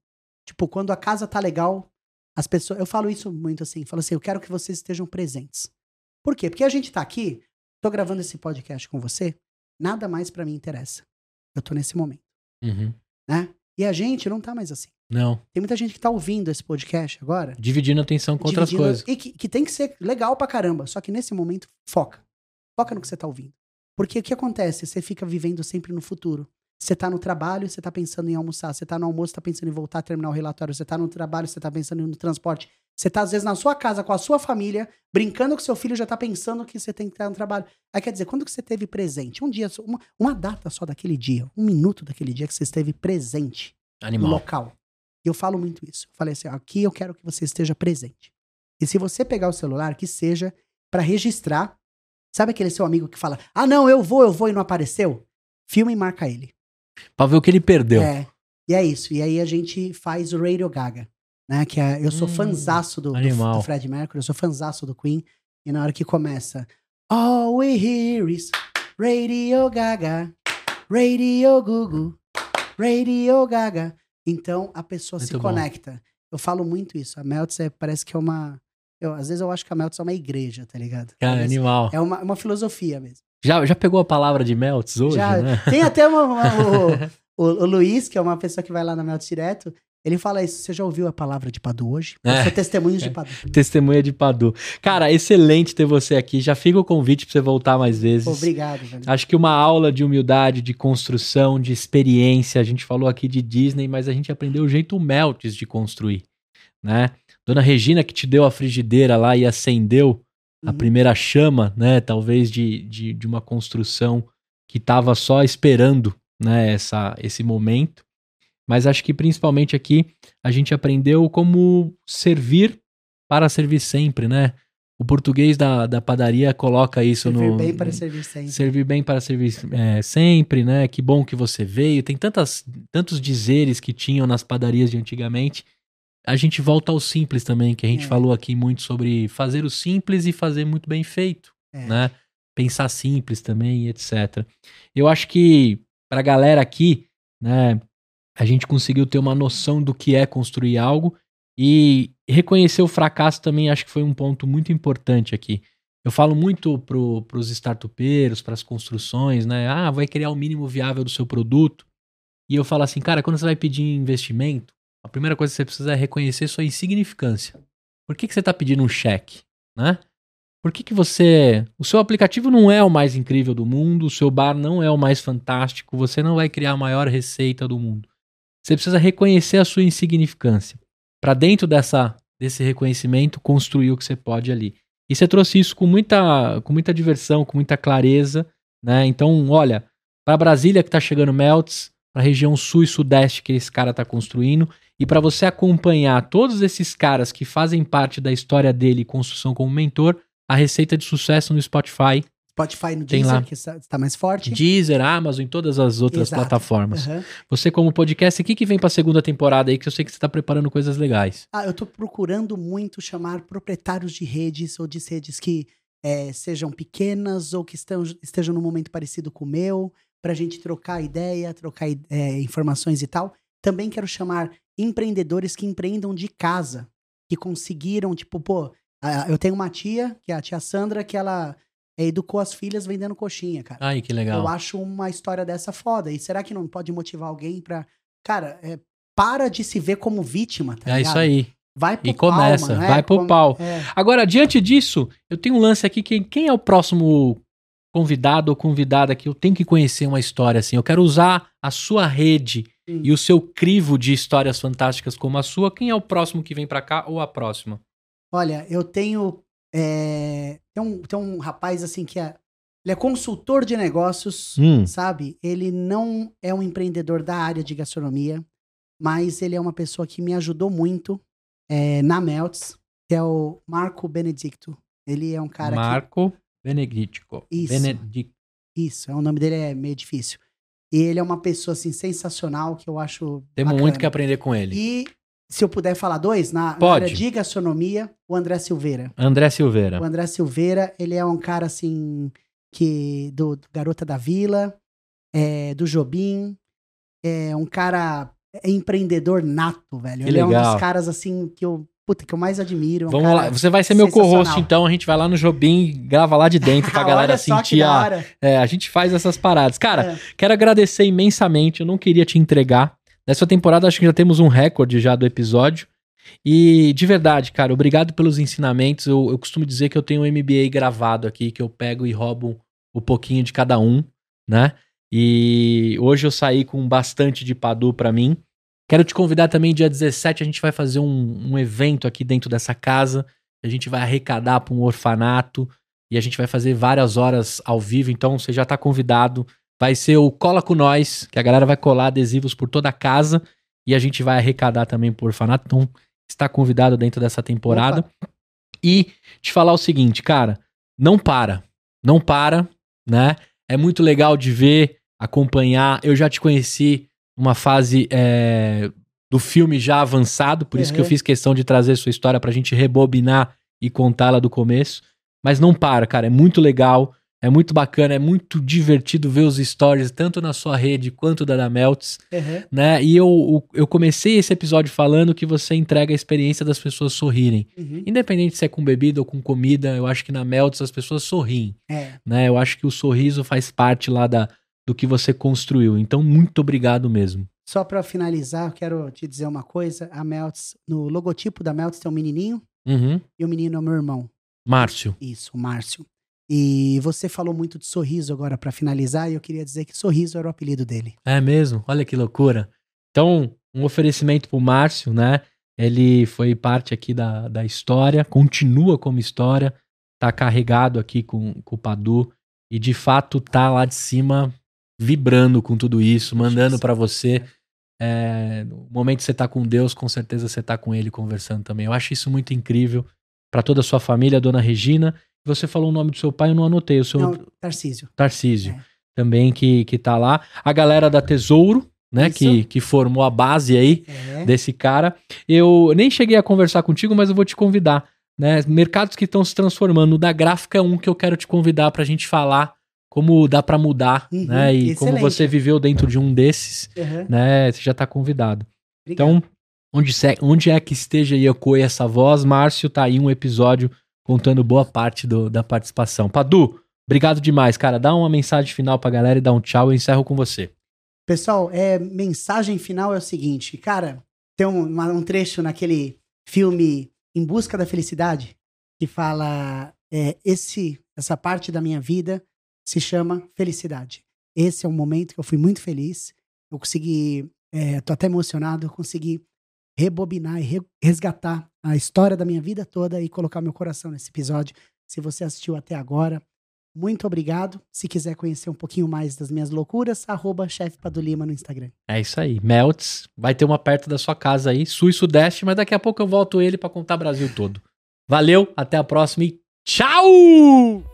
Tipo, quando a casa tá legal, as pessoas. Eu falo isso muito assim, falo assim, eu quero que vocês estejam presentes. Por quê? Porque a gente tá aqui, tô gravando esse podcast com você, nada mais pra mim interessa. Eu tô nesse momento, Uhum. né? E a gente não tá mais assim. Não. Tem muita gente que tá ouvindo esse podcast agora. Dividindo atenção com outras dividindo- coisas. E que, que tem que ser legal pra caramba. Só que nesse momento, foca. Foca no que você tá ouvindo. Porque o que acontece? Você fica vivendo sempre no futuro. Você tá no trabalho, você tá pensando em almoçar. Você tá no almoço, tá pensando em voltar a terminar o relatório. Você tá no trabalho, você tá pensando no transporte. Você tá, às vezes, na sua casa com a sua família, brincando com seu filho, já tá pensando que você tem que estar no trabalho. Aí quer dizer, quando que você teve presente? Um dia, uma, uma data só daquele dia, um minuto daquele dia que você esteve presente no Animal. local. E eu falo muito isso. Eu falei assim, aqui eu quero que você esteja presente. E se você pegar o celular, que seja pra registrar. Sabe aquele seu amigo que fala, ah, não, eu vou, eu vou e não apareceu? Filma e marca ele. Pra ver o que ele perdeu. É. E é isso. E aí a gente faz o Radio Gaga. Né? Que é, eu sou Hum, fanzaço do, do, Fred Mercury, eu sou fanzaço do Queen. E na hora que começa, All we hear is Radio Gaga, Radio Gugu, Radio Gaga. Então a pessoa se Muito bom. conecta. Eu falo muito isso. A Meltz é, parece que é uma. Eu, às vezes eu acho que a Meltz é uma igreja, tá ligado? Cara, animal. é uma, uma filosofia mesmo. Já, já pegou a palavra de Melts hoje, Já- né? Tem até uma, uma- o, o, o Luiz, que é uma pessoa que vai lá na Meltz direto, ele fala isso. Você já ouviu a palavra de Padu hoje? Eu É. sou testemunhos de Padu. Testemunha de Padu. Cara, excelente ter você aqui. Já fica o convite pra você voltar mais vezes. Obrigado, velho. Acho que uma aula de humildade, de construção, de experiência. A gente falou aqui de Disney, mas a gente aprendeu o jeito Melts de construir, né? Dona Regina que te deu a frigideira lá e acendeu a Uhum. primeira chama, né? Talvez de, de, de uma construção que estava só esperando, né? Essa, esse momento. Mas acho que principalmente aqui a gente aprendeu como servir para servir sempre, né? O português da, da padaria coloca isso Servir no. bem para servir sempre. Servir bem para servir é, sempre, né? Que bom que você veio. Tem tantas, tantos dizeres que tinham nas padarias de antigamente. A gente volta ao simples também, que a gente É. falou aqui muito sobre fazer o simples e fazer muito bem feito, É. né? Pensar simples também, etc. Eu acho que pra galera aqui, né? A gente conseguiu ter uma noção do que é construir algo e reconhecer o fracasso também acho que foi um ponto muito importante aqui. Eu falo muito pro, pros startupeiros, pras construções, né? Ah, vai criar o mínimo viável do seu produto. E eu falo assim, cara, quando você vai pedir investimento, a primeira coisa que você precisa é reconhecer sua insignificância. Por que, que você está pedindo um cheque, né? Por que, que você... O seu aplicativo não é o mais incrível do mundo, o seu bar não é o mais fantástico, você não vai criar a maior receita do mundo. Você precisa reconhecer a sua insignificância. Para dentro dessa, desse reconhecimento, construir o que você pode ali. E você trouxe isso com muita, com muita diversão, com muita clareza, né? Então, olha, para Brasília que tá chegando Melts, para a região sul e sudeste que esse cara tá construindo, e para você acompanhar todos esses caras que fazem parte da história dele e construção como mentor, a receita de sucesso no Spotify, Spotify no Tem Deezer, lá. que está está mais forte. Deezer, Amazon e todas as outras Exato. plataformas. Aham. Você como podcast, o que, que vem pra segunda temporada aí que eu sei que você tá preparando coisas legais? Ah, eu tô procurando muito chamar proprietários de redes ou de redes que eh, sejam pequenas ou que estão, estejam num momento parecido com o meu, pra gente trocar ideia, trocar eh, informações e tal. Também quero chamar empreendedores que empreendam de casa, que conseguiram, tipo, pô, eu tenho uma tia, que é a tia Sandra, que ela educou as filhas vendendo coxinha, cara. Ai, que legal. Eu acho uma história dessa foda. E será que não pode motivar alguém pra. Cara, é, para de se ver como vítima, tá é ligado? isso aí. Vai pro E começa, vai é, pro como- pau. é. Agora, diante disso, eu tenho um lance aqui. Quem, quem é o próximo convidado ou convidada que eu tenho que conhecer uma história assim? Eu quero usar a sua rede E o seu crivo de histórias fantásticas como a sua. Quem é o próximo que vem pra cá ou a próxima? Olha, eu tenho. é, tem, um, tem um rapaz assim que é. Ele é consultor de negócios, Hum. sabe? Ele não é um empreendedor da área de gastronomia, mas ele é uma pessoa que me ajudou muito é, na Melts, que é o Marco Benedicto. Ele é um cara que. Marco Benedicto. Isso. Benedic- Isso, é, o nome dele é meio difícil. E ele é uma pessoa assim sensacional que eu acho. Temos bacana. muito que aprender com ele. E se eu puder falar dois, na, na Pode. área de gastronomia, o André Silveira. André Silveira. O André Silveira, ele é um cara assim que do, do Garota da Vila, é, do Jobim, é um cara é empreendedor nato, velho. Que ele é um legal. dos caras assim que eu, puta, que eu mais admiro. é um Vamos lá, você vai ser meu co-host então, a gente vai lá no Jobim, grava lá de dentro pra galera sentir da a... É, a gente faz essas paradas. Cara, É. quero agradecer imensamente, eu não queria te entregar. Nessa temporada acho que já temos um recorde já do episódio. E de verdade, cara, obrigado pelos ensinamentos. Eu, eu costumo dizer que eu tenho um MBA gravado aqui, que eu pego e roubo um pouquinho de cada um, né? E hoje eu saí com bastante de Padu pra mim. Quero te convidar também, dia 17, a gente vai fazer um, um evento aqui dentro dessa casa. A gente vai arrecadar para um orfanato e a gente vai fazer várias horas ao vivo. Então você já tá convidado. Vai ser o Cola com Nós, que a galera vai colar adesivos por toda a casa e a gente vai arrecadar também pro orfanato. Então está convidado dentro dessa temporada. E te falar o seguinte, cara, não para. Não para, né? É muito legal de ver, acompanhar. Eu já te conheci numa fase é, do filme já avançado, por isso que eu Uhum. fiz questão de trazer sua história pra gente rebobinar e contá-la do começo. Mas não para, cara, é muito legal, é muito bacana, é muito divertido ver os stories, tanto na sua rede quanto da da Melts, Uhum. né? E eu, eu comecei esse episódio falando que você entrega a experiência das pessoas sorrirem. Uhum. Independente se é com bebida ou com comida, eu acho que na Melts as pessoas sorriem É. né? Eu acho que o sorriso faz parte lá da, do que você construiu. Então, muito obrigado mesmo. Só pra finalizar, eu quero te dizer uma coisa. A Melts, no logotipo da Melts tem um menininho Uhum. e o menino é meu irmão. Márcio. Isso, Márcio. E você falou muito de sorriso agora pra finalizar, e eu queria dizer que sorriso era o apelido dele. É mesmo? Olha que loucura. Então, um oferecimento pro Márcio, né? Ele foi parte aqui da, da história, continua como história, tá carregado aqui com, com o Padu e de fato tá lá de cima vibrando com tudo isso, mandando pra você. É, no momento que você tá com Deus, com certeza você tá com ele conversando também. Eu acho isso muito incrível pra toda a sua família, dona Regina. Você falou o nome do seu pai, eu não anotei, o seu Não, Tarcísio. Tarcísio É. também que, que tá lá. A galera da Tesouro, né, Isso. que, que formou a base aí É. desse cara. Eu nem cheguei a conversar contigo, mas eu vou te convidar, né? Mercados que estão se transformando. O da gráfica é um que eu quero te convidar pra gente falar como dá pra mudar, Uhum, né? E como excelente. você viveu dentro de um desses, Uhum. né? Você já tá convidado. Obrigado. Então, onde, onde é que esteja e ecoe essa voz, Márcio, tá aí um episódio contando boa parte do- da participação. Padu, obrigado demais, cara. Dá uma mensagem final pra galera e dá um tchau. Eu encerro com você. Pessoal, é, mensagem final é o seguinte, cara, tem um, uma- um trecho naquele filme Em Busca da Felicidade que fala é, esse essa parte da minha vida se chama felicidade. Esse é um momento que eu fui muito feliz. Eu consegui, é, tô até emocionado, eu consegui rebobinar e re- resgatar a história da minha vida toda e colocar meu coração nesse episódio. Se você assistiu até agora, muito obrigado. Se quiser conhecer um pouquinho mais das minhas loucuras, arroba chefe Padulima no Instagram. É isso aí. Melts, vai ter uma perto da sua casa aí, sul e sudeste, mas daqui a pouco eu volto ele para contar Brasil todo. Valeu, até a próxima e tchau!